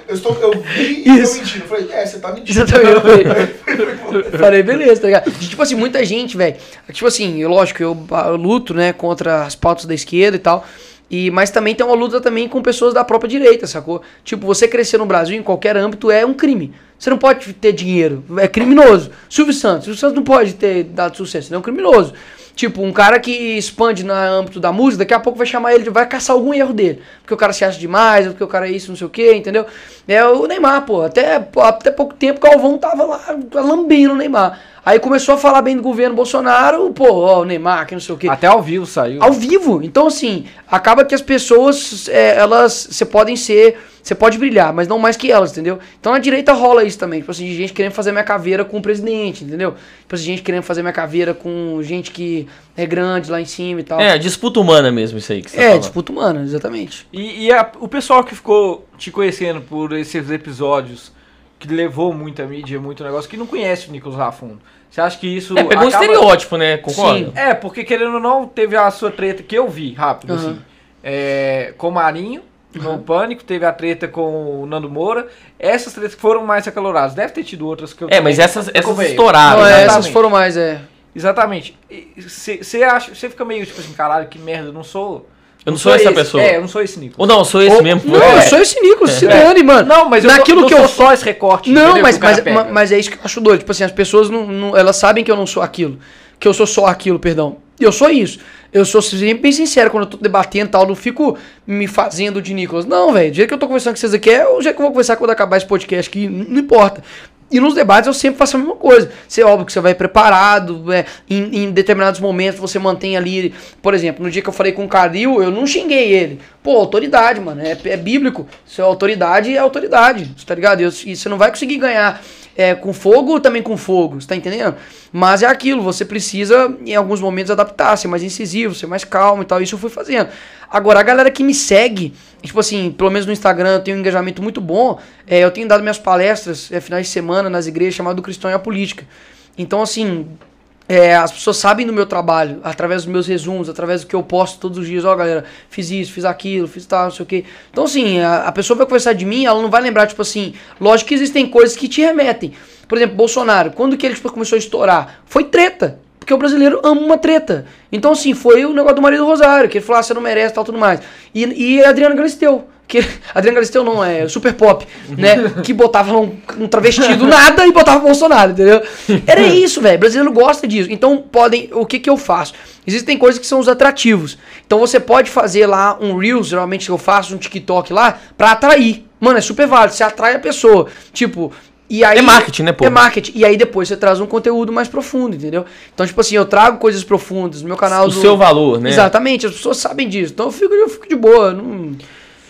Eu, estou, eu vi e Isso. tô mentindo. Eu falei, é, você tá mentindo. Exatamente. Eu [laughs] falei, eu falei, beleza, tá ligado? Tipo assim, muita gente, velho. Tipo assim, eu, lógico, eu, eu luto, né, contra as pautas da esquerda e tal. E, mas também tem uma luta também com pessoas da própria direita, sacou? Tipo, você crescer no Brasil, em qualquer âmbito, é um crime. Você não pode ter dinheiro, é criminoso. Silvio Santos, Silvio Santos não pode ter dado sucesso, ele é um criminoso. Tipo, um cara que expande no âmbito da música, daqui a pouco vai chamar ele, vai caçar algum erro dele. Porque o cara se acha demais, porque o cara é isso, não sei o que, entendeu? É o Neymar, pô. Até, até pouco tempo o Galvão tava lá lambendo o Neymar. Aí começou a falar bem do governo Bolsonaro, pô, ó, o Neymar, que não sei o quê. Até ao vivo saiu. Ao vivo. Então, assim, acaba que as pessoas, é, elas, você podem ser, você pode brilhar, mas não mais que elas, entendeu? Então, na direita rola isso também. Tipo assim, de gente querendo fazer minha caveira com o presidente, entendeu? Tipo assim, gente querendo fazer minha caveira com gente que é grande lá em cima e tal. É, disputa humana mesmo isso aí que você tá É, falando. disputa humana, exatamente. E, e a- o pessoal que ficou te conhecendo por esses episódios, que levou muita mídia, muito negócio, que não conhece o Nicolas Rafundo. Você acha que isso. É, pegou um acaba- estereótipo, né? Concorda? Sim. É, porque querendo ou não, teve a sua treta que eu vi rápido, Aham. assim. É, com o Marinho, no Pânico, teve a treta com o Nando Moura. Essas tretas foram mais acaloradas. Deve ter tido outras que eu É, mas essas, essas estouraram. não, né? é, essas foram mais, é. Exatamente. Você acha. Você fica meio tipo assim, caralho, que merda, eu não sou. Eu não sou essa esse. pessoa. É, eu não sou esse Nicolas. Ou não, eu sou esse Ou- mesmo. Não, É. eu sou esse Nicolas, se dane, mano. Não, mas eu Naquilo não, que não eu sou só esse recorte. Não, mas, mas, pega. ma- mas é isso que eu acho doido. Tipo assim, as pessoas não, não- elas sabem que eu não sou aquilo. Que eu sou só aquilo, perdão. Eu sou isso. Eu sou sempre bem sincero quando eu tô debatendo e tal. Não fico me fazendo de Nicolas. Não, velho. Do jeito que eu tô conversando com vocês aqui é o jeito que eu vou conversar quando acabar esse podcast aqui. Não importa. E nos debates eu sempre faço a mesma coisa. Você é óbvio que você vai preparado, é, em, em determinados momentos você mantém ali. Por exemplo, no dia que eu falei com o Caril, eu não xinguei ele. Pô, autoridade, mano. É, é bíblico. Se é autoridade, é autoridade. Tá ligado? E E você não vai conseguir ganhar é, com fogo também com fogo. Você tá entendendo? Mas é aquilo, você precisa, em alguns momentos, adaptar, ser mais incisivo, ser mais calmo e tal. Isso eu fui fazendo. Agora, a galera que me segue, tipo assim, pelo menos no Instagram eu tenho um engajamento muito bom. é, eu tenho dado minhas palestras é, finais de semana nas igrejas chamado Cristão e a Política. Então, assim, é, as pessoas sabem do meu trabalho, através dos meus resumos, através do que eu posto todos os dias. Ó, galera, fiz isso, fiz aquilo, fiz tal, não sei o quê. Então, assim, a, a pessoa vai conversar de mim, ela não vai lembrar, tipo assim, lógico que existem coisas que te remetem. Por exemplo, Bolsonaro, quando que ele tipo, começou a estourar? Foi treta. Porque o brasileiro ama uma treta. Então, assim, foi o negócio do marido Rosário, que ele falou, ah, você não merece tal, tudo mais. E, e a Adriana Galisteu. que [laughs] Adriano Galisteu não, é Super Pop, né? Que botava um, um travesti do nada e botava Bolsonaro, entendeu? Era isso, velho. Brasileiro gosta disso. Então, podem. O que que eu faço? Existem coisas que são os atrativos. Então, você pode fazer lá um Reels, geralmente eu faço, um TikTok lá, pra atrair. Mano, é super válido. Você atrai a pessoa. Tipo. E aí, É marketing, né, pô? É marketing. E aí depois você traz um conteúdo mais profundo, entendeu? Então, tipo assim, eu trago coisas profundas no meu canal. O do- seu valor, né? Exatamente, as pessoas sabem disso. Então eu fico, eu fico de boa. Não...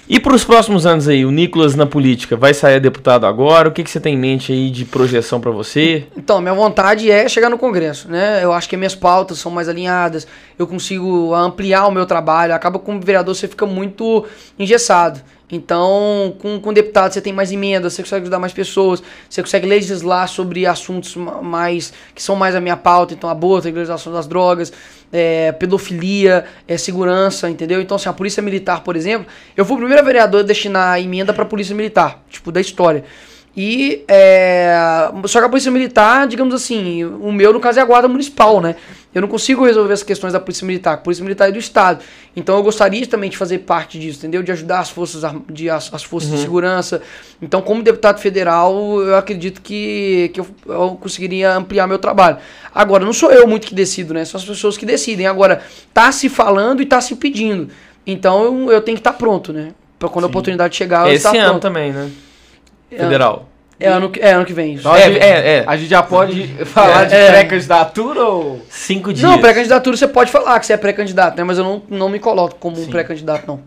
E para os próximos anos aí, o Nicolas na política vai sair deputado agora? O que, que você tem em mente aí de projeção para você? Então, minha vontade é chegar no Congresso, né? Eu acho que minhas pautas são mais alinhadas, eu consigo ampliar o meu trabalho. Acaba como vereador você fica muito engessado. Então, com, com deputado você tem mais emendas, você consegue ajudar mais pessoas, você consegue legislar sobre assuntos ma- mais que são mais a minha pauta, então aborto, legalização das drogas, é, pedofilia, é, segurança, entendeu? Então, assim, a polícia militar, por exemplo, eu fui o primeiro vereador a destinar emenda pra polícia militar, tipo, da história. E é, só que a polícia militar, digamos assim, o meu no caso é a guarda municipal, né? Eu não consigo resolver as questões da polícia militar, polícia militar é do estado. Então eu gostaria também de fazer parte disso, entendeu? De ajudar as forças de as, as forças de segurança. Então, como deputado federal, eu acredito que, que eu, eu conseguiria ampliar meu trabalho. Agora, não sou eu muito que decido, né? São as pessoas que decidem. Agora, tá se falando e tá se pedindo. Então eu, eu tenho que estar pronto, né? Pra quando a oportunidade chegar, eu Esse estar ano pronto. também, né? Federal. É ano, que- é ano que vem. isso. Então, É, a, gente, é, é. a gente já pode falar de É. pré-candidatura ou. Cinco dias. Não, pré-candidatura você pode falar que você é pré-candidato, né? Mas eu não, não me coloco como um Sim. pré-candidato, não.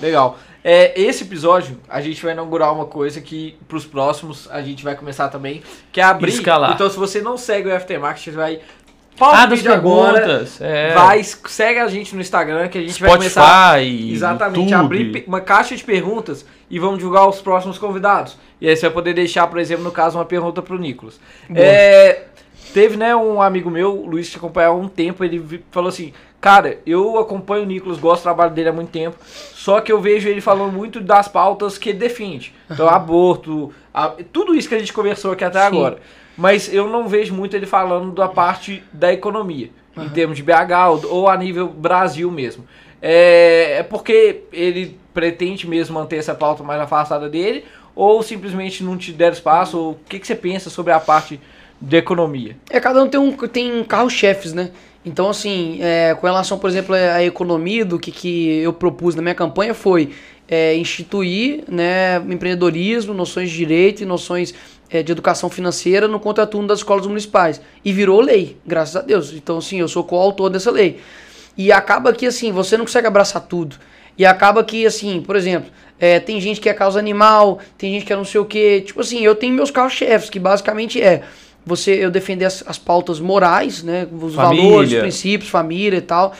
Legal. É, esse episódio, a gente vai inaugurar uma coisa que pros próximos a gente vai começar também, que é abrir. Escalar. Então, se você não segue o FT Market, vai. Ah, Pausa o das vídeo agora. perguntas. É. Vai, segue a gente no Instagram que a gente vai começar. Spotify, Exatamente, YouTube. abrir uma caixa de perguntas e vamos divulgar os próximos convidados. E aí você vai poder deixar, por exemplo, no caso, uma pergunta pro Nicolas. É, teve, né, um amigo meu, o Luiz, que acompanha há um tempo, ele falou assim, cara, eu acompanho o Nicolas, gosto do trabalho dele há muito tempo, só que eu vejo ele falando muito das pautas que ele defende. Então, aborto, a- tudo isso que a gente conversou aqui até Sim. agora. Mas eu não vejo muito ele falando da parte da economia, em termos de BH ou, ou a nível Brasil mesmo. É, é porque ele pretende mesmo manter essa pauta mais afastada dele, ou simplesmente não te der espaço, ou o que, que você pensa sobre a parte de economia? É, cada um tem, um, tem carro-chefes, né? Então, assim, é, com relação, por exemplo, à economia, do que, que eu propus na minha campanha foi é, instituir né, empreendedorismo, noções de direito e noções é, de educação financeira no contraturno das escolas municipais. E virou lei, graças a Deus. Então, assim, eu sou coautor dessa lei. E acaba que, assim, você não consegue abraçar tudo. E acaba que, assim, por exemplo, é, tem gente que é causa animal, tem gente que é não sei o quê. Tipo assim, eu tenho meus carros-chefes, que basicamente é você eu defender as, as pautas morais, né? Os Família. valores, os princípios, família e tal.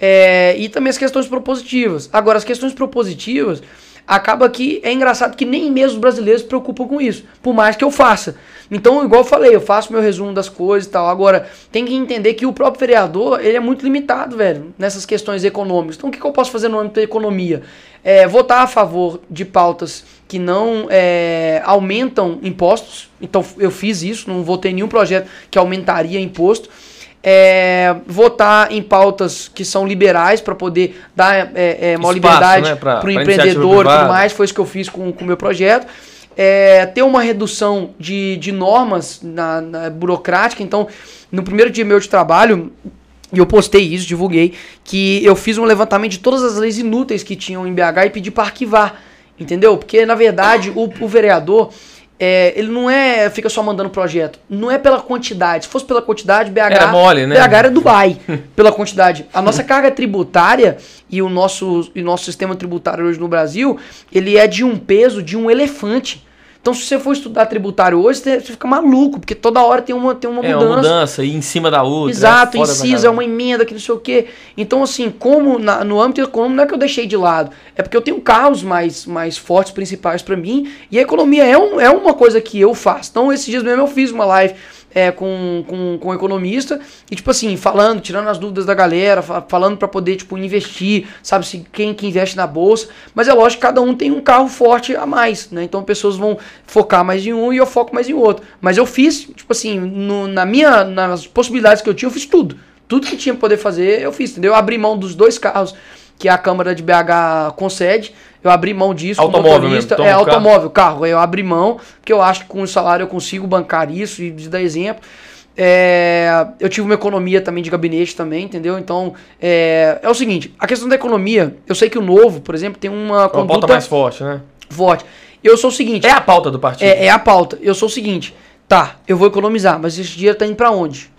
É, e também as questões propositivas. Agora, as questões propositivas, acaba que é engraçado que nem mesmo os brasileiros se preocupam com isso, por mais que eu faça. Então, igual eu falei, eu faço meu resumo das coisas e tal. Agora, tem que entender que o próprio vereador, ele é muito limitado, velho, nessas questões econômicas. Então, o que, que eu posso fazer no âmbito da economia? É, votar a favor de pautas que não é, aumentam impostos. Então, eu fiz isso, não votei nenhum projeto que aumentaria imposto é, votar em pautas que são liberais para poder dar é, é, maior Espaço, liberdade né, para o empreendedor e tudo mais. Foi isso que eu fiz com o meu projeto. É, ter uma redução de, de normas na, na burocrática. Então, no primeiro dia meu de trabalho, e eu postei isso, divulguei, que eu fiz um levantamento de todas as leis inúteis que tinham em BH e pedi para arquivar. Entendeu? Porque, na verdade, o, o vereador, é, ele não é fica só mandando projeto. Não é pela quantidade. Se fosse pela quantidade, BH. Era mole, né? BH era Dubai, [laughs] pela quantidade. A nossa [laughs] carga tributária e o nosso, e nosso sistema tributário hoje no Brasil, ele é de um peso de um elefante. Então, se você for estudar tributário hoje, você fica maluco, porque toda hora tem uma, tem uma É, mudança. uma mudança e em cima da outra. Exato, é incisa, é uma emenda que não sei o quê. Então, assim, como na- no âmbito econômico, não é que eu deixei de lado, é porque eu tenho carros mais, mais fortes, principais pra mim, e a economia é, um, é uma coisa que eu faço. Então, esses dias mesmo eu fiz uma live é, com, com, com um economista, e tipo assim, falando, tirando as dúvidas da galera, fa- falando pra poder, tipo, investir, sabe, se quem que investe na bolsa, mas é lógico que cada um tem um carro forte a mais, né? Então, pessoas vão focar mais em um e eu foco mais em outro. Mas eu fiz, tipo assim, no- na minha, nas possibilidades que eu tinha, eu fiz tudo. Tudo que tinha pra poder fazer, eu fiz, entendeu? Eu abri mão dos dois carros que a Câmara de BH concede. Eu abri mão disso Automóvel mesmo, é, um automóvel, carro. Eu abri mão, porque eu acho que com o salário eu consigo bancar isso e dar exemplo. É, eu tive uma economia também de gabinete também, entendeu? Então, é, é o seguinte, a questão da economia, eu sei que o Novo, por exemplo, tem uma Uma conduta pauta mais forte, né? forte. Eu sou o seguinte, É a pauta do partido. é, é a pauta. Eu sou o seguinte, tá, eu vou economizar, mas esse dinheiro tá indo pra onde?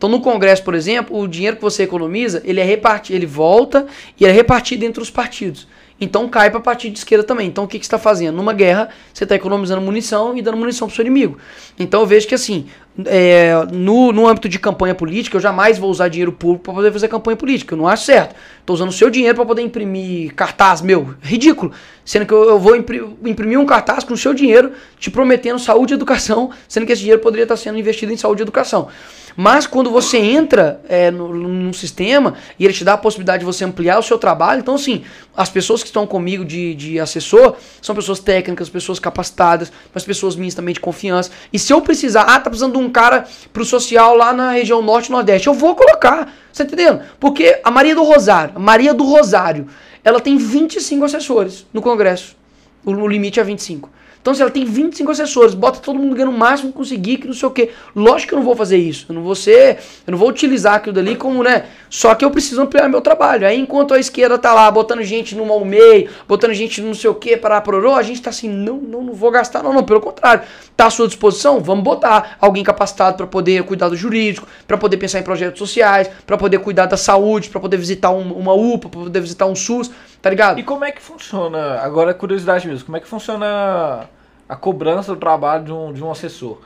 Então no Congresso, por exemplo, o dinheiro que você economiza, ele é repartido, ele volta e é repartido entre os partidos. Então cai para partido de esquerda também. Então o que, que você está fazendo? Numa guerra, você está economizando munição e dando munição para seu inimigo. Então eu vejo que assim, é, no, no âmbito de campanha política, eu jamais vou usar dinheiro público para poder fazer campanha política. Eu não acho certo. Estou usando o seu dinheiro para poder imprimir cartaz meu. Ridículo. Sendo que eu, eu vou impri- imprimir um cartaz com o seu dinheiro, te prometendo saúde e educação, sendo que esse dinheiro poderia estar sendo investido em saúde e educação. Mas quando você entra é, no, num sistema e ele te dá a possibilidade de você ampliar o seu trabalho, então assim, as pessoas que estão comigo de, de assessor são pessoas técnicas, pessoas capacitadas, mas pessoas minhas também de confiança. E se eu precisar, ah, tá precisando de um cara pro social lá na região norte nordeste, eu vou colocar. Você tá entendendo? Porque a Maria do Rosário, Maria do Rosário, ela tem 25 assessores no Congresso. O limite é 25. Então, se ela tem 25 assessores, bota todo mundo ganhando o máximo que conseguir, que não sei o quê. Lógico que eu não vou fazer isso. Eu não vou ser. Eu não vou utilizar aquilo dali como, né? Só que eu preciso ampliar meu trabalho. Aí, enquanto a esquerda tá lá botando gente no mal meio, botando gente no não sei o quê, para pororô, a gente tá assim, não, não, não vou gastar, não, não. Pelo contrário. Tá à sua disposição? Vamos botar alguém capacitado para poder cuidar do jurídico, para poder pensar em projetos sociais, para poder cuidar da saúde, para poder visitar um- uma UPA, para poder visitar um SUS, tá ligado? E como é que funciona, agora é curiosidade mesmo, como é que funciona a cobrança do trabalho de um, de um assessor?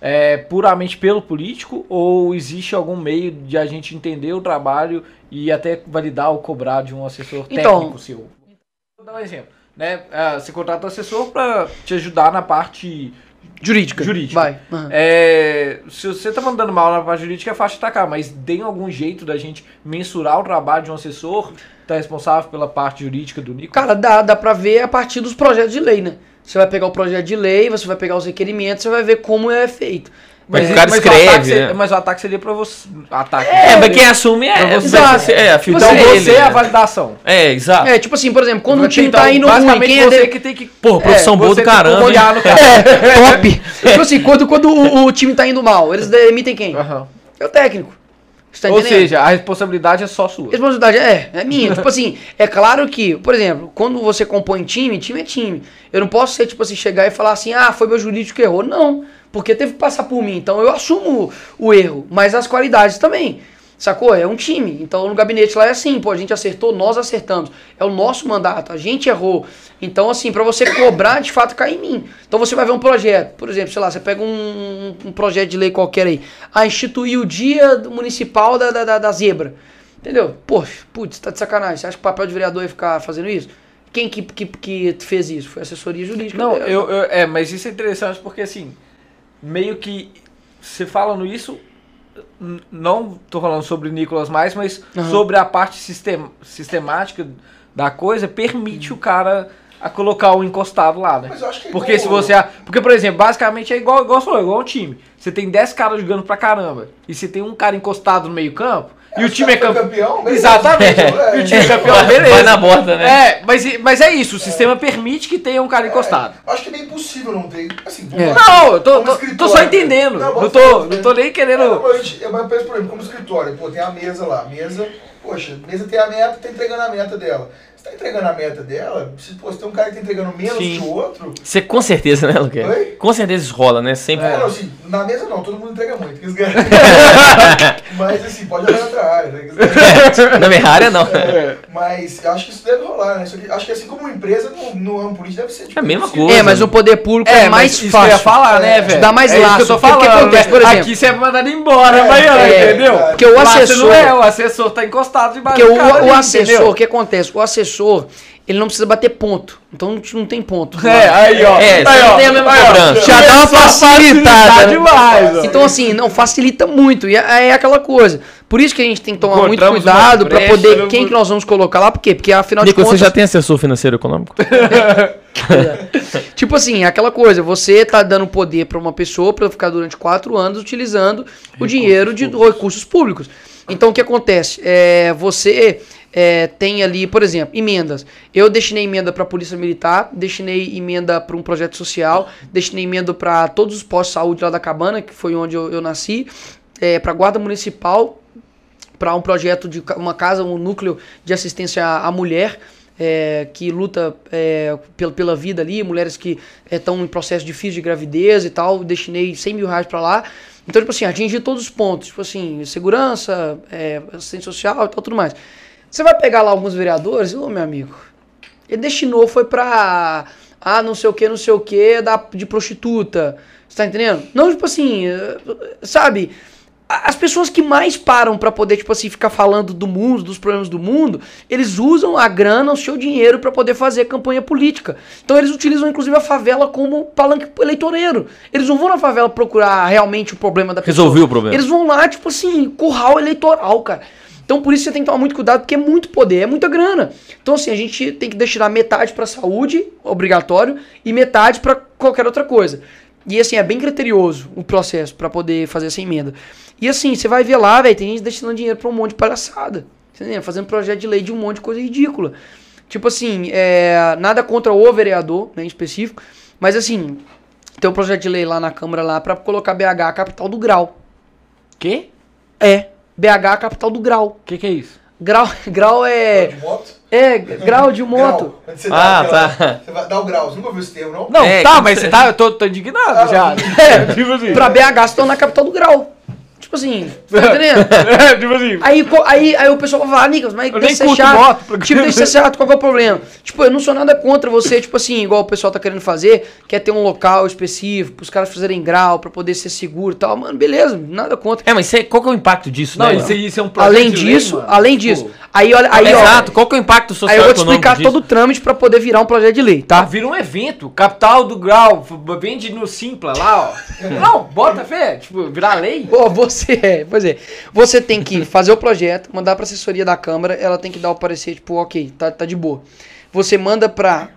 É puramente pelo político ou existe algum meio de a gente entender o trabalho e até validar ou cobrar de um assessor Então- técnico seu? Vou dar um exemplo. Né? Ah, Você contrata um assessor para te ajudar na parte Jurídica. Jurídica. Vai. Aham. É, se você tá mandando mal na parte jurídica, é fácil de atacar, mas tem algum jeito da gente mensurar o trabalho de um assessor que tá responsável pela parte jurídica do Nico? Cara, dá, dá pra ver a partir dos projetos de lei, né? Você vai pegar o projeto de lei, você vai pegar os requerimentos, você vai ver como é feito. Mas É, o cara mas escreve, ataque seria- né? mas o ataque seria pra você. Ataque. É, mas quem assume é, Pra é, você. você, é, a então dele, você é a né? validação. É, exato. É, tipo assim, por exemplo, quando o time tá indo ruim, basicamente quem é você de... que tem que. Pô, profissão boa você do tem que caramba, olhar no [laughs] cara. É, top! [laughs] tipo assim, quando, quando o, o time tá indo mal, eles demitem quem? Aham. É o técnico. Tá Ou seja, a responsabilidade é só sua. Responsabilidade é, é minha. tipo assim, é claro que, por exemplo, quando você compõe time, time é time. Eu não posso ser, tipo assim, chegar e falar assim, ah, foi meu jurídico que errou. Não, porque teve que passar por mim. Então eu assumo o erro, mas as qualidades também. Sacou? É um time. Então no gabinete lá é assim, pô, a gente acertou, nós acertamos. É o nosso mandato, a gente errou. Então, assim, pra você cobrar, de fato, cai em mim. Então você vai ver um projeto, por exemplo, sei lá, você pega um, um projeto de lei qualquer aí. Ah, instituir o dia municipal da, da, da, zebra. Entendeu? Poxa, putz, tá de sacanagem. Você acha que o papel de vereador ia ficar fazendo isso? Quem que, que, que fez isso? Foi assessoria jurídica. Não, do eu, eu- é, mas isso é interessante porque assim, meio que você falando isso, não tô falando sobre Nicolas mais, mas Aham. sobre a parte sistem, sistemática da coisa, permite o cara a colocar o encostado lá, né? Mas eu acho que é Porque se igual- você. Porque, por exemplo, basicamente é igual, igual você falou, igual um time. Você tem 10 caras jogando pra caramba. E você tem um cara encostado no meio-campo. E o time é campeão. Exatamente. [laughs] É. E o time é campeão, Vai- beleza. vai na borda, né? É, mas, mas é isso. O sistema permite que tenha um cara encostado. Eu Acho que é bem impossível não ter. Assim, É. Não, eu tô, tô, tô só entendendo. Não, bota tô, não tô nem querendo. É, não, mas eu mas penso, por exemplo, como escritório, pô, tem a mesa lá, a mesa, poxa, a mesa tem a meta, tá entregando a meta dela. Você tá entregando a meta dela, se, pô, se tem um cara que tá entregando menos Sim. que o outro, Você com certeza, né, Luque? Oi? Com certeza isso rola, né? Sempre. é. não, assim, na mesa não, todo mundo entrega muito. que [laughs] mas assim, pode olhar em outra área, né? que ganham. Na minha área, não. É, mas eu acho que isso deve rolar, né? Isso aqui- acho que assim como empresa, no, no ramo político deve ser tipo, É a mesma possível. coisa. É, mas o poder público é, mais isso fácil. que eu ia falar, né, É, velho? dá mais é isso laço, que eu tô porque o que falando, acontece, né? por exemplo? Aqui você é mandado embora, É, amanhã, é, entendeu? é. Porque o assessor- não é, o assessor tá encostado debaixo Porque o, do cara o ali, assessor, o que acontece? O assessor, ele não precisa bater ponto. Então não- tem ponto. É, aí, ó. É, você aí, não ó, tem a mesma aí, ó. cobrança. Já dá uma facilitada, né? demais, ó. Então, assim, não facilita muito. E é, é aquela coisa. Por isso que a gente tem que tomar muito cuidado brecha, poder. né? Quem que nós vamos colocar lá? Por quê? Porque afinal Nico, de você contas. já tem assessor financeiro econômico? [laughs] Tipo assim, aquela coisa, você tá dando poder pra uma pessoa pra ficar durante quatro anos utilizando o dinheiro de recursos públicos. Então o que acontece? É, você é, tem ali, por exemplo, emendas. Eu destinei emenda para a Polícia Militar, destinei emenda para um projeto social, destinei emenda para todos os postos de saúde lá da Cabana, que foi onde eu, eu nasci, é, para a Guarda Municipal, para um projeto de uma casa, um núcleo de assistência à, mulher. É, que luta é, pela, pela vida ali, mulheres que estão é, em processo difícil de gravidez e tal, destinei 100 mil reais para lá. Então, tipo assim, atingir todos os pontos, tipo assim, segurança, é, assistência social e tal, tudo mais. Você vai pegar lá alguns vereadores, ô meu amigo, ele destinou, foi pra. Ah, não sei o que, não sei o que, da, de prostituta. Você tá entendendo? Não, tipo assim, sabe? As pessoas que mais param para poder, tipo assim, ficar falando do mundo, dos problemas do mundo, eles usam a grana, o seu dinheiro para poder fazer campanha política. Então eles utilizam, inclusive, a favela como palanque eleitoreiro. Eles não vão na favela procurar realmente o problema da pessoa. Resolver o problema. Eles vão lá, tipo assim, curral eleitoral, cara. Então por isso você tem que tomar muito cuidado, porque é muito poder, é muita grana. Então assim, a gente tem que destinar metade para saúde, obrigatório, e metade para qualquer outra coisa. E assim, é bem criterioso o processo para poder fazer essa emenda. E assim, você vai ver lá, velho, tem gente destinando dinheiro pra um monte de palhaçada. Entendeu? Fazendo projeto de lei de um monte de coisa ridícula. Tipo assim, é, nada contra o vereador, né, em específico, mas assim, tem um projeto de lei lá na Câmara lá para colocar BH a capital do grau. Quê? É. BH a capital do grau. O que, que é isso? Grau, [laughs] grau é. De moto? É, grau de moto. Grau. Você Ah, aquela- tá. Você vai dar o grau. Você nunca ouviu esse termo, não? Não, É, tá, mas você- você tá, eu tô, tô indignado Ah, já. É, [laughs] tipo assim. pra BH vocês estão na capital do grau. Tipo assim, [laughs] tá entendendo? É, tipo assim. Aí, aí, aí o pessoal vai falar, Nicolas, mas deixa ser chato. moto, porque- Tipo, deixa ser chato, qual que é o problema? Tipo, eu não sou nada contra você, tipo assim, igual o pessoal tá querendo fazer, quer ter um local específico, os caras fazerem grau pra poder ser seguro e tal. Mano, beleza, nada contra. É, mas cê- qual que é o impacto disso, Não, né? isso, isso é um projeto Além de lei, disso, mano. além Tipo, disso, aí olha, aí, ó, Exato, qual que é o impacto social aí eu vou te explicar disso? todo o trâmite pra poder virar um projeto de lei, Tá, vira um evento, capital do grau, vende no Simpla lá, ó. Não, bota fé, tipo, virar lei. Pô, você é, pois é. Você tem que fazer o projeto, mandar pra assessoria da Câmara, ela tem que dar o parecer, tipo, ok, tá, tá de boa. Você manda pra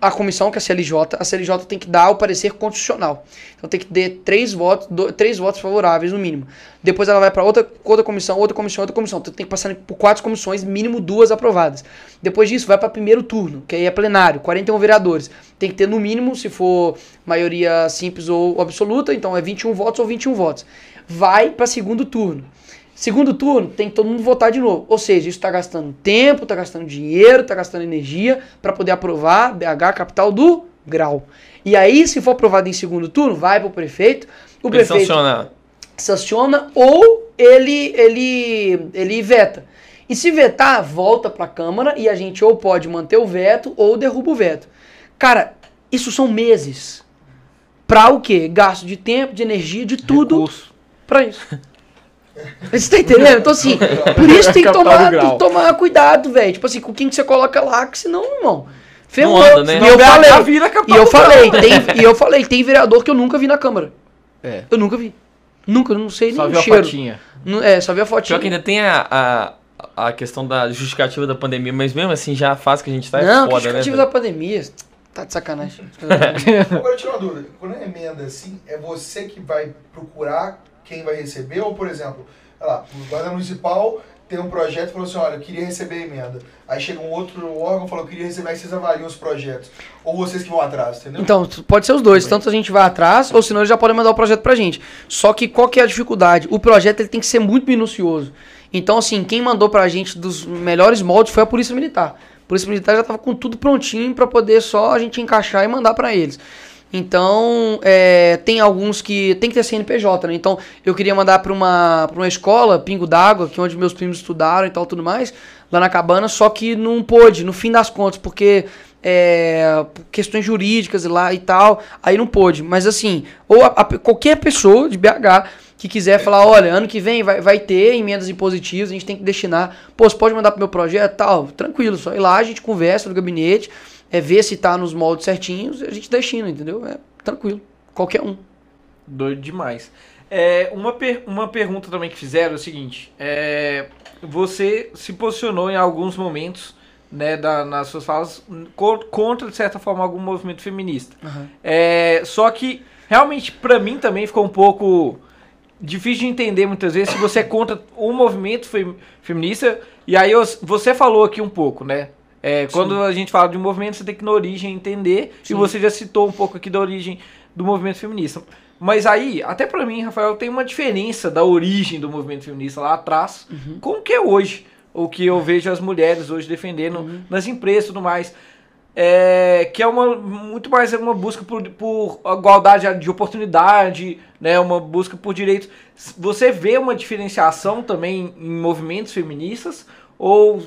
a comissão, que é a CLJ, a CLJ tem que dar o parecer constitucional. Então tem que ter três votos, do- três votos favoráveis no mínimo. Depois ela vai para outra, outra comissão, outra comissão, outra comissão. Então tem que passar por quatro comissões, mínimo duas aprovadas. Depois disso vai para primeiro turno, que aí é plenário, 41 vereadores. Tem que ter no mínimo, se for maioria simples ou absoluta, então é 21 votos ou 21 votos. Vai para segundo turno. Segundo turno, tem que todo mundo votar de novo. Ou seja, isso está gastando tempo, está gastando dinheiro, está gastando energia para poder aprovar BH, capital do grau. E aí, se for aprovado em segundo turno, vai para o prefeito. O Ele prefeito sanciona. sanciona ou ele, ele, ele veta. E se vetar, volta para a Câmara e a gente ou pode manter o veto ou derruba o veto. Cara, isso são meses. Pra o quê? Gasto de tempo, de energia, de tudo Recurso. Pra isso. Você tá entendendo? Então, assim, por isso tem que tomar, tem que tomar cuidado, velho. Tipo assim, com quem que você coloca lá, que senão, irmão. Ferrou. anda, né? E eu falei, vira e eu falei, tem, [laughs] e eu falei, tem vereador que eu nunca vi na Câmara. É. Eu nunca vi. Nunca, não sei Só nem viu o a cheiro. fotinha. Não- É, só vi a fotinha. Pior que ainda tem a, a, a questão da justificativa da pandemia, mas mesmo assim já a fase que a gente tá é não, foda, né? justificativa da pandemia. Tá de sacanagem. Agora eu tiro uma dúvida. Quando é emenda assim, é você que vai procurar quem vai receber? Ou, por exemplo, lá, o guarda municipal tem um projeto e falou assim, olha, eu queria receber a emenda. Aí chega um outro órgão e falou, eu queria receber, aí vocês avaliam os projetos. Ou vocês que vão atrás, entendeu? Então, pode ser os dois. Tanto a gente vai atrás, ou senão eles já podem mandar o projeto pra gente. Só que qual que é a dificuldade? O projeto ele tem que ser muito minucioso. Então, assim, quem mandou pra gente dos melhores moldes foi a Polícia Militar. A Polícia Militar já tava com tudo prontinho pra poder só a gente encaixar e mandar pra eles. Então, é, tem alguns que tem que ter CNPJ, né? Então, eu queria mandar pra uma, uma escola, Pingo d'Água, que é onde meus primos estudaram e tal, tudo mais, lá na cabana, só que não pôde, no fim das contas, porque é, questões jurídicas e lá e tal, aí não pôde. Mas assim, ou a- a- qualquer pessoa de BH que quiser falar, olha, ano que vem vai, vai ter emendas impositivas, a gente tem que destinar. Pô, você pode mandar pro meu projeto tal? Tranquilo, só ir lá, a gente conversa no gabinete, é, ver se tá nos moldes certinhos, a gente destina, entendeu? É tranquilo, qualquer um. Doido demais. É, uma, per- uma pergunta também que fizeram é o seguinte: é, você se posicionou em alguns momentos né, da- nas suas falas co- contra, de certa forma, algum movimento feminista. É, só que, realmente, pra mim também ficou um pouco difícil de entender muitas vezes se você é contra o movimento fe- feminista. E aí eu- você falou aqui um pouco, né? É, quando a gente fala de um movimento, você tem que na origem entender. E você já citou um pouco aqui da origem do movimento feminista. Mas aí, até pra mim, Rafael, tem uma diferença da origem do movimento feminista lá atrás com o que é hoje. O que eu vejo as mulheres hoje defendendo nas empresas e tudo mais. É, que é uma muito mais uma busca por, por igualdade de oportunidade, né, uma busca por direitos. Você vê uma diferenciação também em movimentos feministas ou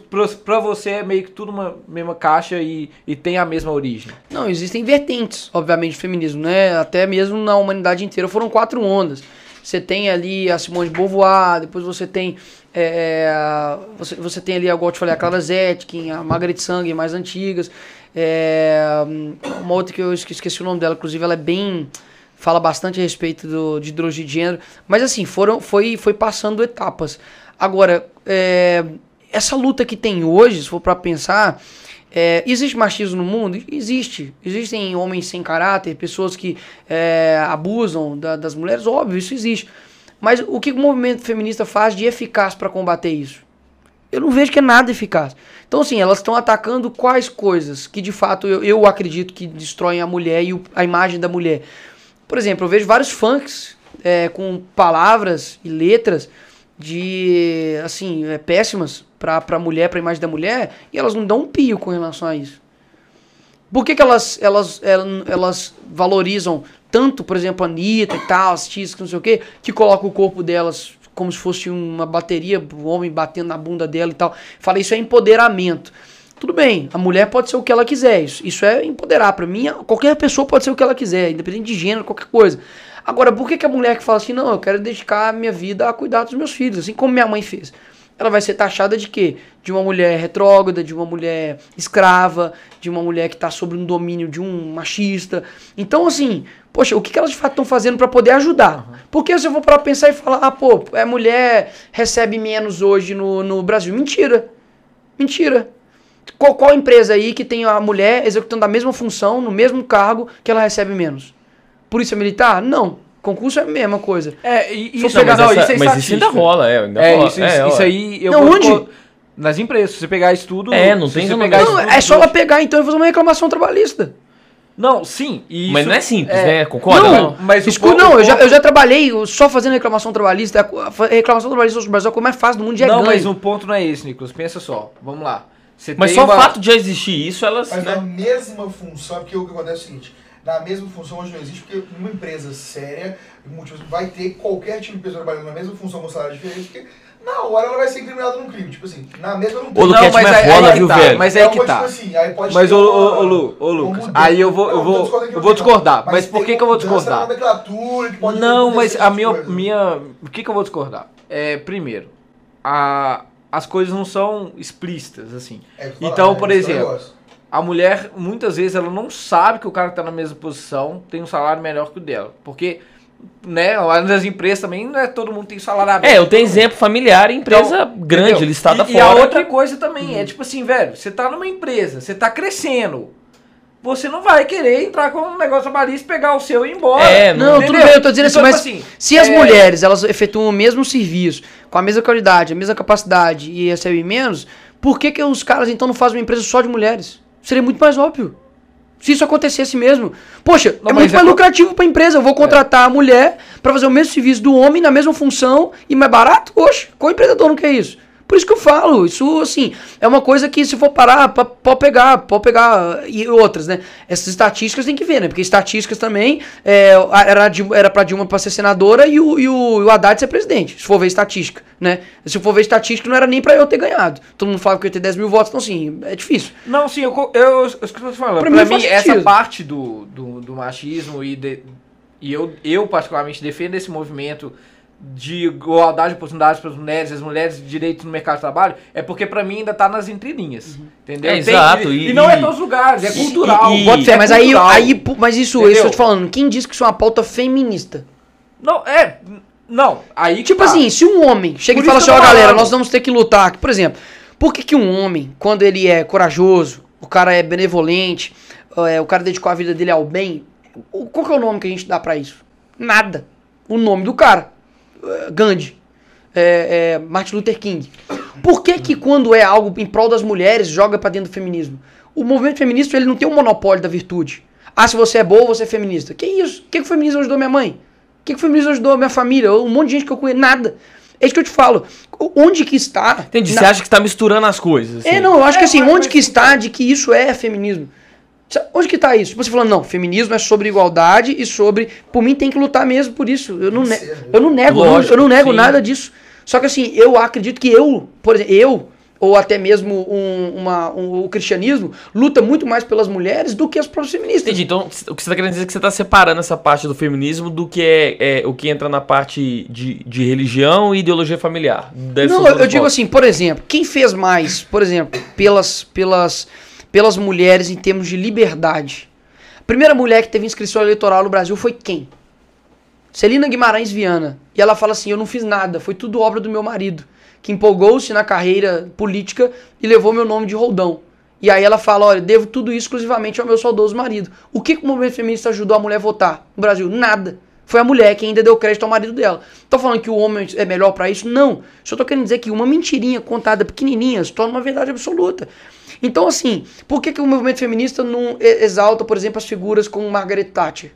pra você é meio que tudo uma mesma caixa e, e tem a mesma origem? Não, existem vertentes, obviamente, de feminismo, né? Até mesmo na humanidade inteira foram quatro ondas. Você tem ali a Simone de Beauvoir, depois você tem é, você, você tem ali, igual eu te falei, a Clara Zetkin, a Margaret Sanger, mais antigas. É, uma outra que eu esque- esqueci o nome dela, inclusive ela é bem fala bastante a respeito do, de gênero, mas assim, foram, foi, foi passando etapas. Agora, é, essa luta que tem hoje, se for para pensar, é, existe machismo no mundo? Existe. Existem homens sem caráter, pessoas que é, abusam da- das mulheres? Óbvio, isso existe. Mas o que o movimento feminista faz de eficaz para combater isso? Eu não vejo que é nada eficaz. Então, assim, elas estão atacando quais coisas que de fato eu, eu acredito que destroem a mulher e o- a imagem da mulher. Por exemplo, eu vejo vários funks é, com palavras e letras de, assim, é, péssimas pra, pra mulher, pra imagem da mulher, e elas não dão um pio com relação a isso. Por que, que elas, elas, elas, elas valorizam tanto, por exemplo, a Anitta e tal, as tiscas, não sei o quê, que coloca o corpo delas como se fosse uma bateria, o homem batendo na bunda dela e tal. Fala, isso é empoderamento. Tudo bem, a mulher pode ser o que ela quiser, isso, isso é empoderar. Pra mim, qualquer pessoa pode ser o que ela quiser, independente de gênero, qualquer coisa. Agora, por que, que a mulher que fala assim, não, eu quero dedicar a minha vida a cuidar dos meus filhos, assim como minha mãe fez? Ela vai ser taxada de quê? De uma mulher retrógrada, de uma mulher escrava, de uma mulher que está sob um domínio de um machista. Então, assim, poxa, o que, que elas de fato estão fazendo para poder ajudar? Porque se eu for para pensar e falar, ah, pô, a mulher recebe menos hoje no, no Brasil. Mentira. Mentira. Qual, qual empresa aí que tem a mulher executando a mesma função, no mesmo cargo, que ela recebe menos? Polícia Militar? Não. Concurso é a mesma coisa. É, e, e Não, isso, Não, é, mas, não, essa- isso é mas isso ainda rola, é. Ainda É, rola. isso, isso, ó. isso aí eu Não, vou- onde? vou- Nas empresas. Se você pegar isso tudo. É, não tem você como- pegar Não, isso Não, é só ela pegar então e fazer uma reclamação trabalhista. Não, sim. e Mas isso- não é simples, é. né? Concorda? Não, Não. mas o Escuta, não, o eu já, eu já trabalhei só fazendo reclamação trabalhista. A reclamação trabalhista no Brasil é coisa mais fácil do mundo e é Não, ganho. mas o ponto não é esse, Nicolas. Pensa só. Vamos lá. Você Mas tem só uma- o fato de já existir isso, elas. Mas né? na mesma função, porque o que acontece é o seguinte, na mesma função hoje não existe, porque numa empresa séria, vai ter qualquer tipo de pessoa trabalhando na mesma função com salário diferente, porque na hora ela vai ser incriminada num crime. Tipo assim, na mesma não Ô, tem. Luquete, Não, mas mas aí- rola, aí viu, tá, velho? Mas aí Então, que tá. tipo assim, aí Mas, ô, uma- ô, ô, Lu, ô, uma Lucas, aí eu vou, eu Não, vou, eu vou tem, não. discordar. Mas, por tem que, que eu vou uma discordar? Não, mas a tipo de minha, minha. Por que, que eu vou discordar? É, primeiro, a, as coisas não são explícitas, assim. É o eu Então, né? por é o exemplo. A mulher, muitas vezes, ela não sabe que o cara que tá na mesma posição tem um salário melhor que o dela. Porque, né, lá nas empresas também não é todo mundo tem salário aberto. É, eu tenho exemplo familiar em empresa Então, grande, entendeu? listada e, fora. E a outra coisa também é tipo assim, velho, você tá numa empresa, você tá crescendo. Você não vai querer entrar com um negócio trabalhista, pegar o seu e ir embora. É, Não, entendeu? tudo bem, eu tô dizendo Então, assim, mas tipo se as é, mulheres elas efetuam o mesmo serviço, com a mesma qualidade, a mesma capacidade e recebem menos, por que, que os caras então não fazem uma empresa só de mulheres? Seria muito mais óbvio. Se isso acontecesse mesmo. Poxa, Não, é muito é mais co- lucrativo pra empresa. Eu vou contratar a mulher pra fazer o mesmo serviço do homem na mesma função e mais barato? Oxe, qual empreendedor não quer isso? Por isso que eu falo, isso assim, é uma coisa que se for parar, pa- pode pegar, pode pegar, e outras, né? Essas estatísticas tem que ver, né? Porque estatísticas também, é, era, era pra Dilma pra ser senadora e o, e, o, e o Haddad ser presidente, se for ver estatística, né? Se for ver estatística, não era nem pra eu ter ganhado. Todo mundo fala que eu ia ter 10 mil votos, então assim, é difícil. Não, sim, eu, eu, eu, eu, tô falando. Pra Pra, mim mim, essa parte do, do, do machismo e, de- e eu, eu, particularmente, defendo esse movimento de igualdade de oportunidades para as mulheres, as mulheres de direito no mercado de trabalho, é porque pra mim ainda tá nas entrelinhas. Entendeu? É, Tem- exato, E, e- não é e- todos os lugares, é e- cultural. e- pode É, ser mas aí, cultural. aí, pu- mas isso, Entendeu? isso eu tô falando, quem disse que isso é uma pauta feminista? Não, é. Não, aí. Tipo tá. assim, se um homem chega Por e fala assim, ó galera, nós vamos ter que lutar. aqui." Por exemplo, por que, que um homem, quando ele é corajoso, o cara é benevolente, é, o cara dedicou a vida dele ao bem, o- qual que é o nome que a gente dá pra isso? Nada. O nome do cara. Gandhi, é, é, Martin Luther King. Por que que quando é algo em prol das mulheres, joga pra dentro do feminismo? O movimento feminista, ele não tem um monopólio da virtude. Ah, se você é boa, você é feminista. Que isso? O que, que o feminismo ajudou minha mãe? O que, que o feminismo ajudou minha família? Um monte de gente que eu conheço. Nada. É isso que eu te falo. Onde que está... Entendi, na- você acha que está misturando as coisas. é, assim. não, eu acho que É, assim, mas- onde que está de que isso é feminismo? Onde que tá isso? Você falando, não, feminismo é sobre igualdade e sobre. Por mim tem que lutar mesmo por isso. Eu não, ne Sim, eu não nego, eu não- Lógico, eu não nego sim. nada disso. Só que assim, eu acredito que eu, por exemplo, eu, ou até mesmo um, uma, um- o cristianismo, luta muito mais pelas mulheres do que as próprias feministas. Entendi. Então, o que você está querendo dizer é que você está separando essa parte do feminismo do que é, é o que entra na parte de, de religião e ideologia familiar. Deve Não, ser eu, eu digo assim, por exemplo, quem fez mais, por exemplo, pelas, pelas, pelas mulheres em termos de liberdade? A primeira mulher que teve inscrição eleitoral no Brasil foi quem? Celina Guimarães Viana. E ela fala assim: Eu não fiz nada, foi tudo obra do meu marido, que empolgou-se na carreira política e levou meu nome de Roldão. E aí ela fala: Olha, devo tudo isso exclusivamente ao meu saudoso marido. O que, que o movimento feminista ajudou a mulher a votar no Brasil? Nada. Foi a mulher que ainda deu crédito ao marido dela. Tô falando que o homem é melhor pra isso? Não. Só tô querendo dizer que uma mentirinha contada pequenininha se torna uma verdade absoluta. Então, assim, por que, que o movimento feminista não exalta, por exemplo, as figuras como Margaret Thatcher?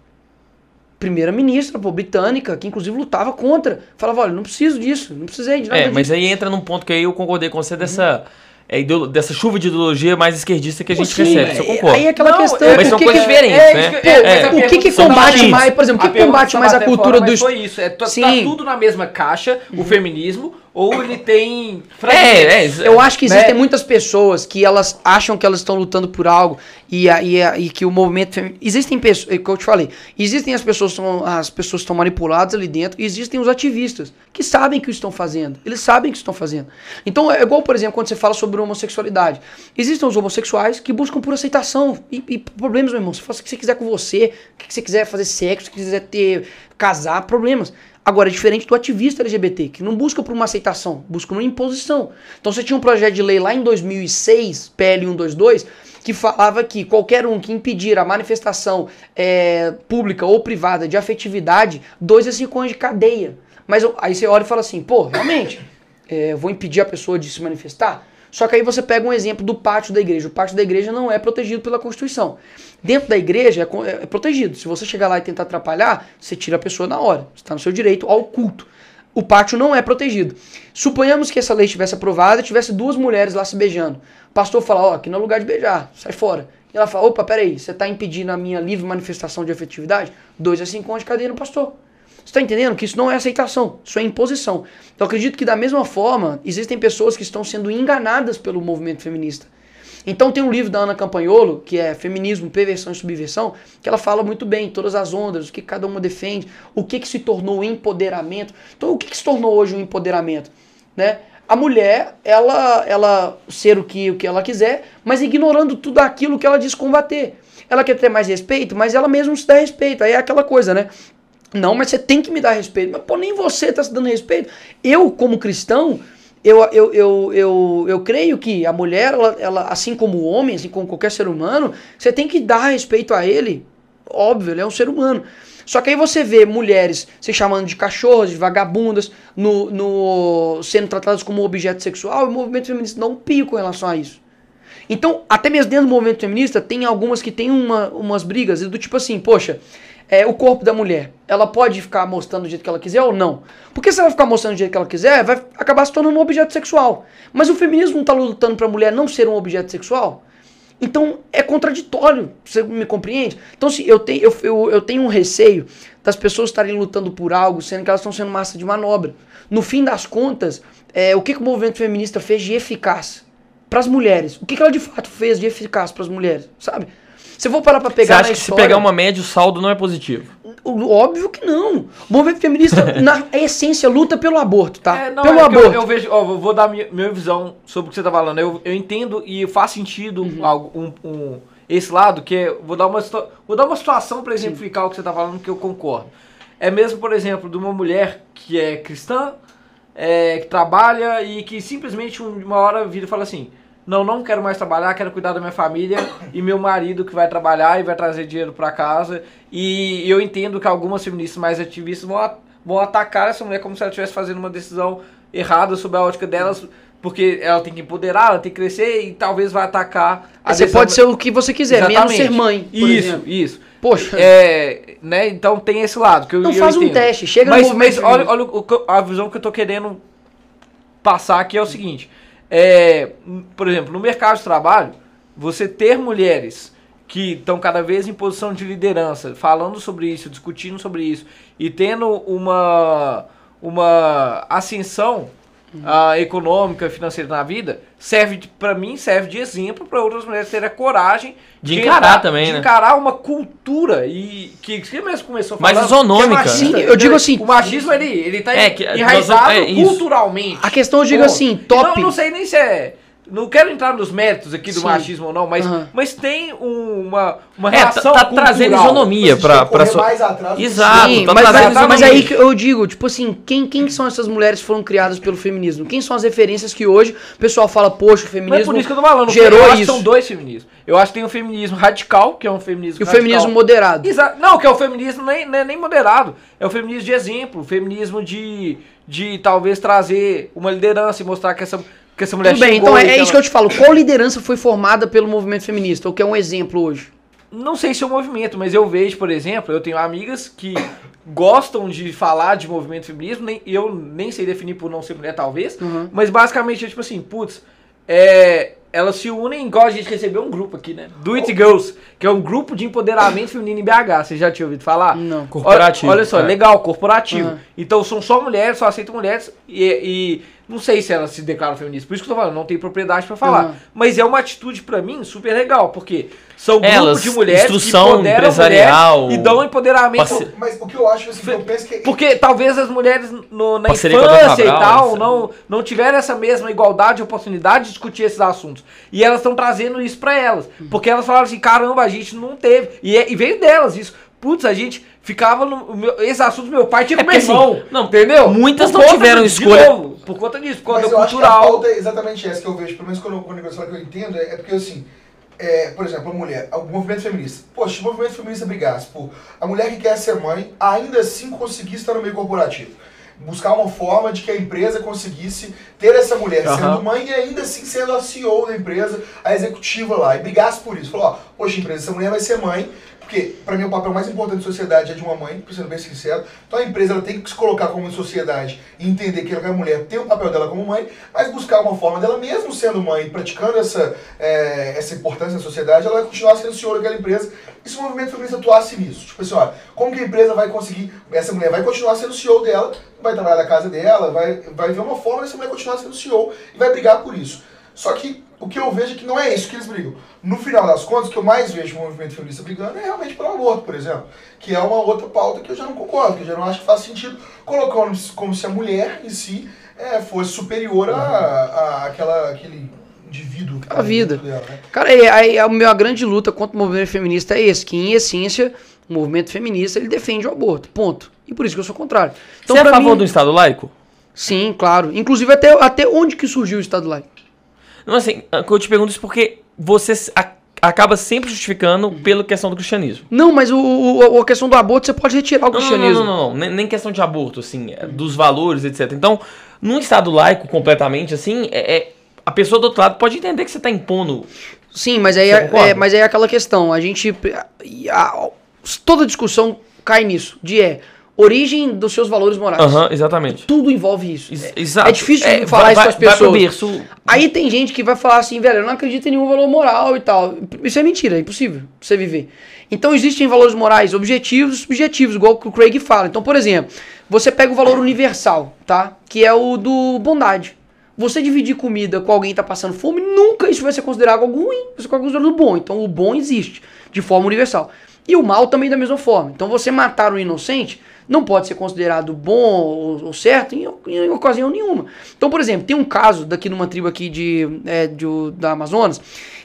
Primeira-ministra, britânica, que inclusive lutava contra. Falava, olha, não preciso disso, não precisei de nada É, disso. mas aí entra num ponto que aí eu concordei com você dessa, é, dessa chuva de ideologia mais esquerdista que a gente Sim, recebe. Isso eu é- concordo. Aí é aquela Não, questão. é- Mas o são que coisas diferentes, é, né? é, É. o que que combate mais, por exemplo, o que combate mais a cultura fora, mas dos... Foi isso. É, tá, tá Sim. tudo na mesma caixa, o feminismo, ou ele tem. É, é, isso- Eu acho que existem Né? muitas pessoas que elas acham que elas estão lutando por algo e, e, e que o movimento existem pessoas, é que eu te falei, existem as pessoas são as pessoas estão manipuladas ali dentro e existem os ativistas que sabem que estão fazendo. Eles sabem que estão fazendo. Então é igual, por exemplo, quando você fala sobre homossexualidade. Existem os homossexuais que buscam por aceitação e, e problemas, meu irmão. Você faz o que você quiser com você, o que você quiser fazer sexo, o que quiser ter casar, problemas. Agora, é diferente do ativista LGBT, que não busca por uma aceitação, busca uma imposição. Então você tinha um projeto de lei lá em 2006, PL 122, que falava que qualquer um que impedir a manifestação é, pública ou privada de afetividade, dois a cinco anos de cadeia. Mas aí você olha e fala assim, pô, realmente, é, vou impedir a pessoa de se manifestar? Só que aí você pega um exemplo do pátio da igreja. O pátio da igreja não é protegido pela Constituição. Dentro da igreja é, co- é protegido. Se você chegar lá e tentar atrapalhar, você tira a pessoa na hora. Você está no seu direito ao culto. O pátio não é protegido. Suponhamos que essa lei estivesse aprovada e tivesse duas mulheres lá se beijando. O pastor fala, ó, aqui não é lugar de beijar, sai fora. E ela fala, opa, peraí, você está impedindo a minha livre manifestação de afetividade? Dois a cinco anos de cadeia no pastor. Você está entendendo que isso não é aceitação, isso é imposição. Eu acredito que da mesma forma, existem pessoas que estão sendo enganadas pelo movimento feminista. Então tem um livro da Ana Campanholo, que é Feminismo, Perversão e Subversão, que ela fala muito bem, todas as ondas, o que cada uma defende, o que, que se tornou o empoderamento. Então o que, que se tornou hoje o empoderamento? Né? A mulher, ela, ela ser o que, o que ela quiser, mas ignorando tudo aquilo que ela diz combater. Ela quer ter mais respeito, mas ela mesma se dá respeito. Aí é aquela coisa, né? Não, mas você tem que me dar respeito. Mas, pô, nem você está se dando respeito. Eu, como cristão, eu, eu, eu, eu, eu creio que a mulher, ela, ela, assim como o homem, assim como qualquer ser humano, você tem que dar respeito a ele. Óbvio, ele é um ser humano. Só que aí você vê mulheres se chamando de cachorros, de vagabundas, no, no, sendo tratadas como objeto sexual, e o movimento feminista dá um pio com relação a isso. Então, até mesmo dentro do movimento feminista, tem algumas que tem uma, umas brigas do tipo assim, poxa, é, o corpo da mulher, ela pode ficar mostrando do jeito que ela quiser ou não? Porque se ela ficar mostrando do jeito que ela quiser, vai acabar se tornando um objeto sexual. Mas o feminismo não está lutando para a mulher não ser um objeto sexual? Então é contraditório, você me compreende? Então se eu tenho, eu, eu, eu tenho um receio das pessoas estarem lutando por algo, sendo que elas estão sendo massa de manobra. No fim das contas, é, o que, que o movimento feminista fez de eficaz para as mulheres? O que, que ela de fato fez de eficaz para as mulheres, sabe? Se eu vou parar para Você pegar acha na que se história, pegar uma média, o saldo não é positivo? Óbvio que não. O movimento feminista, [laughs] na essência, luta pelo aborto, tá? É, não, pelo é que eu, aborto. eu vejo, ó, vou- vou dar minha, minha visão sobre o que você tá falando. Eu, eu entendo e faz sentido Uhum. algo, um, um- esse lado, que é, vou dar uma, vou dar uma situação para exemplificar o que você tá falando que eu concordo. É mesmo, por exemplo, de uma mulher que é cristã, é, que trabalha e que simplesmente um- uma hora vira e fala assim: Não, não quero mais trabalhar, quero cuidar da minha família e meu marido que vai trabalhar e vai trazer dinheiro para casa. E eu entendo que algumas feministas mais ativistas vão, a- vão atacar essa mulher como se ela estivesse fazendo uma decisão errada sobre a ótica delas, porque ela tem que empoderar, ela tem que crescer e talvez vai atacar a Você pode ser o que você quiser, menos Exatamente. ser mãe. Isso, exemplo. isso. Poxa, É, né? Então tem esse lado que eu não eu faz um teste, chega mas, no mas olha, olha a visão que eu tô querendo passar aqui é o seguinte. É, por exemplo, no mercado de trabalho, você ter mulheres que estão cada vez em posição de liderança, falando sobre isso, discutindo sobre isso e tendo uma, uma ascensão Ah, econômica, financeira na vida, serve de- pra mim serve de exemplo para outras mulheres terem a coragem De encarar também, de né? encarar uma cultura e que que mesmo começou Mais falando, isonômica. que é machista, Sim, eu digo assim- o machismo ele ele tá É, que- enraizado nós é, culturalmente. A questão eu digo Pô, assim, top. Não, não sei nem se é não quero entrar nos méritos aqui do Sim. machismo ou não, mas, Aham. mas tem um- uma, uma É, tá, relação tá cultural. trazendo isonomia pra, que pra sua... mais atrás que Exato. Sim, tá mas, mas, mas aí que eu digo, tipo assim, quem, quem são essas mulheres que foram criadas pelo feminismo? Quem são as referências que hoje o pessoal fala, poxa, o é feminismo por isso que eu tô falando. gerou eu acho que isso. são dois feminismos. Eu acho que tem o feminismo radical, que é um feminismo e o feminismo moderado. Exa- Não, que é o feminismo nem, nem, nem moderado. É o feminismo de exemplo. O feminismo de, de talvez trazer uma liderança e mostrar que essa, que essa mulher Tudo bem, então é, é que isso que eu te falo. Qual liderança foi formada pelo movimento feminista? Ou que é um exemplo hoje? Não sei se é um movimento, mas eu vejo, por exemplo, eu tenho amigas que gostam de falar de movimento feminismo, nem, eu nem sei definir por não ser mulher, talvez, Uhum. mas basicamente é tipo assim, putz, é, elas se unem, igual a gente recebeu um grupo aqui, né? Do It Girls, que é um grupo de empoderamento feminino em BH. Você já tinha ouvido falar? Não. Corporativo. Olha, olha só, é. legal, corporativo. Uhum. Então são só mulheres, só aceitam mulheres e, e não sei se elas se declaram feministas. Por isso que eu tô falando, não tem propriedade pra falar. Uhum. Mas é uma atitude pra mim super legal, porque são grupos Elas, de mulheres instrução que empoderam empresarial, mulheres e dão empoderamento. parce- Mas o que eu acho, assim, que eu penso que... Porque talvez as mulheres no- na Parceria infância e tal não, não tiveram essa mesma igualdade de oportunidade de discutir esses assuntos. E elas estão trazendo isso pra elas. Porque elas falaram assim, caramba, a gente não teve. E, é- e veio delas isso. Putz, a gente ficava no. meu- esse assunto meu pai tinha É com meu porque, irmão. assim, não, entendeu? muitas Por não tiveram de escolha. novo, por conta disso, por Mas conta eu acho que a cultural. pauta é exatamente essa que eu vejo, pelo menos quando, quando eu falo que eu entendo, é, é porque assim, é, por exemplo, a mulher, o movimento feminista. Poxa, se o movimento feminista brigasse por a mulher que quer ser mãe, ainda assim conseguisse estar no meio corporativo. Buscar uma forma de que a empresa conseguisse ter essa mulher Aham. sendo mãe e ainda assim sendo a CEO da empresa, a executiva lá, e brigasse por isso. Falou, ó, poxa, empresa, essa mulher vai ser mãe, porque para mim o papel mais importante da sociedade é de uma mãe, sendo bem sincero. Então a empresa ela tem que se colocar como sociedade e entender que a mulher tem o papel dela como mãe, mas buscar uma forma dela, mesmo sendo mãe, praticando essa, é, essa importância na sociedade, ela vai continuar sendo senhora daquela empresa. E se o movimento feminista atuasse nisso? Tipo assim, olha, como que a empresa vai conseguir, essa mulher vai continuar sendo CEO dela, vai trabalhar da casa dela, vai, vai ver uma forma dessa mulher continuar sendo CEO e vai brigar por isso. Só que o que eu vejo é que não é isso que eles brigam. No final das contas, o que eu mais vejo o movimento feminista brigando é realmente pelo aborto, por exemplo. Que é uma outra pauta que eu já não concordo, que eu já não acho que faz sentido, colocando como se a mulher em si é, fosse superior a, a aquela, aquele indivíduo que tá A vida. dentro dela, né? Cara, é, a minha grande luta contra o movimento feminista é esse, que em essência, o movimento feminista ele defende o aborto, ponto. E por isso que eu sou contrário. Então, Você é a pra favor mim- do Estado laico? Sim, claro. Inclusive até, até onde que surgiu o Estado laico? Não, assim, eu te pergunto isso porque você a- acaba sempre justificando pela questão do cristianismo. Não, mas o, o- a questão do aborto você pode retirar o Não, não, cristianismo. não, não, não, Nem, nem questão de aborto, assim, é, dos valores, etc. Então, num Estado laico completamente, assim, é, é- a pessoa do outro lado pode entender que você está impondo. Sim, mas aí, é, é, mas aí é aquela questão. A gente. a- toda discussão cai nisso. De é origem dos seus valores morais. Aham, exatamente. Tudo envolve isso. Ex- É- exato. É difícil É, falar vai- isso com vai- as vai pro pessoas. berço. Aí tem gente que vai falar assim, velho, eu não acredito em nenhum valor moral e tal. Isso é mentira, é impossível você viver. Então existem valores morais objetivos e subjetivos, igual que o Craig fala. Então, por exemplo, você pega o valor universal, tá? Que é o do bondade. Você dividir comida com alguém que tá passando fome, nunca isso vai ser considerado algo ruim, vai ser considerado bom. Então o bom existe, de forma universal. E o mal também da mesma forma. Então você matar um inocente não pode ser considerado bom ou, ou certo em, em ocasião nenhuma. Então, por exemplo, tem um caso daqui numa tribo aqui de, é, de da Amazonas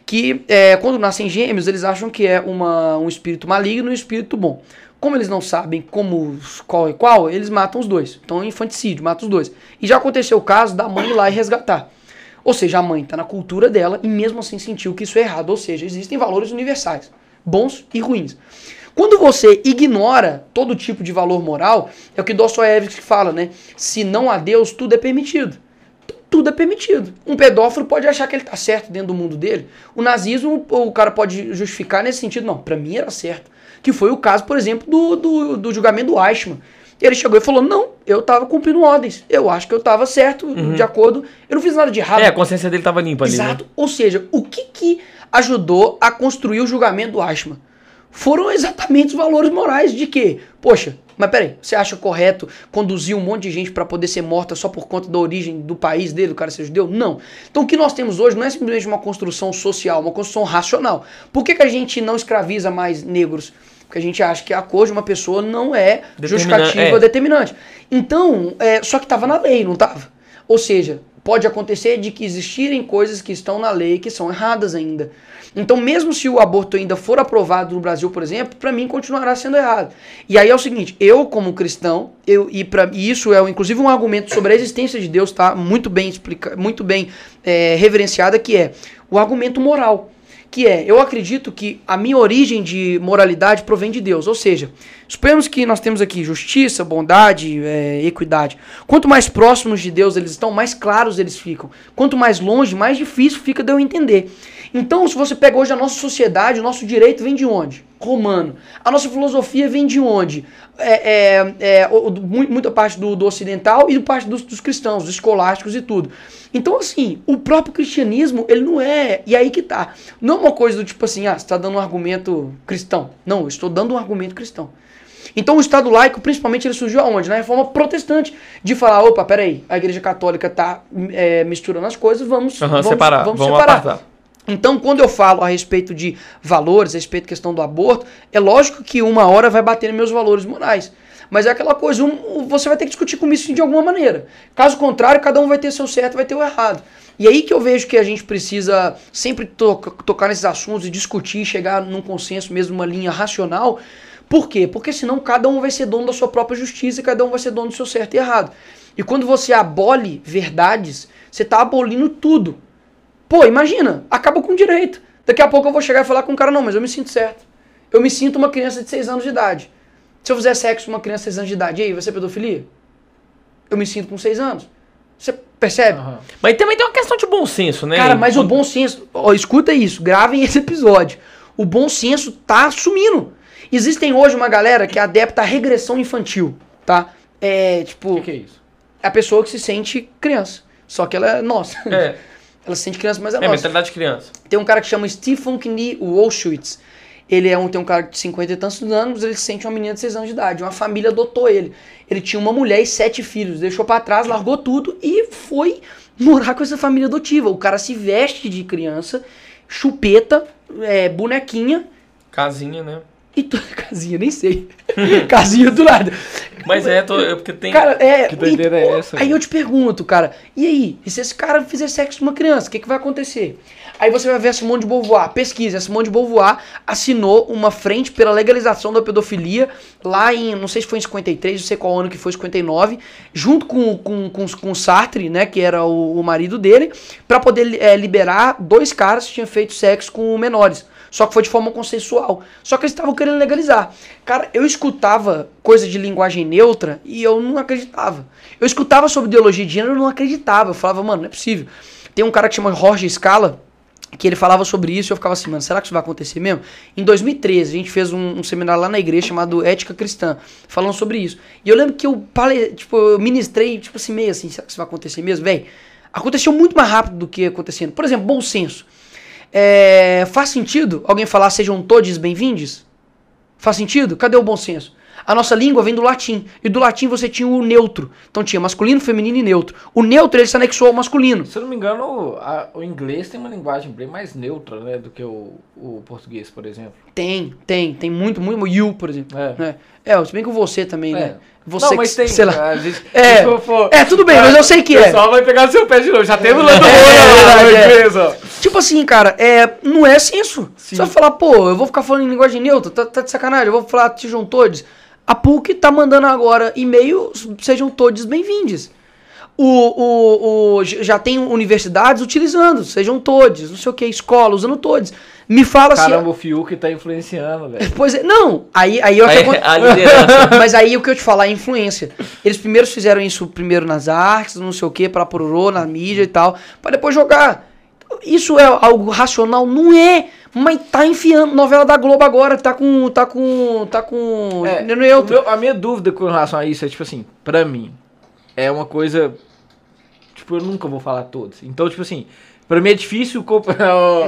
que é, quando nascem gêmeos eles acham que é uma, um espírito maligno e um espírito bom. Como eles não sabem como qual é qual, eles matam os dois. Então é infanticídio, matam os dois. E já aconteceu o caso da mãe ir lá e resgatar. Ou seja, a mãe está na cultura dela e mesmo assim sentiu que isso é errado. Ou seja, existem valores universais, bons e ruins. Quando você ignora todo tipo de valor moral, é o que Dostoiévski fala, né? Se não há Deus, tudo é permitido. Tudo é permitido. Um pedófilo pode achar que ele tá certo dentro do mundo dele. O nazismo, o cara pode justificar nesse sentido. Não, para mim era certo. Que foi o caso, por exemplo, do, do, do julgamento do Eichmann. Ele chegou e falou: Não, eu tava cumprindo ordens. Eu acho que eu tava certo, uhum. de acordo. Eu não fiz nada de errado. É, a consciência dele tava limpa Exato. ali. Exato. Né? Ou seja, o que, que ajudou a construir o julgamento do Eichmann? Foram exatamente os valores morais de que, poxa, mas peraí, você acha correto conduzir um monte de gente para poder ser morta só por conta da origem do país dele, o cara ser judeu? Não. Então o que nós temos hoje não é simplesmente uma construção social, uma construção racional. Por que, que a gente não escraviza mais negros? Porque a gente acha que a cor de uma pessoa não é justificativa é. determinante. Então, é, só que estava na lei, não estava? Ou seja, pode acontecer de que existirem coisas que estão na lei que são erradas ainda. Então, mesmo se o aborto ainda for aprovado no Brasil, por exemplo, para mim continuará sendo errado. E aí é o seguinte, eu como cristão, eu e para isso é inclusive um argumento sobre a existência de Deus, tá? Muito bem explicado, muito bem é, reverenciada, que é o argumento moral que é, eu acredito que a minha origem de moralidade provém de Deus, ou seja, suponhamos que nós temos aqui justiça, bondade, é, equidade. Quanto mais próximos de Deus eles estão, mais claros eles ficam. Quanto mais longe, mais difícil fica de eu entender. Então, se você pega hoje a nossa sociedade, o nosso direito vem de onde? Romano. A nossa filosofia vem de onde? É, é, é muita parte do, do, ocidental e parte dos, dos cristãos, dos escolásticos e tudo. Então, assim, o próprio cristianismo, ele não é. E aí que tá. Não é uma coisa do tipo assim, ah, você está dando um argumento cristão. Não, eu estou dando um argumento cristão. Então o Estado laico, principalmente, ele surgiu aonde? Na reforma protestante. De falar, opa, peraí, a igreja católica está é, misturando as coisas, vamos, uhum, vamos separar. Vamos, vamos separar. Apartar. Então, quando eu falo a respeito de valores, a respeito da questão do aborto, é lógico que uma hora vai bater nos meus valores morais. Mas é aquela coisa, um, você vai ter que discutir com isso de alguma maneira. Caso contrário, cada um vai ter seu certo vai ter o errado. E aí que eu vejo que a gente precisa sempre to tocar nesses assuntos e discutir, chegar num consenso mesmo, uma linha racional. Por quê? Porque senão cada um vai ser dono da sua própria justiça e cada um vai ser dono do seu certo e errado. E quando você abole verdades, você está abolindo tudo. Pô, imagina, acaba com direito. Daqui a pouco eu vou chegar e falar com o cara, não, mas eu me sinto certo. Eu me sinto uma criança de 6 anos de idade. Se eu fizer sexo com uma criança de 6 anos de idade, e aí, vai ser pedofilia? Eu me sinto com 6 anos. Você percebe? Uhum. Mas também tem uma questão de bom senso, né? Cara, mas o bom senso. Ó, escuta isso, gravem esse episódio. O bom senso tá sumindo. Existem hoje uma galera que é adepta à regressão infantil, tá? É tipo. O que, que, é isso? É a pessoa que se sente criança. Só que ela é nossa. É. [laughs] Ela se sente criança, mas é, é nossa. É, mentalidade de criança. Tem um cara que chama Stephen Knee Wolschwitz. Ele é um, tem um cara de 50 e tantos anos, ele se sente uma menina de 6 anos de idade. Uma família adotou ele. Ele tinha uma mulher e sete filhos. Deixou para trás, largou tudo e foi morar com essa família adotiva. O cara se veste de criança, chupeta, é, bonequinha. Casinha, né? E tu, [laughs] casinha, nem sei. [laughs] casinha do lado. Mas é, tô, é porque tem. Cara, é. Que doideira e, é essa? Aí eu te pergunto, cara, e aí? E se esse cara fizer sexo com uma criança, o que, que vai acontecer? Aí você vai ver a Simone de Beauvoir, pesquisa, a Simone de Beauvoir assinou uma frente pela legalização da pedofilia lá em, não sei se foi em 53, não sei qual ano que foi, 59, junto com, com, com, com Sartre, né, que era o, o marido dele, para poder é, liberar dois caras que tinham feito sexo com menores. Só que foi de forma consensual. Só que eles estavam querendo legalizar. Cara, eu escutava coisa de linguagem neutra e eu não acreditava. Eu escutava sobre ideologia de gênero e não acreditava. Eu falava, mano, não é possível. Tem um cara que chama Jorge Scala, que ele falava sobre isso e eu ficava assim, mano, será que isso vai acontecer mesmo? Em 2013, a gente fez um, um seminário lá na igreja chamado Ética Cristã, falando sobre isso. E eu lembro que eu, tipo, eu ministrei, tipo assim, meio assim, será que isso vai acontecer mesmo? Véi, aconteceu muito mais rápido do que acontecendo. Por exemplo, bom senso. É, faz sentido alguém falar sejam todos bem-vindos? Faz sentido? Cadê o bom senso? A nossa língua vem do latim. E do latim você tinha o neutro. Então tinha masculino, feminino e neutro. O neutro ele se anexou ao masculino. Se eu não me engano, a, o inglês tem uma linguagem bem mais neutra, né? Do que o, o português, por exemplo. Tem, tem. Tem muito, muito. You, por exemplo. É. Né? É, se bem que você também, né? é. né? Você não, mas que, tem. Sei lá. Gente, é, for, é, tudo bem, mas eu sei que é. O pessoal vai pegar seu pé de novo. Já teve o lado é, é, é. Tipo assim, cara, é, não é senso. Sim. Você vai falar, pô, eu vou ficar falando em linguagem neutra, tá, tá de sacanagem, eu vou falar sejam todos. A PUC tá mandando agora e-mail, sejam todos bem-vindos. O, o, o- já tem universidades utilizando, sejam todos, não sei o que, escola usando todos. Me fala se. Caramba, o Fiuk tá influenciando, velho. Pois é, não, aí, aí eu acho que Aí, [laughs] a liderança. [laughs] Mas aí o que eu te falar é influência. Eles primeiro fizeram isso primeiro nas artes, não sei o que, para pororô, na mídia e tal, pra depois jogar. Isso é algo racional? Não é. Mas tá enfiando. Novela da Globo agora, tá com. tá com. tá com. É, neutro. o meu- a minha dúvida com relação a isso é, tipo assim, pra mim, é uma coisa. Tipo, eu nunca vou falar todos. Então, tipo assim, pra mim é difícil comprar. [laughs] o-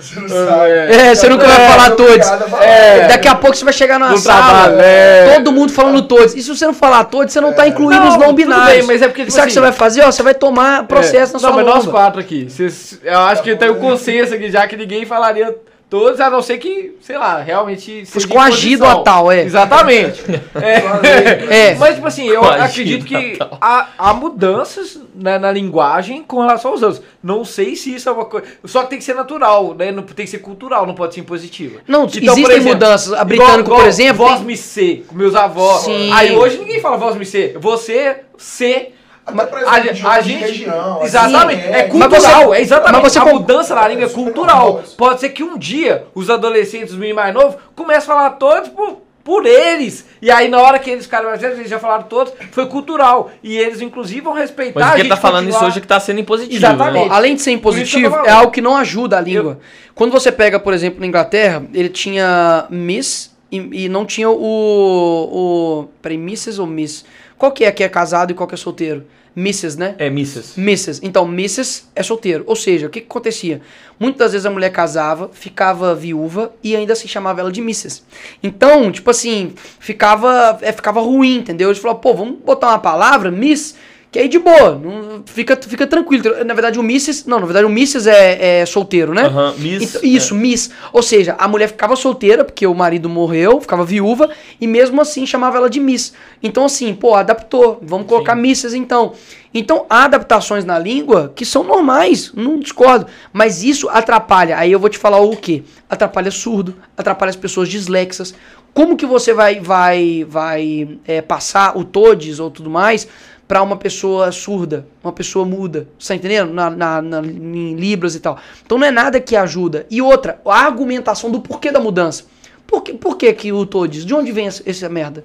Você não sabe. É, você nunca vai É, falar tô todos. É, Daqui a pouco você vai chegar numa No sala, trabalho, é. todo mundo falando todos. E se você não falar todos, você não tá incluindo Não, os não tudo binários. bem, mas é porque, tipo sabe o que assim- você vai fazer? Ó, você vai tomar processo É. na sua Não, mas nós quatro aqui. Cês- eu acho que tem o consenso aqui, já que ninguém falaria todos, a não ser que, sei lá, realmente. Fosse seja coagido a tal, é. Exatamente. [laughs] É. É. Mas, tipo assim, eu Coagido acredito que há, há mudanças né, na linguagem com relação aos anos. Não sei se isso é uma coisa. Só que tem que ser natural, né? Não, tem que ser cultural, não pode ser impositiva. Não, por existem mudanças. A britânico, por exemplo, Voz tem- me ser, com meus avós. Sim. Aí hoje ninguém fala voz me ser. Você, ser. Pra A, exemplo, de a gente. região, exatamente. assim, é é. cultural. Mas você- é exatamente. mas você a mudança na língua é Isso cultural. Pode ser que um dia os adolescentes, os meninos mais novos, comecem a falar todos por, por eles. E aí, na hora que eles ficaram mais velhos, eles já falaram todos, foi cultural. E eles, inclusive, vão respeitar. Mas o a que ele tá, gente tá falando isso continuar- hoje é que tá sendo impositivo. Exatamente. Né? Além de ser isso eu impositivo, é algo que não ajuda a língua. Quando você pega, por exemplo, na Inglaterra, ele tinha Miss e, e não tinha o. o peraí, Mrs. ou Miss? Qual que é que é casado e qual que é solteiro? Mrs., né? É, Mrs. Mrs. Então, Mrs. é solteiro. Ou seja, o que, que acontecia? Muitas vezes a mulher casava, ficava viúva e ainda se chamava ela de Mrs. Então, tipo assim, ficava, é, ficava ruim, entendeu? Eles falaram, pô, vamos botar uma palavra, Miss, que aí de boa, não, fica, fica tranquilo. Na verdade, o Mrs. Não, na verdade, o Mrs. é, é solteiro, né? Aham, Miss, Então, isso, Miss. Ou seja, a mulher ficava solteira porque o marido morreu, ficava viúva, e mesmo assim chamava ela de Miss. Então, assim, pô, adaptou. Vamos colocar Mrs. então. Então, há adaptações na língua que são normais, não discordo. Mas isso atrapalha. Aí eu vou te falar o quê? Atrapalha surdo, atrapalha as pessoas dislexas. Como que você vai, vai, vai é, passar o todes ou tudo mais para uma pessoa surda, uma pessoa muda, você tá entendendo? Na, na, na- em libras e tal. Então não é nada que ajuda. E outra, a argumentação do porquê da mudança. Por que, por que, que o todes? De onde vem essa, essa merda?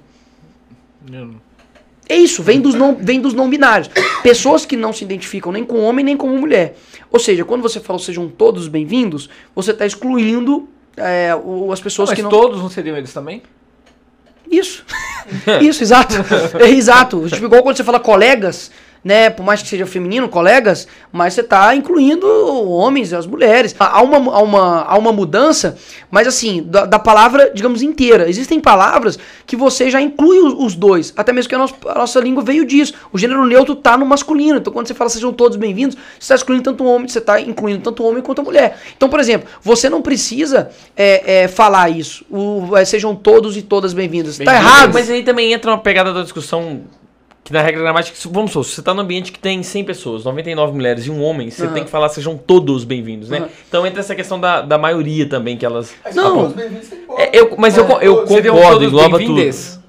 É isso, vem dos, não, vem dos não binários. Pessoas que não se identificam nem com homem nem com mulher. Ou seja, quando você fala sejam todos bem-vindos, você está excluindo é, o- as pessoas Mas que não. todos não seriam eles também? Isso. [laughs] Isso, exato. É exato. Tipo, igual quando você fala colegas, né? Por mais que seja feminino, colegas, mas você tá incluindo homens e as mulheres. Há uma, há uma, há uma mudança, mas assim, da, da palavra, digamos, inteira. Existem palavras que você já inclui os, os dois. Até mesmo que a nossa, a nossa língua veio disso. O gênero neutro tá no masculino. Então, quando você fala sejam todos bem-vindos, você está excluindo tanto o homem, você está incluindo tanto o homem quanto a mulher. Então, por exemplo, você não precisa é, é, falar isso. O, é, sejam todos e todas bem-vindas. Tá Bem-vindos. errado. Mas aí também entra uma pegada da discussão que na regra gramática, se- vamos supor, se você tá num ambiente que tem 100 pessoas, 99 mulheres e um homem, você Aham. tem que falar sejam todos bem-vindos, né? Aham. Então entra essa questão da, da maioria também, que elas... Não. É, eu, mas eu, É, eu. Seriam concordo, engloba tudo.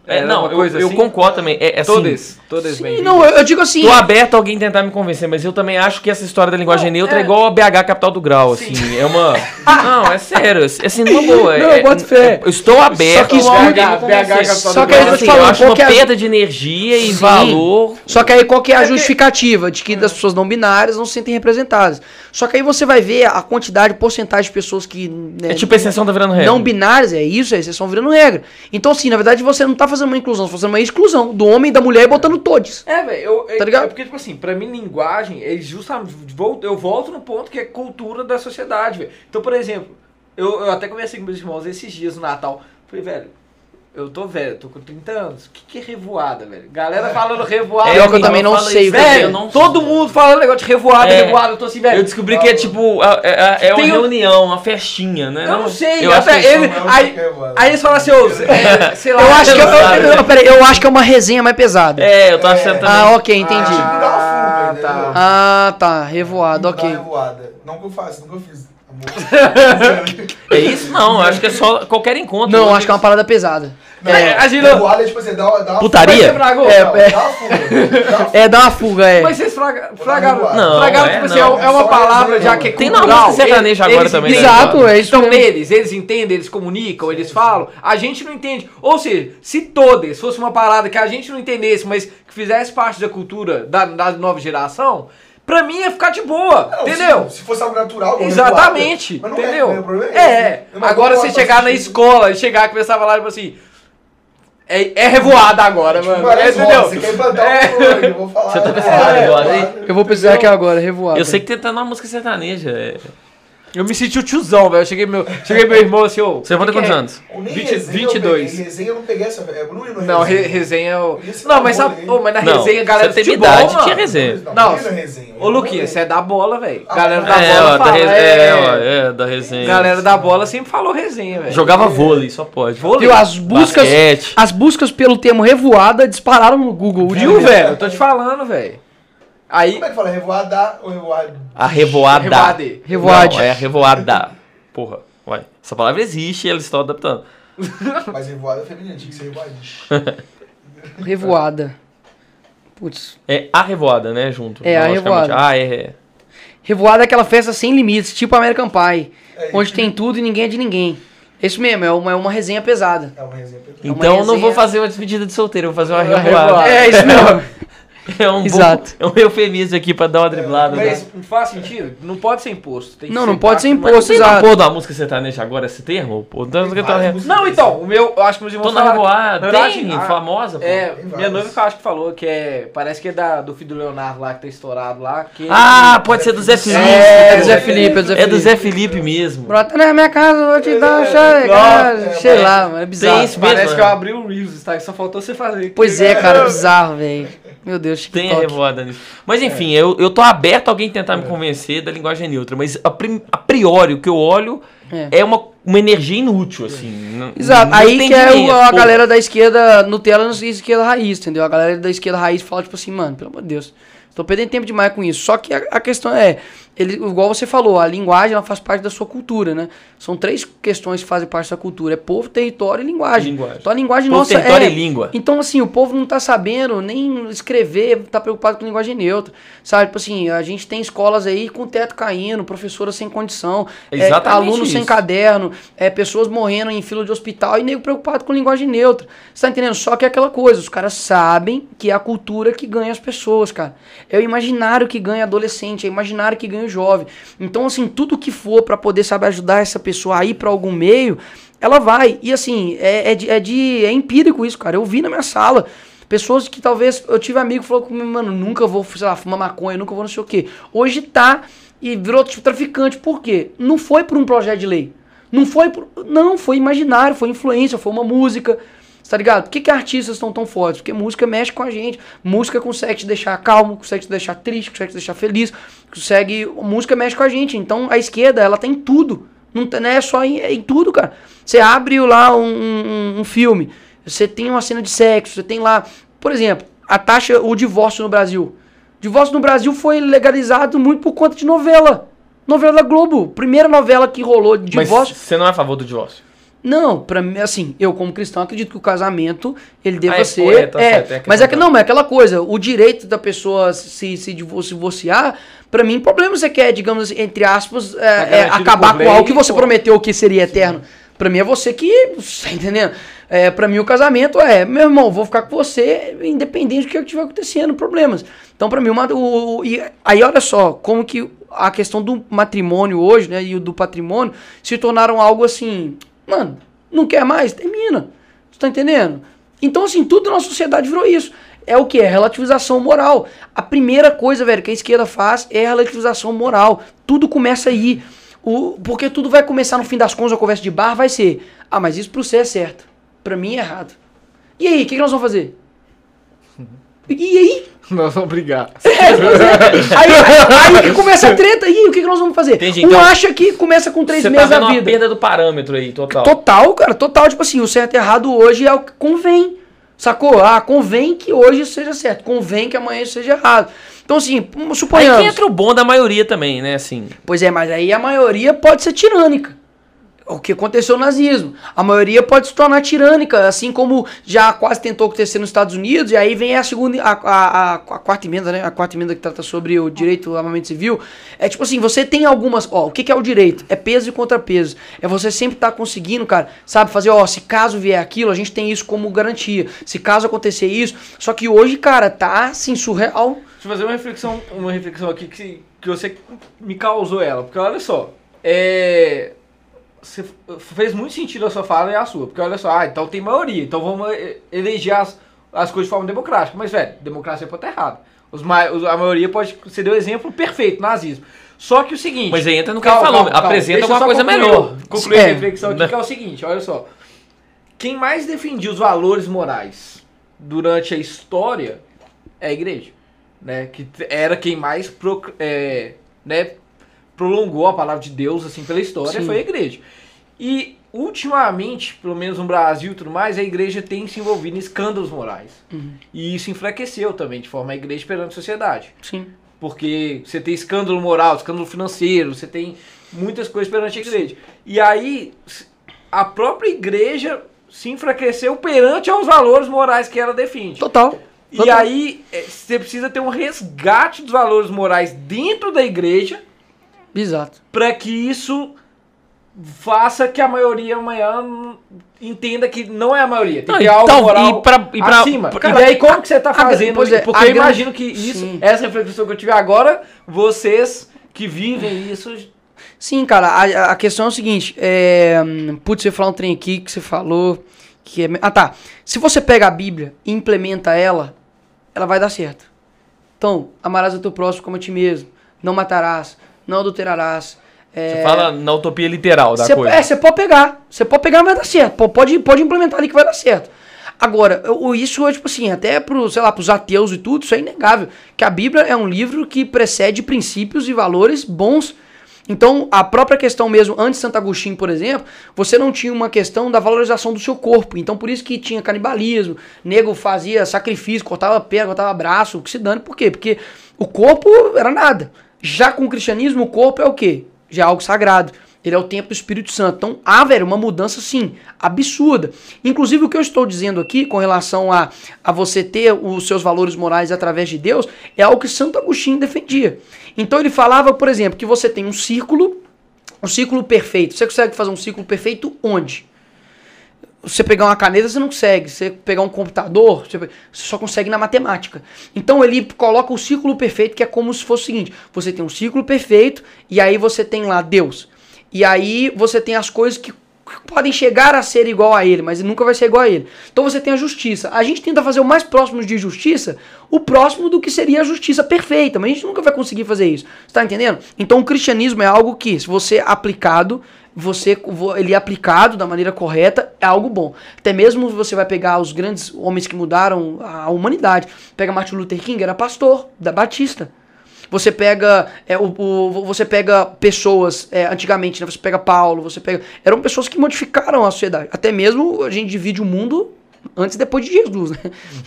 É, Era não, eu, coisa eu assim? concordo também. É, é assim, Todas. Todas Sim, bem-vindas. não, eu, eu digo assim. Tô aberto a alguém tentar me convencer, mas eu também acho que essa história da linguagem Não, neutra é, é- igual a BH capital do grau, assim. É uma. não, é sério. é Assim, numa boa. Não, é, eu boto fé. Eu estou aberto que a isso- BH, convencer. capital Só que aí eu tô te Assim, eu acho uma que é perda de energia e Sim. valor. Só que aí qual que é a É que- justificativa? De que das pessoas não binárias não se sentem representadas. Só que aí você vai ver a quantidade, porcentagem de pessoas que. né, É tipo a exceção tá virando regra. não binárias, é isso, é exceção virando regra. Então, assim, na verdade, você não tá fazendo uma inclusão, você fazendo uma exclusão do homem e da mulher e botando todos. É, velho, eu, Tá ligado? é porque, tipo assim, pra mim, linguagem é justamente. Eu volto no ponto que é cultura da sociedade, velho. Então, por exemplo, eu, eu até conversei com meus irmãos esses dias no Natal. Falei, velho, eu tô velho, tô com 30 anos. O que, que é revoada, velho? Galera falando revoada. Pior que eu também não fala sei, isso, velho. Eu não- todo mundo falando negócio de revoada, É. revoada. Eu tô assim, velho. Eu descobri que é tipo. É, é- é uma Tem um- reunião, uma festinha, né? Eu não sei, Eu acho ele. Aí, aí eles falam assim, é, [laughs] sei lá. Eu acho que eu, sabe, eu, né? eu- peraí, eu acho que é uma resenha mais pesada. É, eu tô achando também. Ah, ok, entendi. Tipo, Ah, uma fuga, tá. Ah, tá, revoado, Dá ok. revoada. Não que eu faça, nunca fiz. [laughs] É isso? Não, eu acho que é só qualquer encontro. Não, Hoje acho que é uma parada pesada. Não, É, a gente- é tipo assim, dá uma, dá uma Putaria? Você? Não, É, dá é. uma fuga. [laughs] É, dá uma fuga, é. Mas vocês fraga- fragaram. Não, fragaram, é, tipo assim, não. é uma Só palavra já que é Tem na cultural. música sertaneja Eles- agora eles também, né? entendem. Exato, é isso Então, mesmo. neles, eles entendem, eles comunicam, eles falam. A gente não entende. Ou seja, se todas fosse uma parada que a gente não entendesse, mas que fizesse parte da cultura da, da nova geração, pra mim ia ficar de boa. Não, entendeu? Se, se fosse algo natural, não Exatamente, não entendeu? É, né? É, né? Eu não agora você falar chegar na escola e chegar e começar a falar, tipo assim. É, é revoada agora, Tipo, mano. parece É, entendeu? Você quer implantar É. um plano, eu vou falar. Você tá né? pensando É, agora, é, hein? Eu vou precisar aqui agora, revoada. Eu sei que tem tá numa música sertaneja. é. Eu me senti o tiozão, velho. Eu cheguei meu, cheguei meu irmão assim, ô. Você que quantos é? anos? Ou nem 20, resenha eu 22. peguei, Resenha eu não peguei essa. Eu não ia no Não, re- resenha. resenha é o. Isso Não, é mas, ô, mas na Não, resenha, galera você futebol, idade, mano. tinha resenha. Não, Não, não resenha. Ô, Luquinhas, você é da bola, velho. Ah, Galera da É, bola da, fala, é, é, é, da resenha. Galera da bola sempre falou resenha, velho. Jogava vôlei, só pode. Vôlei? As buscas, as buscas pelo termo revoada dispararam no Google. Viu, velho? Eu tô te falando, velho. Aí. Como é que fala? Revoada ou revoada? A revoada. Revoade. Revoade. Não, é a revoada. Porra, uai. Essa palavra existe e eles estão adaptando. [laughs] Mas revoada é feminina, tinha que ser revoadiche. [laughs] Revoada. Putz. É a revoada, né? Junto. É, a revoada. Ah, é. é. Revoada é aquela festa sem limites, tipo American Pie. É onde tem tudo e ninguém é de ninguém. Isso mesmo, é uma, é uma resenha pesada. É uma resenha. É uma Então eu não resenha- vou fazer uma despedida de solteiro, eu vou fazer uma revoada. revoada. É isso mesmo. [laughs] [laughs] É um, bom, Exato. é um eufemismo aqui pra dar uma driblada. Mas né? não faz sentido? Não pode ser imposto. Tem que Não, ser não pode ser imposto, Você não exato. pôr da música sertaneja agora esse termo? Pô, então, tô- várias músicas Não, então, o meu, eu acho que meus irmãos Tô na revoada. Tem, a- famosa, pô. É, minha noiva que eu acho que falou que é. Parece que é da, do filho do Leonardo lá que tá estourado lá. Que Ah, pode ser do Zé Felipe. É, do Zé Felipe, é do Zé É do Felipe. Zé Felipe mesmo. Brota na minha casa, vou te dar um chá, é, Sei lá, mano, é bizarro. Tem isso Parece que né? eu abri o Reels, tá? Só faltou você fazer. Pois é, cara, bizarro, velho. Meu Deus, Tem a TikTok. revoada nisso. Mas enfim, eu, eu tô aberto a alguém tentar me convencer da linguagem neutra. Mas a, prim- a priori, o que eu olho É. é, uma, uma energia inútil, assim. Não- Exato, não aí que é o- a pô. galera da esquerda Nutella e da esquerda raiz, entendeu? A galera da esquerda raiz fala, tipo assim, mano, pelo amor de Deus, tô perdendo tempo demais com isso. Só que a, a questão é, ele, igual você falou, a linguagem ela faz parte da sua cultura, né? São três questões que fazem parte da cultura: é povo, território e linguagem. Linguagem. Então a linguagem Povo, nossa território é. e língua. Então, assim, o povo não tá sabendo nem escrever, tá preocupado com linguagem neutra. Sabe, tipo assim, a gente tem escolas aí com teto caindo, professora sem condição, é, Exatamente aluno sem caderno, é, pessoas morrendo em fila de hospital e nego preocupado com linguagem neutra. Você tá entendendo? Só que é aquela coisa, os caras sabem que é a cultura que ganha as pessoas, cara. É o imaginário que ganha adolescente, é o imaginário que ganha jovem. Então, assim, tudo que for pra poder, sabe, ajudar essa pessoa a ir pra algum meio, ela vai. E assim, é, é, de, é, de, é empírico isso, cara. Eu vi na minha sala. Pessoas que talvez. Eu tive amigo que falou comigo, mano, nunca vou, sei lá, fumar maconha, nunca vou não sei o quê. Hoje tá e virou tipo traficante. Por quê? Não foi por um projeto de lei. Não foi por. Não, foi imaginário, foi influência, foi uma música. Tá ligado? Por que, que artistas estão tão fortes? Porque música mexe com a gente. Música consegue te deixar calmo, consegue te deixar triste, consegue te deixar feliz. Consegue. Música mexe com a gente. Então a esquerda, ela tem tudo. Não, tá- não é só em, é em tudo, cara. Você abre lá um, um- um filme, você tem uma cena de sexo, você tem lá. Por exemplo, a taxa, o divórcio no Brasil. O divórcio no Brasil foi legalizado muito por conta de novela. Novela da Globo. Primeira novela que rolou de Mas divórcio. você não é a favor do divórcio? Não, pra mim, assim, eu como cristão acredito que o casamento, ele deva Ah, é, ser... pô, é, tá é, certo, é mas é que não, é aquela coisa, o direito da pessoa se, se divor- se divorciar, pra mim, problema você quer, digamos, entre aspas, é, é, garantido acabar com algo que você pô. prometeu que seria eterno. Pra mim é você que, tá entendendo? É, pra mim o casamento é, meu irmão, vou ficar com você independente do que estiver acontecendo, problemas. Então pra mim, uma, o, o- e aí olha só, como que a questão do matrimônio hoje, né, e o do patrimônio, se tornaram algo assim, mano, não quer mais? Termina. Você tá entendendo? Então, assim, tudo na sociedade virou isso. É o que? É relativização moral. A primeira coisa, velho, que a esquerda faz é relativização moral. Tudo começa aí. O, porque tudo vai começar, no fim das contas, a conversa de bar vai ser: ah, mas isso pra você é certo. Pra mim é errado. E aí, o que, que nós vamos fazer? E aí? [laughs] Nós vamos brigar. aí, aí que começa a treta. E aí, o que, que nós vamos fazer? Entendi, um então- acha que começa com três Você tá meses vendo da uma vida. perda do parâmetro aí, total. Total, cara, total. Tipo assim, o certo e errado hoje é o que convém. Sacou? Ah, convém que hoje seja certo, convém que amanhã seja errado. Então, assim, Aí suponhamos. que entra o bom da maioria também, né, assim. Pois é, mas aí a maioria pode ser tirânica. O que aconteceu no nazismo. A maioria pode se tornar tirânica, assim como já quase tentou acontecer nos Estados Unidos, e aí vem a segunda, a, a, a, a quarta emenda, né? A quarta emenda que trata sobre o direito ao armamento civil. É tipo assim, você tem algumas. Ó, o que, que é o direito? É peso e contrapeso. É você sempre estar tá conseguindo, cara, sabe, fazer, ó, se caso vier aquilo, a gente tem isso como garantia. Se caso acontecer isso. Só que hoje, cara, tá assim, surreal. Deixa eu fazer uma reflexão, uma reflexão aqui que, que você me causou ela. Porque olha só, é você fez muito sentido a sua fala e a sua. Porque olha só, ah, então tem maioria, então vamos eleger as, as coisas de forma democrática. Mas, velho, democracia pode estar errada. Os, a maioria pode. Você deu o exemplo perfeito, nazismo. Só que o seguinte. Mas aí entra no que calma, falou, calma, apresenta alguma coisa concluir, melhor. Concluir é. a reflexão aqui, que é o seguinte: olha só. Quem mais defendia os valores morais durante a história é a igreja. Né? Que era quem mais pro, é, né, prolongou a palavra de Deus assim pela história Sim. foi a igreja. E ultimamente, pelo menos no Brasil e tudo mais, a igreja tem se envolvido em escândalos morais. Uhum. E isso enfraqueceu também, de forma a igreja perante a sociedade. Sim. Porque você tem escândalo moral, escândalo financeiro, você tem muitas coisas perante a igreja. Sim. E aí, a própria igreja se enfraqueceu perante aos valores morais que ela defende. Total. E Total. aí, é, você precisa ter um resgate dos valores morais dentro da igreja Exato. Para que isso faça que a maioria amanhã entenda que não é a maioria. Tem não, que ter algo então, moral e pra, e pra, acima. Pra, e aí como que você tá fazendo? A, é, porque eu imagino que isso, sim. essa reflexão que eu tive agora, vocês que vivem isso... Sim, cara, a, a questão é o seguinte, é, putz, você falou um trem aqui que você falou que é... Ah, tá. Se você pega a Bíblia e implementa ela, ela vai dar certo. Então, amarás o teu próximo como a ti mesmo, não matarás, não adulterarás. É... Você fala na utopia literal da cê, coisa. É, você pode pegar. Você pode pegar vai dar certo. Pode, pode implementar ali que vai dar certo. Agora, isso é tipo assim, até pro, sei lá, pros ateus e tudo, isso é inegável. Que a Bíblia é um livro que precede princípios e valores bons. Então, a própria questão mesmo, antes de Santo Agostinho, por exemplo, você não tinha uma questão da valorização do seu corpo. Então, por isso que tinha canibalismo, nego fazia sacrifício, cortava perna, cortava braço, que se dane. Por quê? Porque o corpo era nada. Já com o cristianismo, o corpo é o quê? Já é algo sagrado. Ele é o templo do Espírito Santo. Então, há, velho, uma mudança, sim, absurda. Inclusive, o que eu estou dizendo aqui com relação a, a você ter os seus valores morais através de Deus é algo que Santo Agostinho defendia. Então, ele falava, por exemplo, que você tem um círculo, um círculo perfeito. Você consegue fazer um círculo perfeito onde? Você pegar uma caneta, você não consegue. Você pegar um computador, você só consegue na matemática. Então ele coloca o círculo perfeito, que é como se fosse o seguinte: você tem um círculo perfeito, e aí você tem lá Deus. E aí você tem as coisas que podem chegar a ser igual a ele, mas nunca vai ser igual a ele. Então você tem a justiça. A gente tenta fazer o mais próximo de justiça, o próximo do que seria a justiça perfeita, mas a gente nunca vai conseguir fazer isso. Está entendendo? Então o cristianismo é algo que, se você aplicado, você ele é aplicado da maneira correta é algo bom. Até mesmo você vai pegar os grandes homens que mudaram a humanidade. Pega Martin Luther King, era pastor da Batista. Você pega é, o, o, você pega pessoas é, antigamente, né? Você pega Paulo, você pega eram pessoas que modificaram a sociedade. Até mesmo a gente divide o mundo antes e depois de Jesus, né?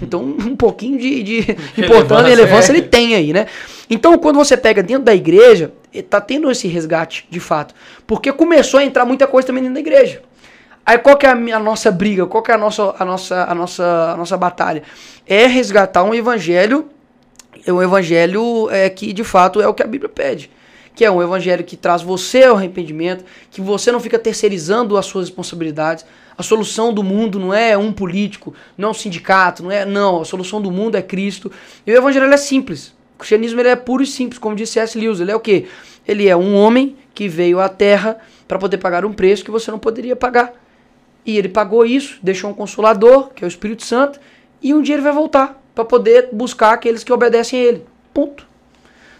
Então, um pouquinho de, de [laughs] importância e relevância é. ele tem aí, né? Então, quando você pega dentro da igreja, tá tendo esse resgate, de fato. Porque começou a entrar muita coisa também dentro da igreja. Aí qual que é a, nossa briga? Qual que é a nossa, a nossa, a nossa, a nossa batalha? É resgatar um evangelho, um evangelho é, que de fato é o que a Bíblia pede que é um evangelho que traz você ao arrependimento, que você não fica terceirizando as suas responsabilidades. A solução do mundo não é um político, não é um sindicato, não é. Não, a solução do mundo é Cristo. E o evangelho é simples. O cristianismo ele é puro e simples, como disse S. Lewis. Ele é o quê? Ele é um homem que veio à terra para poder pagar um preço que você não poderia pagar. E ele pagou isso, deixou um consolador, que é o Espírito Santo, e um dia ele vai voltar para poder buscar aqueles que obedecem a ele. Ponto.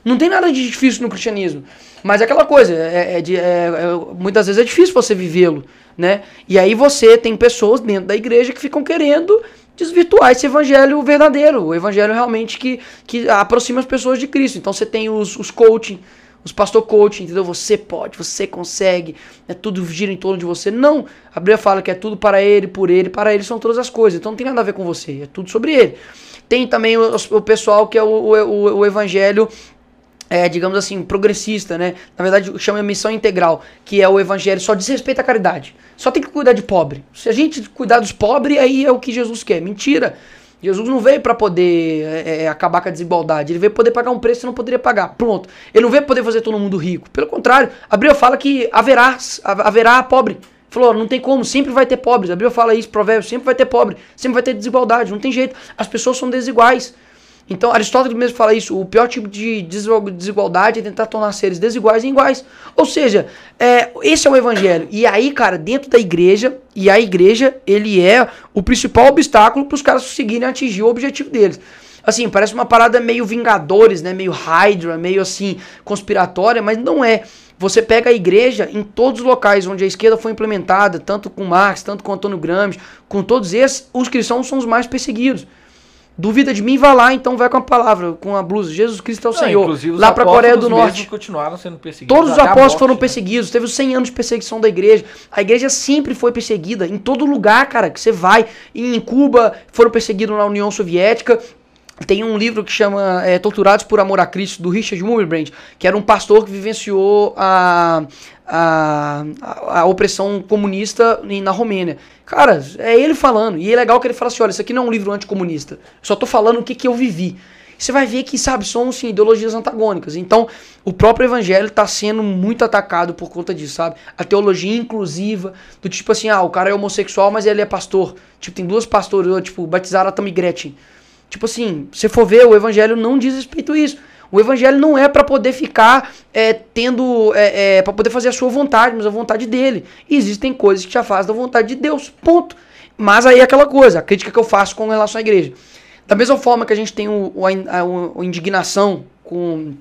Não tem nada de difícil no cristianismo. Mas é aquela coisa, é, é, é, é muitas vezes é difícil você vivê-lo, né? E aí você tem pessoas dentro da igreja que ficam querendo desvirtuar esse evangelho verdadeiro, o evangelho realmente que, que aproxima as pessoas de Cristo. Então você tem os, os coaching, os pastor coaching, entendeu? Você pode, você consegue, é tudo gira em torno de você. Não, a Bíblia fala que é tudo para ele, por ele, para ele são todas as coisas. Então não tem nada a ver com você, é tudo sobre ele. Tem também o, o pessoal que é o, o, o evangelho é, digamos assim, progressista, né? Na verdade, chama missão integral, que é o evangelho só diz respeito à caridade. Só tem que cuidar de pobre. Se a gente cuidar dos pobres, aí é o que Jesus quer. Mentira. Jesus não veio para poder é, é, acabar com a desigualdade. Ele veio poder pagar um preço que não poderia pagar. Pronto. Ele não veio poder fazer todo mundo rico. Pelo contrário, Abreu fala que haverá, haverá pobre. Falou, não tem como, sempre vai ter pobres. A Bíblia fala isso, provérbio, sempre vai ter pobre, sempre vai ter desigualdade, não tem jeito. As pessoas são desiguais. Então, Aristóteles mesmo fala isso, o pior tipo de desigualdade é tentar tornar seres desiguais em iguais. Ou seja, é, esse é o evangelho. E aí, cara, dentro da igreja, e a igreja, ele é o principal obstáculo para os caras conseguirem atingir o objetivo deles. Assim, parece uma parada meio Vingadores, né? Meio Hydra, meio assim, conspiratória, mas não é. Você pega a igreja em todos os locais onde a esquerda foi implementada, tanto com Marx, tanto com Antônio Gramsci, com todos esses, os cristãos são os mais perseguidos. Duvida de mim, vá lá, então vai com a palavra, com a blusa. Jesus Cristo é o Não, Senhor. Lá para a Coreia do Norte. continuaram sendo perseguidos. Todos os apóstolos foram né? perseguidos. Teve os 100 anos de perseguição da igreja. A igreja sempre foi perseguida em todo lugar, cara, que você vai. Em Cuba foram perseguidos na União Soviética. Tem um livro que chama é, Torturados por Amor a Cristo, do Richard Mulbrand, que era um pastor que vivenciou a, a, a, opressão comunista na Romênia. Cara, é ele falando. E é legal que ele fala assim: olha, isso aqui não é um livro anticomunista. Só tô falando o que, que eu vivi. Você vai ver que, sabe, são assim, ideologias antagônicas. Então, o próprio evangelho está sendo muito atacado por conta disso, sabe? A teologia inclusiva, do tipo assim, ah, o cara é homossexual, mas ele é pastor. Tipo, tem duas pastoras, tipo, batizaram a Tammy Gretchen. Tipo assim, se for ver, o evangelho não diz respeito a isso. O evangelho não é para poder ficar é, tendo. É, é para poder fazer a sua vontade, mas a vontade dele. Existem coisas que te afastam da vontade de Deus. Ponto. Mas aí é aquela coisa, a crítica que eu faço com relação à igreja. Da mesma forma que a gente tem o, o, a, a indignação com,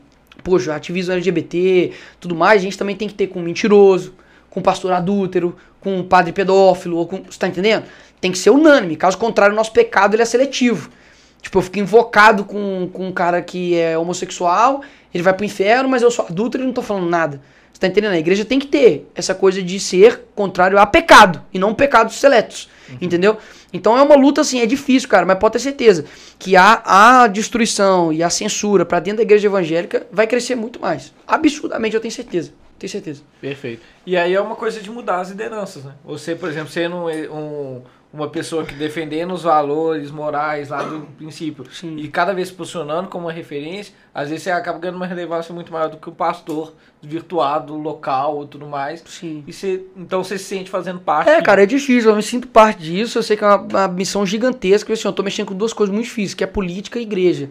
poxa, ativismo LGBT, tudo mais, a gente também tem que ter com mentiroso, com pastor adúltero, com padre pedófilo, ou com, você tá entendendo? Tem que ser unânime, caso contrário, o nosso pecado ele é seletivo. Tipo, eu fico invocado com, com um cara que é homossexual, ele vai pro inferno, mas eu sou adulto e não tô falando nada. Você tá entendendo? A igreja tem que ter essa coisa de ser contrário a pecado, e não pecados seletos. Uhum. Entendeu? Então é uma luta assim, é difícil, cara, mas pode ter certeza que a, a destruição e a censura para dentro da igreja evangélica vai crescer muito mais. Absurdamente, eu tenho certeza. Tenho certeza. Perfeito. E aí é uma coisa de mudar as lideranças, né? Você, por exemplo, sendo um, um uma pessoa que defendendo os valores morais lá do [clears throat] princípio Sim. e cada vez se posicionando como uma referência, às vezes você acaba ganhando uma relevância muito maior do que o pastor virtuado, local e tudo mais. Sim. E você, então você se sente fazendo parte. É, cara, é difícil, eu me sinto parte disso, eu sei que é uma, uma missão gigantesca, assim, eu tô mexendo com duas coisas muito difíceis, que é política e igreja.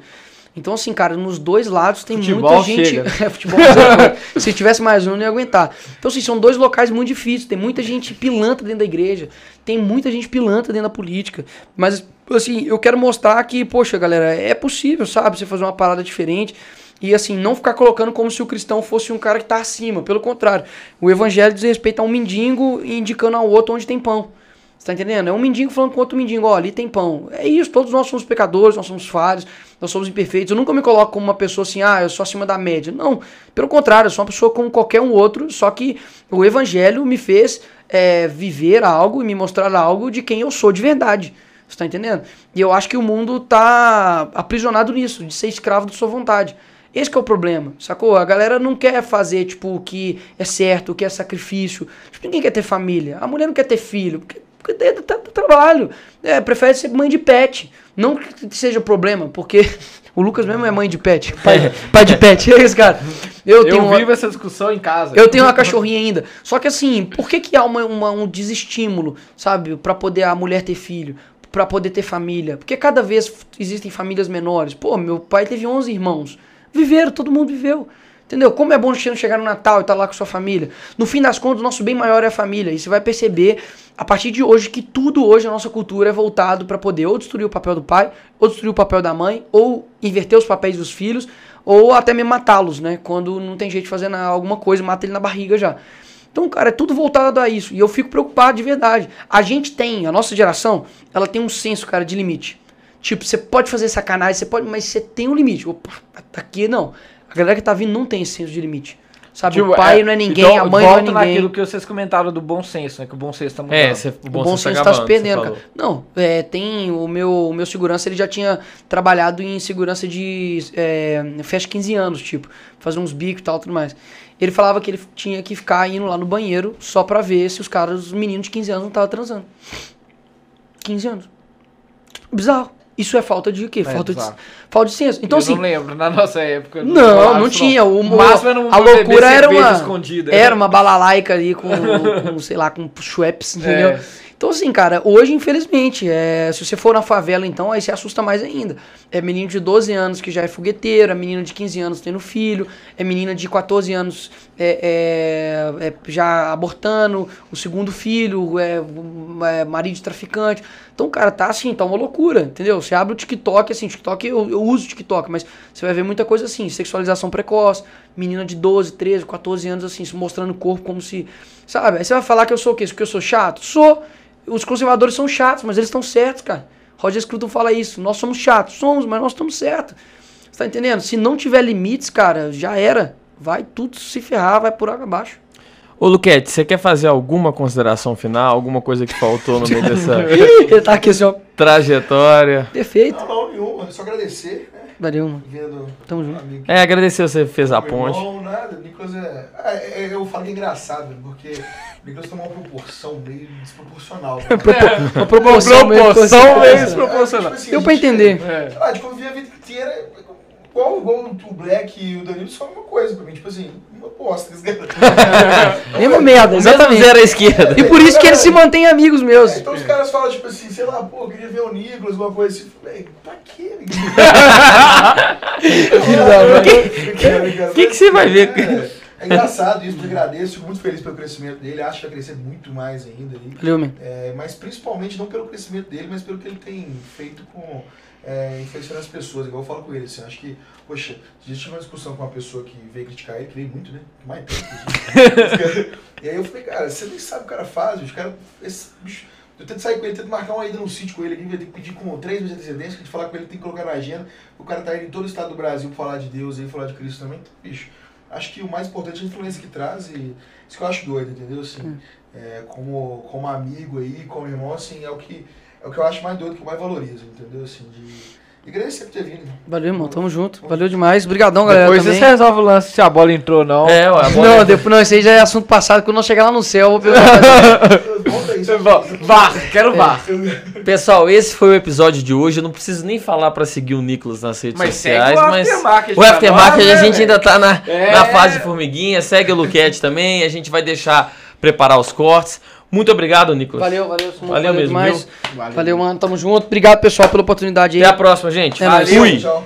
Então, assim, cara, nos dois lados tem futebol muita gente. Chega. [laughs] é, futebol [laughs] Se tivesse mais um, não ia aguentar. Então, assim, são dois locais muito difíceis. Tem muita gente pilantra dentro da igreja. Tem muita gente pilantra dentro da política. Mas, assim, eu quero mostrar que, poxa, galera, é possível, sabe? Você fazer uma parada diferente. E assim, não ficar colocando como se o cristão fosse um cara que está acima. Pelo contrário, o evangelho diz respeito a um mendigo indicando ao outro onde tem pão. Você tá entendendo? É um mendigo falando com outro mendigo, ó, ali tem pão. É isso, todos nós somos pecadores, nós somos falhos, nós somos imperfeitos. Eu nunca me coloco como uma pessoa assim, ah, eu sou acima da média. Não, pelo contrário, eu sou uma pessoa como qualquer um outro, só que o evangelho me fez é, viver algo e me mostrar algo de quem eu sou de verdade. Você tá entendendo? E eu acho que o mundo tá aprisionado nisso, de ser escravo da sua vontade. Esse é o problema, sacou? A galera não quer fazer, tipo, o que é certo, o que é sacrifício. Tipo, ninguém quer ter família. A mulher não quer ter filho, porque porque do trabalho. É, prefere ser mãe de pet. Não que seja problema, porque [laughs] o Lucas mesmo é mãe de pet. Pai, pai de pet. [laughs] É isso, cara. Eu, eu tenho vivo uma, essa discussão em casa. Eu tenho uma cachorrinha ainda. Só que assim, por que, que há uma, uma um desestímulo, sabe? para poder a mulher ter filho? para poder ter família? Porque cada vez existem famílias menores. Pô, meu pai teve 11 irmãos. Viveram, todo mundo viveu. Entendeu? Como é bom chegar no Natal e estar tá lá com sua família. No fim das contas, o nosso bem maior é a família. E você vai perceber, a partir de hoje, que tudo hoje na nossa cultura é voltado para poder ou destruir o papel do pai, ou destruir o papel da mãe, ou inverter os papéis dos filhos, ou até mesmo matá-los, né? Quando não tem jeito de fazer alguma coisa, mata ele na barriga já. Então, cara, é tudo voltado a isso. E eu fico preocupado de verdade. A gente tem, a nossa geração, ela tem um senso, cara, de limite. Tipo, você pode fazer sacanagem, você pode, mas você tem um limite. Opa, aqui não. A galera que tá vindo não tem esse senso de limite. Sabe, Tipo, o pai é, não é ninguém, então, a mãe não é volta ninguém. naquilo que vocês comentaram do bom senso, né? Que o bom senso tá mudando. É, você, O bom senso tá se perdendo, cara. Não, é, tem o meu, o meu segurança, ele já tinha trabalhado em segurança de é, festa 15 anos, tipo, fazer uns bicos e tal, tudo mais. Ele falava que ele tinha que ficar indo lá no banheiro só pra ver se os caras, os meninos de 15 anos não estavam transando. 15 anos. Bizarro. Isso é falta de quê? É, falta, de, falta de senso. Então, eu assim, não lembro, na nossa época. não, não isso, tinha. O, O máximo era um a loucura era uma. escondida. Era uma balalaica ali com, com, sei lá, com Schweppes, [laughs] entendeu? É. Então, assim, cara, hoje, infelizmente, é, se você for na favela, então, aí você assusta mais ainda. É menino de 12 anos que já é fogueteiro, é menino de 15 anos tendo filho, é menina de 14 anos é, é, é já abortando o segundo filho, é, é marido traficante. Então, cara, tá assim, tá uma loucura, entendeu? Você abre o TikTok, assim, TikTok, eu, eu uso TikTok, mas você vai ver muita coisa assim, sexualização precoce, menina de 12, 13, 14 anos, assim, se mostrando o corpo como se. Sabe? Aí você vai falar que eu sou o quê? Que eu sou chato? Sou. Os conservadores são chatos, mas eles estão certos, cara. Roger Scruton fala isso. Nós somos chatos. Somos, mas nós estamos certos. Você tá entendendo? Se não tiver limites, cara, já era. Vai tudo se ferrar, vai por água abaixo. Ô, Luquete, você quer fazer alguma consideração final? Alguma coisa que faltou no meio dessa [laughs] Ele tá aqui assim, ó. trajetória? Perfeito. Não, não, nenhuma. Só agradecer, né? Valeu, mano. Vendo. Tamo junto. amigo. É, agradecer você fez a ponte. irmão, nada. Nicolas é... Ah, é- é- Eu falo que é engraçado, porque o Nicolas tem uma proporção meio desproporcional. né? [laughs] Uma proporção meio Proporção desproporcional. meio É, desproporcional. tipo assim, Deu pra gente- entender. É. Sei lá, de conviver a vida inteira, igual, o Black e o Danilo, só uma coisa pra mim, tipo assim, uma bosta. tá? [laughs] Mesma merda, mesmo exatamente. zero à esquerda. E por isso que eles se mantêm amigos meus. Então os caras falam, tipo assim, sei lá, pô, eu queria ver o Nicolas, uma coisa assim. Véi, pra quê? O [laughs] [laughs] que, que você vai ver? É, é engraçado isso, eu agradeço, fico muito feliz pelo crescimento dele, acho que vai crescer muito mais ainda. Valeu. É, mas principalmente não pelo crescimento dele, mas pelo que ele tem feito com é, influenciando as pessoas, igual eu falo com ele, assim, acho que, poxa, se a gente tiver uma discussão com uma pessoa que veio criticar ele, que veio muito, né? Que mais tem, inclusive. [laughs] E aí eu falei, cara, você nem sabe o que o cara faz, os caras, esse bicho, eu tento sair com ele, tento marcar uma ida no sítio com ele aqui, vai ter que pedir com três meses de antecedência, que a gente falar com ele, tem que colocar na agenda, o cara tá indo em todo o estado do Brasil falar de Deus e falar de Cristo também, então, bicho, acho que o mais importante é a influência que traz e isso que eu acho doido, entendeu? Assim, é, como, como amigo aí, como irmão, assim, é o que, é o que eu acho mais doido, que eu mais valorizo, entendeu? Assim, de... E agradecer por ter vindo. Valeu, irmão. Tamo junto. Valeu demais. Obrigadão, galera. Depois também. vocês resolvem o lance se a bola entrou ou não. É, ué, a [laughs] bola Não, é- depois, não, esse aí já é assunto passado. Quando nós chegar lá no céu, eu vou perguntar. [laughs] Vá, quero vá. Pessoal, esse foi o episódio de hoje. Eu não preciso nem falar pra seguir o Nicolas nas redes Mas segue sociais, o mas aftermarket o aftermarket nós, a né, gente ainda tá na, É. na fase formiguinha. Segue o Luquete também. A gente vai deixar preparar os cortes. Muito obrigado, Nicolas. Valeu, valeu. Sumo, Valeu mesmo, viu? Valeu, mano. Tamo junto. Obrigado, pessoal, pela oportunidade aí. Até a próxima, gente. É. Fui. Tchau.